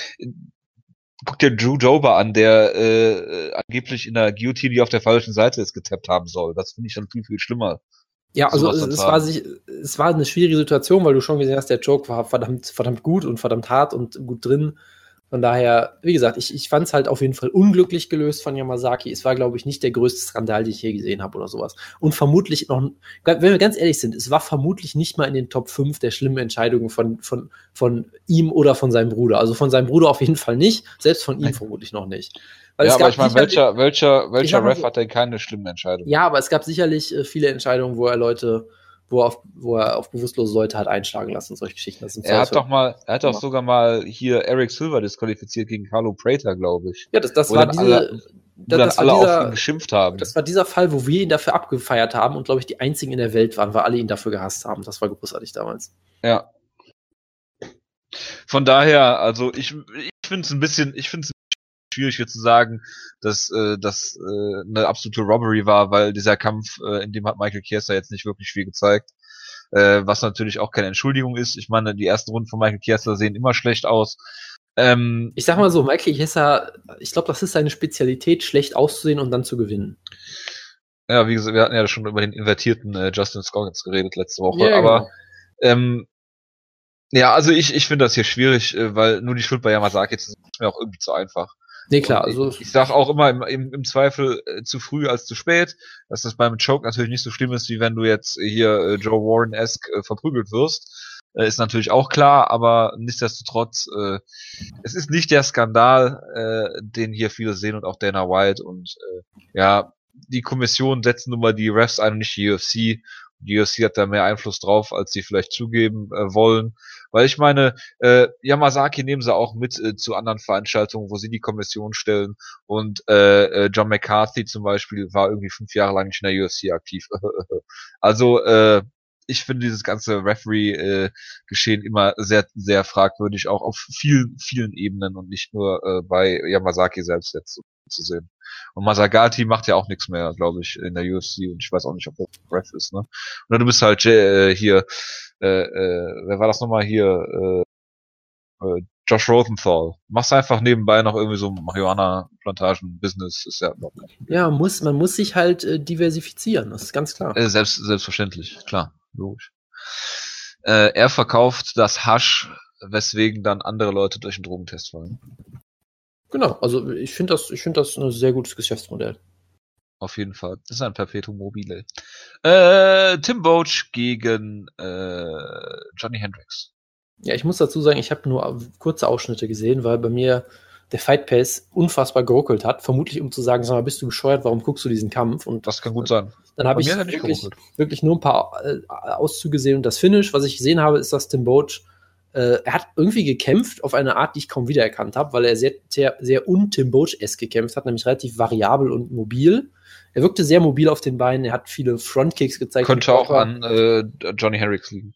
guck dir Drew Dober an, der äh, angeblich in der Guillotine, die auf der falschen Seite ist, getappt haben soll. Das finde ich schon viel, viel schlimmer. Ja, also es, dann es, war sich, es war eine schwierige Situation, weil du schon gesehen hast, der Joke war verdammt, verdammt gut und verdammt hart und gut drin. Von daher, wie gesagt, ich, ich fand es halt auf jeden Fall unglücklich gelöst von Yamazaki. Es war, glaube ich, nicht der größte Skandal, den ich je gesehen habe oder sowas. Und vermutlich noch, wenn wir ganz ehrlich sind, es war vermutlich nicht mal in den Top 5 der schlimmen Entscheidungen von, von, von ihm oder von seinem Bruder. Also von seinem Bruder auf jeden Fall nicht, selbst von ihm Nein. vermutlich noch nicht. Weil ja, aber ich meine, welcher, welcher, welcher Ref so- hat denn keine schlimmen Entscheidungen? ja, aber es gab sicherlich äh, viele Entscheidungen, wo er Leute, wo er auf, wo er auf bewusstlose Leute hat einschlagen lassen, solche Geschichten. Er hat doch mal, er hat doch Ja. sogar mal hier Eric Silver disqualifiziert gegen Carlo Prater, glaube ich. ja, das, das wo war diese, alle- da- das alle auf ihn dieser, geschimpft haben. das war dieser Fall, wo wir ihn dafür abgefeiert haben und glaube ich die einzigen in der Welt waren, weil alle ihn dafür gehasst haben. Das war großartig damals. Ja. Von daher, also ich, ich finde es ein bisschen, ich finde es schwierig hier zu sagen, dass äh, das äh, eine absolute Robbery war, weil dieser Kampf, äh, in dem hat Michael Chiesa jetzt nicht wirklich viel gezeigt. Äh, was natürlich auch keine Entschuldigung ist. Ich meine, die ersten Runden von Michael Chiesa sehen immer schlecht aus. Ähm, Ich sag mal so, Michael Jessa, ich glaube, das ist seine Spezialität, schlecht auszusehen und dann zu gewinnen. ja, wie gesagt, wir hatten ja schon über den invertierten äh, Justin Scoggins geredet letzte Woche, Ja, aber genau. Ähm, ja, also ich, ich finde das hier schwierig, äh, weil nur die Schuld bei zu sehen, ist mir auch irgendwie zu einfach. Nee, klar, Und also ich, ich sage auch immer im, im, im Zweifel äh, zu früh als zu spät, dass das beim Choke natürlich nicht so schlimm ist, wie wenn du jetzt hier äh, Joe Warren-esque äh, verprügelt wirst. Äh, ist natürlich auch klar, aber nichtsdestotrotz, äh, es ist nicht der Skandal, äh, den hier viele sehen und auch Dana White und äh, ja, die Kommission setzt nun mal die Refs ein und nicht die UFC. Die UFC hat da mehr Einfluss drauf, als sie vielleicht zugeben äh, wollen. Weil ich meine, äh, Yamazaki nehmen sie auch mit äh, zu anderen Veranstaltungen, wo sie die Kommission stellen. Und äh, äh, John McCarthy zum Beispiel war irgendwie fünf Jahre lang nicht in der UFC aktiv. (laughs) also äh, ich finde dieses ganze Referee-Geschehen immer sehr, sehr fragwürdig, auch auf vielen, vielen Ebenen und nicht nur äh, bei Yamazaki selbst jetzt zu, sehen. Und Masagati macht ja auch nichts mehr, glaube ich, in der UFC und ich weiß auch nicht, ob er Ref ist, ne? Oder du bist halt äh, hier, äh, äh, wer war das nochmal hier, äh, äh, Josh Rosenthal. Machst einfach nebenbei noch irgendwie so Marihuana-Plantagen-Business, ist ja nicht. ja, muss, man muss sich halt äh, diversifizieren, das ist ganz klar. Äh, selbst, selbstverständlich, klar, logisch. Äh, er verkauft das Hasch, weswegen dann andere Leute durch den Drogentest fallen. Genau, also ich finde das, ich finde das ein sehr gutes Geschäftsmodell. Auf jeden Fall. Das ist ein Perpetuum mobile. Äh, Tim Boach gegen äh, Johnny Hendricks. Ja, ich muss dazu sagen, ich habe nur kurze Ausschnitte gesehen, weil bei mir der Fight Pace unfassbar geruckelt hat. Vermutlich, um zu sagen, sag mal, bist du bescheuert, warum guckst du diesen Kampf? Und Das kann gut sein. dann habe ich wirklich, wirklich nur ein paar äh, Auszüge gesehen. Und das Finish, was ich gesehen habe, ist, dass Tim Boach, äh, er hat irgendwie gekämpft auf eine Art, die ich kaum wiedererkannt habe, weil er sehr, sehr, sehr un-Tim Boach-esque gekämpft hat, nämlich relativ variabel und mobil. Er wirkte sehr mobil auf den Beinen, er hat viele Frontkicks gezeigt. Könnte auch an äh, Johnny Hendricks liegen.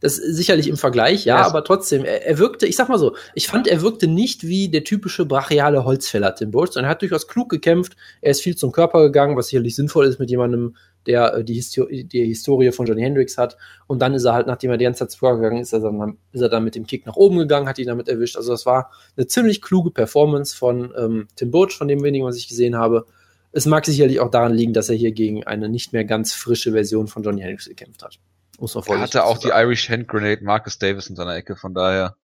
Das ist sicherlich im Vergleich, ja, Ja, es- aber trotzdem, er, er wirkte, ich sag mal so, ich fand, er wirkte nicht wie der typische brachiale Holzfäller Tim Boach, sondern er hat durchaus klug gekämpft, er ist viel zum Körper gegangen, was sicherlich sinnvoll ist mit jemandem, der äh, die, Histo die Historie von Johnny Hendricks hat. Und dann ist er halt, nachdem er die ganze Zeit Körper gegangen ist, ist er dann, ist er dann mit dem Kick nach oben gegangen, hat ihn damit erwischt, also das war eine ziemlich kluge Performance von ähm, Tim Boach, von dem wenigen, was ich gesehen habe. Es mag sicherlich auch daran liegen, dass er hier gegen eine nicht mehr ganz frische Version von Johnny Hendricks gekämpft hat. Er hatte auch die. Irish Hand Grenade Marcus Davis in seiner Ecke, von daher.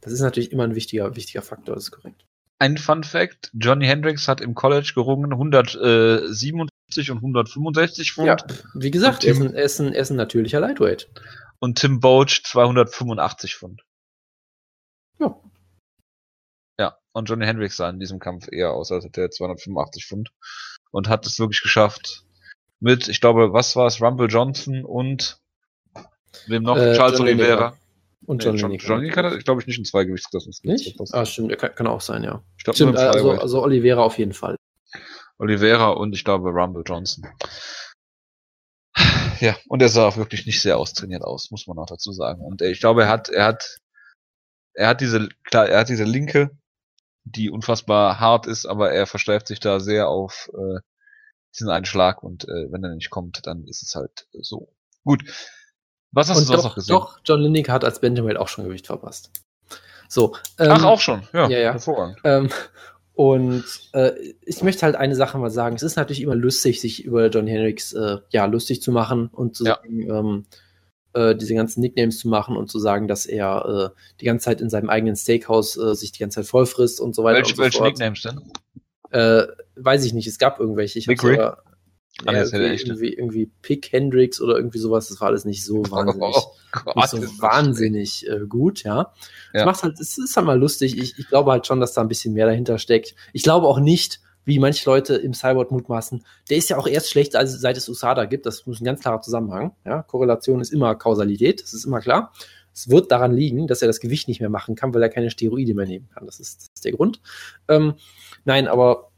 Das ist natürlich immer ein wichtiger, wichtiger Faktor, das ist korrekt. Ein Fun Fact: Johnny Hendricks hat im College gerungen 157 und 165 Pfund Ja, wie gesagt, er ist, ein, er, ist ein, er ist ein natürlicher Lightweight. und Tim Boach 285 Pfund. Ja. Ja, und Johnny Hendricks sah in diesem Kampf eher aus, als hätte er 285 Pfund. Und hat es wirklich geschafft. Mit, ich glaube, was war es? Rumble Johnson und wem noch? Äh, Charles John Oliveira. Lineker. Und Nee, John John, Lineker. John Lineker hat, glaube ich, nicht in zwei Gewichtsklassen. Nicht? Ah, stimmt, kann, kann auch sein, ja. ich glaube, Stimmt, also, also Oliveira auf jeden Fall. Oliveira und ich glaube Rumble Johnson. Ja, und er sah auch wirklich nicht sehr austrainiert aus, muss man auch dazu sagen. Und ich glaube, er hat, er hat, er hat diese, klar, er hat diese Linke, die unfassbar hart ist, aber er versteift sich da sehr auf äh, diesen einen Schlag und äh, wenn er nicht kommt, dann ist es halt so. Gut. Was hast Und du sonst doch, noch gesehen? doch, John Lineker hat als Bantamweight auch schon Gewicht verpasst. So. ähm, Ach, auch schon. Ja, ja, ja. hervorragend. Ähm, und äh, ich möchte halt eine Sache mal sagen. Es ist natürlich immer lustig, sich über John Hendricks äh, ja, lustig zu machen und zu Ja. sagen, ähm, äh, diese ganzen Nicknames zu machen und zu sagen, dass er äh, die ganze Zeit in seinem eigenen Steakhouse äh, sich die ganze Zeit vollfrisst und so weiter Welche, und so welche fort. Nicknames denn? Äh, weiß ich nicht, es gab irgendwelche. Ich Big ja, ja irgendwie, irgendwie, Pick Hendricks oder irgendwie sowas, das war alles nicht so wahnsinnig, (laughs) Oh Gott, nicht so wahnsinnig äh, gut, ja. Es Ja. macht halt, es ist halt mal lustig. Ich, ich glaube halt schon, dass da ein bisschen mehr dahinter steckt. Ich glaube auch nicht, wie manche Leute im Cyborg mutmaßen, der ist ja auch erst schlecht, als, seit es USADA gibt. Das muss ein ganz klarer Zusammenhang. Ja? Korrelation ist immer Kausalität, das ist immer klar. Es wird daran liegen, dass er das Gewicht nicht mehr machen kann, weil er keine Steroide mehr nehmen kann. Das ist, das ist der Grund. Ähm, nein, aber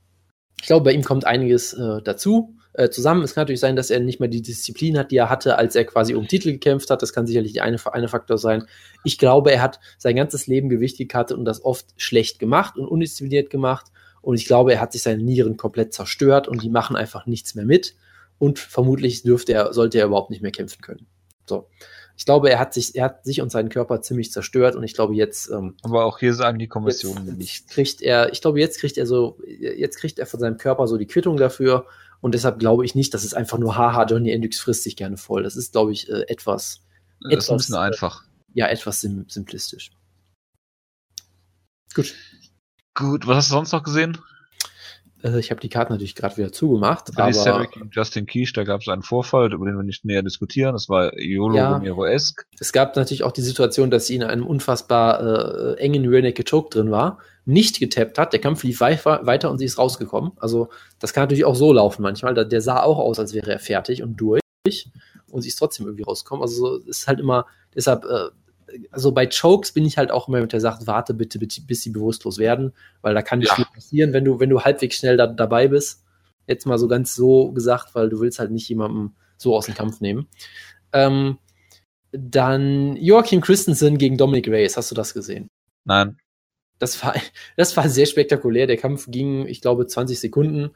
ich glaube, bei ihm kommt einiges äh, dazu. Äh, zusammen. Es kann natürlich sein, dass er nicht mehr die Disziplin hat, die er hatte, als er quasi um Titel gekämpft hat. Das kann sicherlich eine, eine Faktor sein. Ich glaube, er hat sein ganzes Leben Gewicht gekattet und das oft schlecht gemacht und undiszipliniert gemacht. Und ich glaube, er hat sich seine Nieren komplett zerstört und die machen einfach nichts mehr mit. Und vermutlich dürfte er, sollte er überhaupt nicht mehr kämpfen können. So. Ich glaube, er hat sich, er hat sich und seinen Körper ziemlich zerstört und ich glaube, jetzt, ähm, Aber auch hier sagen die Kommissionen nicht. kriegt er, ich glaube, jetzt kriegt er so, jetzt kriegt er von seinem Körper so die Quittung dafür. Und deshalb glaube ich nicht, dass es einfach nur haha, Johnny Hendricks frisst sich gerne voll. Das ist, glaube ich, äh, etwas, Das ist ein etwas, bisschen äh, einfach. ja, etwas sim simplistisch. Gut. Gut, was hast du sonst noch gesehen? Äh, ich habe die Karten natürlich gerade wieder zugemacht, Billy Savick gegen Justin Kish, da gab es einen Vorfall, über den wir nicht näher diskutieren. Das war Yolo Ja. Romero-esque. es gab natürlich auch die Situation, dass sie in einem unfassbar äh, engen Rear Naked Choke drin war, nicht getappt hat, der Kampf lief weiter, und sie ist rausgekommen. Also das kann natürlich auch so laufen manchmal. Der sah auch aus, als wäre er fertig und durch und sie ist trotzdem irgendwie rausgekommen. Also es ist halt immer, deshalb, äh, also bei Chokes bin ich halt auch immer mit der Sache, warte bitte, bitte, bis sie bewusstlos werden, weil da kann nicht Ja. viel passieren, wenn du, wenn du halbwegs schnell da, dabei bist. Jetzt mal so ganz so gesagt, weil du willst halt nicht jemandem so aus dem Kampf nehmen. Ähm, dann Joachim Christensen gegen Dominic Reyes. Hast du das gesehen? Nein. Das war, (laughs) das war sehr spektakulär. Der Kampf ging, ich glaube, 20 Sekunden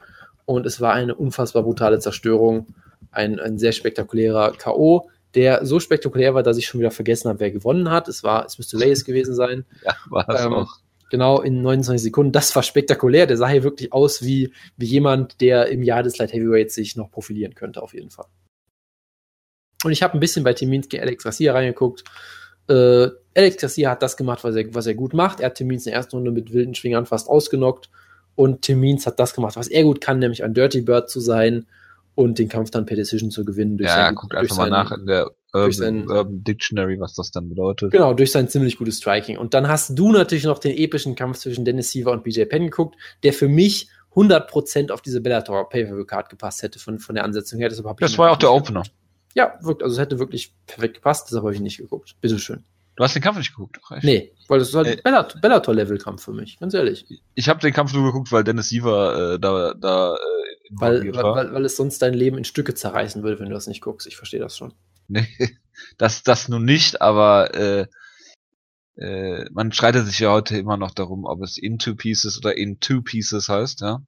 und es war eine unfassbar brutale Zerstörung. Ein, ein sehr spektakulärer K.O., der so spektakulär war, dass ich schon wieder vergessen habe, wer gewonnen hat. Es war, es müsste Reyes gewesen sein. (laughs) Ja, war es Ähm, auch. Genau, in 29 Sekunden. Das war spektakulär. Der sah hier wirklich aus wie, wie jemand, der im Jahr des Light Heavyweights sich noch profilieren könnte, auf jeden Fall. Und ich habe ein bisschen bei gegen Alex Garcia reingeguckt. Äh, Alex Garcia hat das gemacht, was er, was er gut macht. Er hat Timins in der ersten Runde mit wilden Schwingern fast ausgenockt. Und Timins hat das gemacht, was er gut kann, nämlich ein Dirty Bird zu sein. und den Kampf dann per Decision zu gewinnen. ja, sein- guckt durch einfach mal nach in der durch Urban, sein- Urban Dictionary, was das dann bedeutet. Genau, durch sein ziemlich gutes Striking. Und dann hast du natürlich noch den epischen Kampf zwischen Dennis Siever und BJ Penn geguckt, der für mich 100% auf diese Bellator Pay-Per-View-Card gepasst hätte von, von der Ansetzung her. Das ihn war ja auch der Opener. geguckt. Ja, wirkt, also es hätte wirklich perfekt gepasst, deshalb habe ich nicht geguckt. Bitteschön. Du hast den Kampf nicht geguckt, doch, echt? Nee, weil das ist halt Äh, Bellat- Bellator-Level-Kampf für mich, ganz ehrlich. Ich habe den Kampf nur geguckt, weil Dennis Siever äh, da, da äh, Weil, weil, weil, weil es sonst dein Leben in Stücke zerreißen würde, wenn du das nicht guckst. Ich verstehe das schon. Nee, (laughs) das, das nun nicht, aber äh, äh, man streitet sich ja heute immer noch darum, ob es in two pieces oder in two pieces heißt, ja.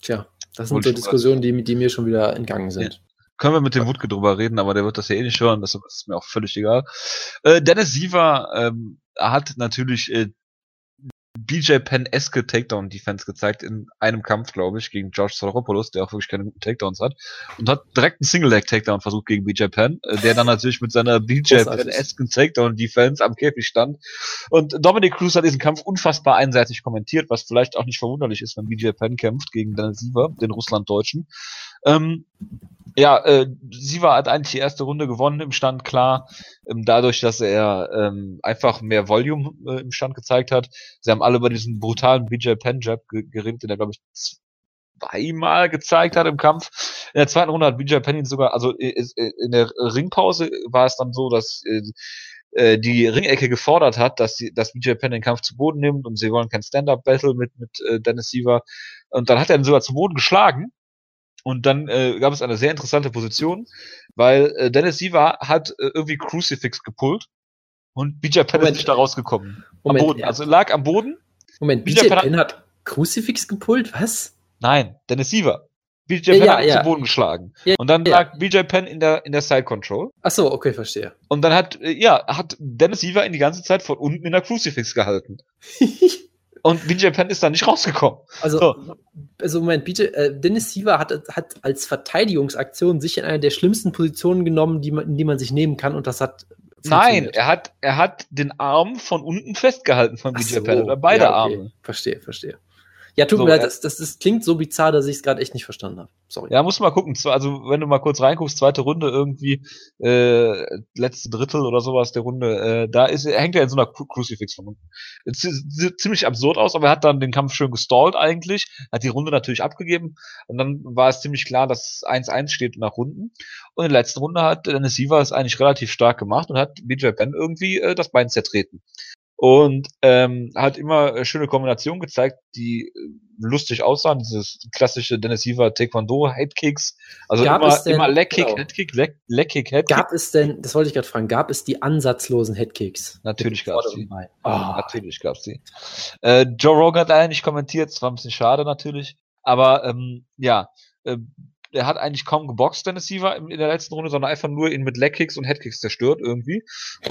Tja, das sind so Diskussionen, die, die mir schon wieder entgangen sind. Können wir mit dem Wutke drüber reden, aber der wird das ja eh nicht hören, das ist mir auch völlig egal. Äh, Dennis Siever ähm, hat natürlich äh, BJ Penn-eske Takedown-Defense gezeigt in einem Kampf, glaube ich, gegen George Soropoulos, der auch wirklich keine guten Takedowns hat. Und hat direkt einen Single-Leg-Takedown versucht gegen BJ Penn, äh, der dann natürlich mit seiner BJ. Penn-esken Takedown-Defense am Käfig stand. Und Dominic Cruz hat diesen Kampf unfassbar einseitig kommentiert, was vielleicht auch nicht verwunderlich ist, wenn BJ Penn kämpft gegen Dennis Siever, den Russlanddeutschen. Ähm, ja, äh, Siva hat eigentlich die erste Runde gewonnen im Stand, klar. Ähm, dadurch, dass er ähm, einfach mehr Volume äh, im Stand gezeigt hat. Sie haben alle über diesen brutalen BJ Penn Jab ge geredet, den er, glaube ich, zweimal gezeigt hat im Kampf. In der zweiten Runde hat BJ Penn ihn sogar, also äh, in der Ringpause war es dann so, dass äh, äh, die Ringecke gefordert hat, dass, sie, dass BJ Penn den Kampf zu Boden nimmt und sie wollen kein Stand-Up-Battle mit, mit äh, Dennis Siever. Und dann hat er ihn sogar zu Boden geschlagen. Und dann äh, gab es eine sehr interessante Position, weil äh, Dennis Siever hat äh, irgendwie Crucifix gepullt und BJ Penn Moment. ist nicht da rausgekommen. Moment, am Boden. er- Also lag am Boden. Moment, BJ BJ Penn hat- Penn hat Crucifix gepullt? Was? Nein, Dennis Siever. BJ Ja, Penn ja, hat ihn ja. zu Boden geschlagen. Ja, und dann ja. lag BJ Penn in der in der Side Control. Ach so, okay, verstehe. Und dann hat äh, ja hat Dennis Siever ihn die ganze Zeit von unten in der Crucifix gehalten. (laughs) Und BJ Penn ist da nicht rausgekommen. Also, So. also Moment, BJ, äh, Dennis Siever hat, hat als Verteidigungsaktion sich in einer der schlimmsten Positionen genommen, die man, in die man sich nehmen kann und das hat Nein, er hat er hat den Arm von unten festgehalten von BJ so, Penn oder beide ja, okay. Arme. Verstehe, verstehe. Ja, tut So, mir leid, das, das, das klingt so bizarr, dass ich es gerade echt nicht verstanden habe. Sorry. Ja, muss mal gucken. Also wenn du mal kurz reinguckst, zweite Runde irgendwie, äh, letzte Drittel oder sowas der Runde, äh, da ist, hängt er in so einer Cru Crucifix von unten. Es sieht- ziemlich absurd aus, aber er hat dann den Kampf schön gestallt eigentlich, hat die Runde natürlich abgegeben und dann war es ziemlich klar, dass 1-1 steht nach Runden. Und in der letzten Runde hat Dennis Siever es eigentlich relativ stark gemacht und hat BJ Penn irgendwie äh, das Bein zertreten. Und ähm, hat immer äh, schöne Kombinationen gezeigt, die äh, lustig aussahen. Dieses klassische Dennis Siever Taekwondo Headkicks. Also Gab immer, es denn- immer Leckkick, genau. Headkick, Leg, Leckkick, Headkick. Gab es denn, das wollte ich gerade fragen, gab es die ansatzlosen Headkicks? Natürlich gab's vorderen die. Oh, Natürlich gab's die. Äh, Joe Rogan hat leider nicht kommentiert, das war ein bisschen schade natürlich. Aber ähm, ja, äh, er hat eigentlich kaum geboxt, Dennis Siever, in der letzten Runde, sondern einfach nur ihn mit Legkicks und Headkicks zerstört irgendwie.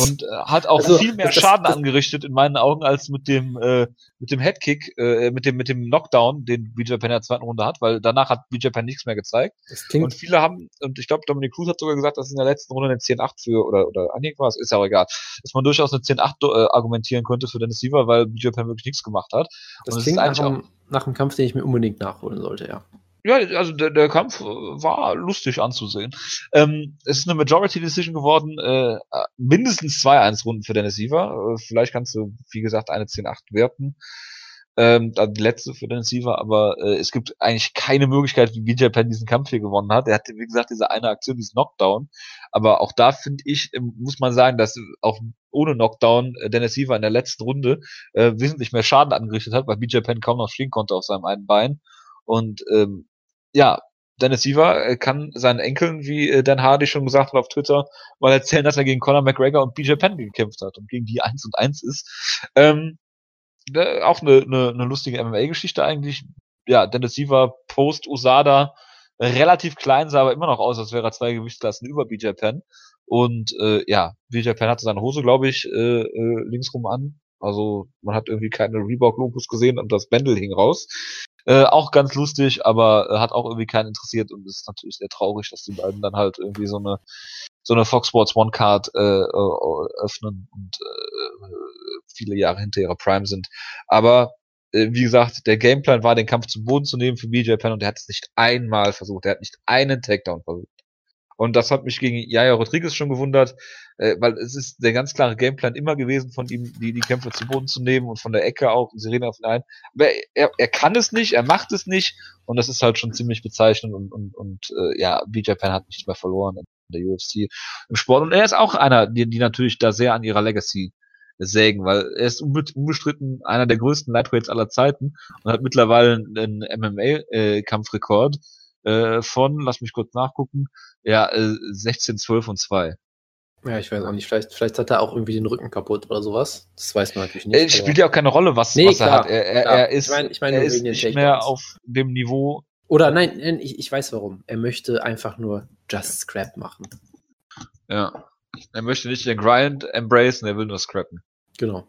Und äh, hat auch Also, viel mehr das- Schaden das- angerichtet in meinen Augen als mit dem äh, mit dem Headkick, äh, mit dem mit dem Knockdown, den BJ Penn in der zweiten Runde hat, weil danach hat BJ Penn nichts mehr gezeigt. Und viele haben, und ich glaube, Dominic Cruz hat sogar gesagt, dass in der letzten Runde eine 10-8 für, oder, oder Anhieb war es, ist ja auch egal, dass man durchaus eine 10-8 do- äh, argumentieren könnte für Dennis Siever, weil BJ Penn wirklich nichts gemacht hat. Das Und klingt ist nach eigentlich einem, nach einem Kampf, den ich mir unbedingt nachholen sollte, ja. Ja, also der, der Kampf äh, war lustig anzusehen. Ähm, es ist eine Majority Decision geworden, äh, mindestens 2-1 Runden für Dennis Siever. Äh, vielleicht kannst du, wie gesagt, eine 10-8 werten. Ähm, dann die letzte für Dennis Siever, aber äh, es gibt eigentlich keine Möglichkeit, wie BJ Penn diesen Kampf hier gewonnen hat. Er hatte, wie gesagt, diese eine Aktion, diesen Knockdown. Aber auch da finde ich, ähm, muss man sagen, dass auch ohne Knockdown äh, Dennis Siever in der letzten Runde äh, wesentlich mehr Schaden angerichtet hat, weil BJ Penn kaum noch stehen konnte auf seinem einen Bein. Und ähm, ja, Dennis Siever äh, kann seinen Enkeln, wie äh, Dan Hardy schon gesagt hat auf Twitter, mal erzählen, dass er gegen Conor McGregor und BJ Penn gekämpft hat und gegen die 1 und 1 ist. Ähm, äh, auch eine, eine, eine lustige MMA-Geschichte eigentlich. Ja, Dennis Siever post Usada relativ klein, sah aber immer noch aus, als wäre er zwei Gewichtsklassen über BJ Penn. Und äh, ja, BJ Penn hatte seine Hose, glaube ich, äh, äh, linksrum an. Also man hat irgendwie keine Reebok-Logos gesehen und das Bändel hing raus. Äh, auch ganz lustig, aber äh, hat auch irgendwie keinen interessiert und ist natürlich sehr traurig, dass die beiden dann halt irgendwie so eine so eine Fox Sports One Card äh, äh, öffnen und äh, viele Jahre hinter ihrer Prime sind. Aber äh, wie gesagt, der Gameplan war, den Kampf zu Boden zu nehmen für BJ Penn und er hat es nicht einmal versucht. Er hat nicht einen Takedown versucht. Und das hat mich gegen Jaja Rodriguez schon gewundert, äh, weil es ist der ganz klare Gameplan immer gewesen, von ihm die, die Kämpfe zu Boden zu nehmen und von der Ecke auch, Serena auf den einen. Aber er, er kann es nicht, er macht es nicht und das ist halt schon ziemlich bezeichnend und, und, und äh, ja, BJ Penn hat nicht mehr verloren in der UFC im Sport. Und er ist auch einer, die, die natürlich da sehr an ihrer Legacy sägen, weil er ist unbestritten einer der größten Lightweights aller Zeiten und hat mittlerweile einen MMA-Kampfrekord äh, von, lass mich kurz nachgucken, ja, äh, 16, 12 und 2. Ja, ich weiß auch nicht. Vielleicht, vielleicht hat er auch irgendwie den Rücken kaputt oder sowas. Das weiß man natürlich nicht. Es spielt ja auch keine Rolle, was, nee, was er hat. Er, er, er ist, ich mein, ich mein, er ist nicht mehr auf dem Niveau. Oder nein, ich, ich weiß warum. Er möchte einfach nur Just Scrap machen. Ja. Er möchte nicht den Grind embracen, er will nur scrappen. Genau.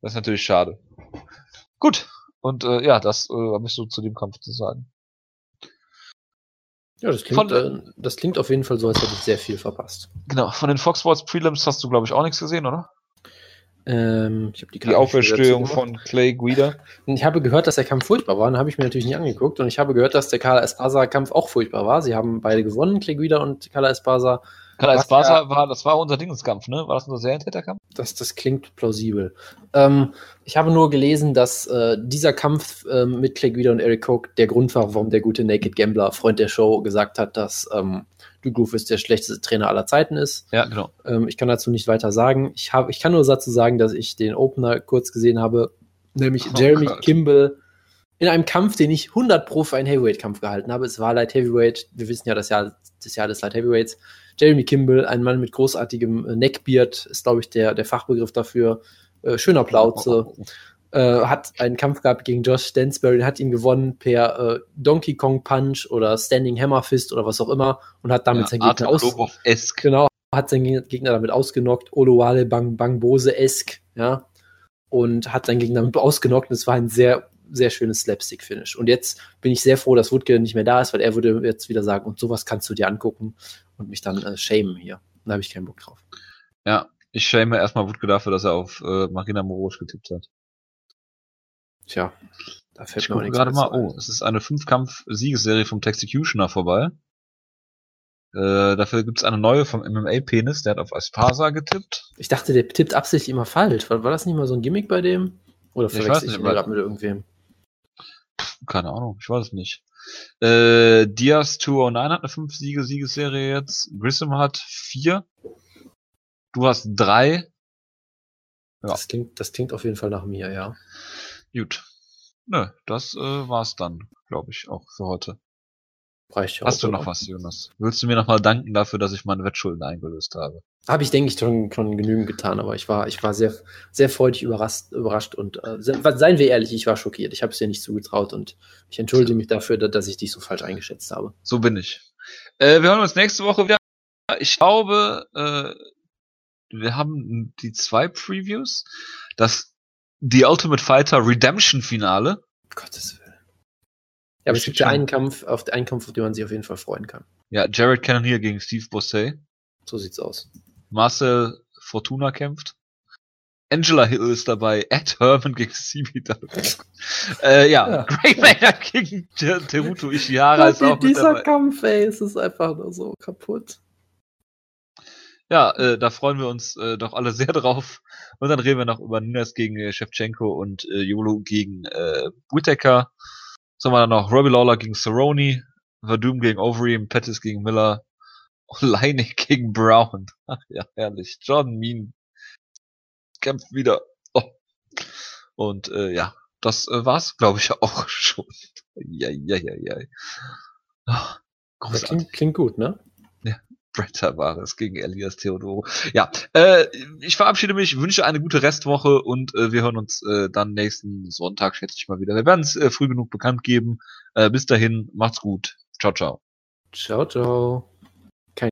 Das ist natürlich schade. Gut. Und äh, ja, das äh, habe ich so zu dem Kampf zu sagen. Ja, das klingt, von, äh, das klingt auf jeden Fall so, als hätte ich sehr viel verpasst. Genau, von den Fox Sports Prelims hast du, glaube ich, auch nichts gesehen, oder? Ähm, ich die, die Auferstehung von Clay Guida. Ich habe gehört, dass der Kampf furchtbar war, und habe ich mir natürlich nicht angeguckt. Und ich habe gehört, dass der Carla Espasa-Kampf auch furchtbar war. Sie haben beide gewonnen, Clay Guida und Carla Espasa. Carla Espasa war, das war unser Dingenskampf, ne? War das unser Serientäterkampf? Das, das klingt plausibel. Ähm, ich habe nur gelesen, dass äh, dieser Kampf äh, mit Clay Guida und Eric Koch der Grund war, warum der gute Naked Gambler, Freund der Show, gesagt hat, dass ähm, Groove der schlechteste Trainer aller Zeiten ist. Ja, genau. Ähm, ich kann dazu nicht weiter sagen. Ich, hab, ich kann nur dazu sagen, dass ich den Opener kurz gesehen habe, nämlich oh Jeremy Gott. Kimball in einem Kampf, den ich 100 Pro für einen Heavyweight-Kampf gehalten habe. Es war Light Heavyweight. Wir wissen ja, das Jahr, das Jahr des Light Heavyweights. Jeremy Kimball, ein Mann mit großartigem äh, Neckbeard, ist, glaube ich, der, der Fachbegriff dafür. Äh, schöner Plauze. Äh, hat einen Kampf gehabt gegen Josh Stansbury, hat ihn gewonnen per äh, Donkey Kong Punch oder Standing Hammer Fist oder was auch immer und hat damit ja, seinen Gegner aus genau hat seinen Gegner damit ausgenockt, Oluwale Bang Bang Bose esk ja und hat seinen Gegner damit ausgenockt und es war ein sehr sehr schönes Slapstick Finish und jetzt bin ich sehr froh, dass Woodke nicht mehr da ist, weil er würde jetzt wieder sagen und sowas kannst du dir angucken und mich dann äh, shamen hier. Da habe ich keinen Bock drauf. Ja, ich shame erstmal Woodke dafür, dass er auf äh, Marina Morosch getippt hat. Tja, da fällt ich mir gucke gerade mal, oh, es ist eine Fünfkampf-Siegesserie vom Texecutioner vorbei. Äh, dafür gibt es eine neue vom MMA-Penis, der hat auf Aspasa getippt. Ich dachte, der tippt absichtlich immer falsch. War, war das nicht mal so ein Gimmick bei dem? Oder verwechsel ich, ich ihn gerade mit irgendwem? Keine Ahnung, ich weiß es nicht. Äh, Diaz 209 hat eine 5 Siege Siegesserie jetzt. Grissom hat 4. Du hast 3. Ja. Das, klingt, das klingt auf jeden Fall nach mir, ja. Gut. Nö, das äh, war's dann, glaube ich, auch für heute. Reicht ja Hast du noch was, Jonas? Willst du mir nochmal danken dafür, dass ich meine Wettschulden eingelöst habe? Habe ich, denke ich, schon, schon genügend getan, aber ich war, ich war sehr, sehr freudig überrascht, überrascht und äh, seien wir ehrlich, ich war schockiert. Ich habe es dir nicht zugetraut und ich entschuldige mich dafür, dass ich dich so falsch eingeschätzt habe. So bin ich. Äh, wir hören uns nächste Woche wieder. Ich glaube, äh, wir haben die zwei Previews. Das The Ultimate Fighter Redemption Finale. Gottes Willen. Ja, aber es gibt ja einen Kampf, auf einen Kampf, auf den man sich auf jeden Fall freuen kann. Ja, Jared Cannonier gegen Steve Bossé. So sieht's aus. Marcel Fortuna kämpft. Angela Hill ist dabei. Ed Herman gegen CBW. (laughs) äh, ja, ja. Gray Maynard (laughs) gegen Teruto Ishihara ist auch Dieser dabei. Kampf, ey, es ist einfach nur so kaputt. Ja, äh, da freuen wir uns äh, doch alle sehr (laughs) drauf. Und dann reden wir noch über Nunes gegen äh, Shevchenko und äh, Yolo gegen äh, Whittaker. Haben wir dann noch? Robbie Lawler gegen Cerrone, Verdum gegen Overeem, Pettis gegen Miller, (laughs) Leinig gegen Brown. (laughs) Ach ja, herrlich. Jordan Mean kämpft wieder. Oh. Und äh, ja, das äh, war's, glaube ich, (laughs) auch schon. ja, ja, ja, ja. Oh, klingt, klingt gut, ne? Brett Tavares gegen Elias Theodoro. Ja, äh, ich verabschiede mich, wünsche eine gute Restwoche und äh, wir hören uns äh, dann nächsten Sonntag, schätze ich mal wieder. Wir werden es äh, früh genug bekannt geben. Äh, bis dahin, macht's gut. Ciao, ciao. Ciao, ciao.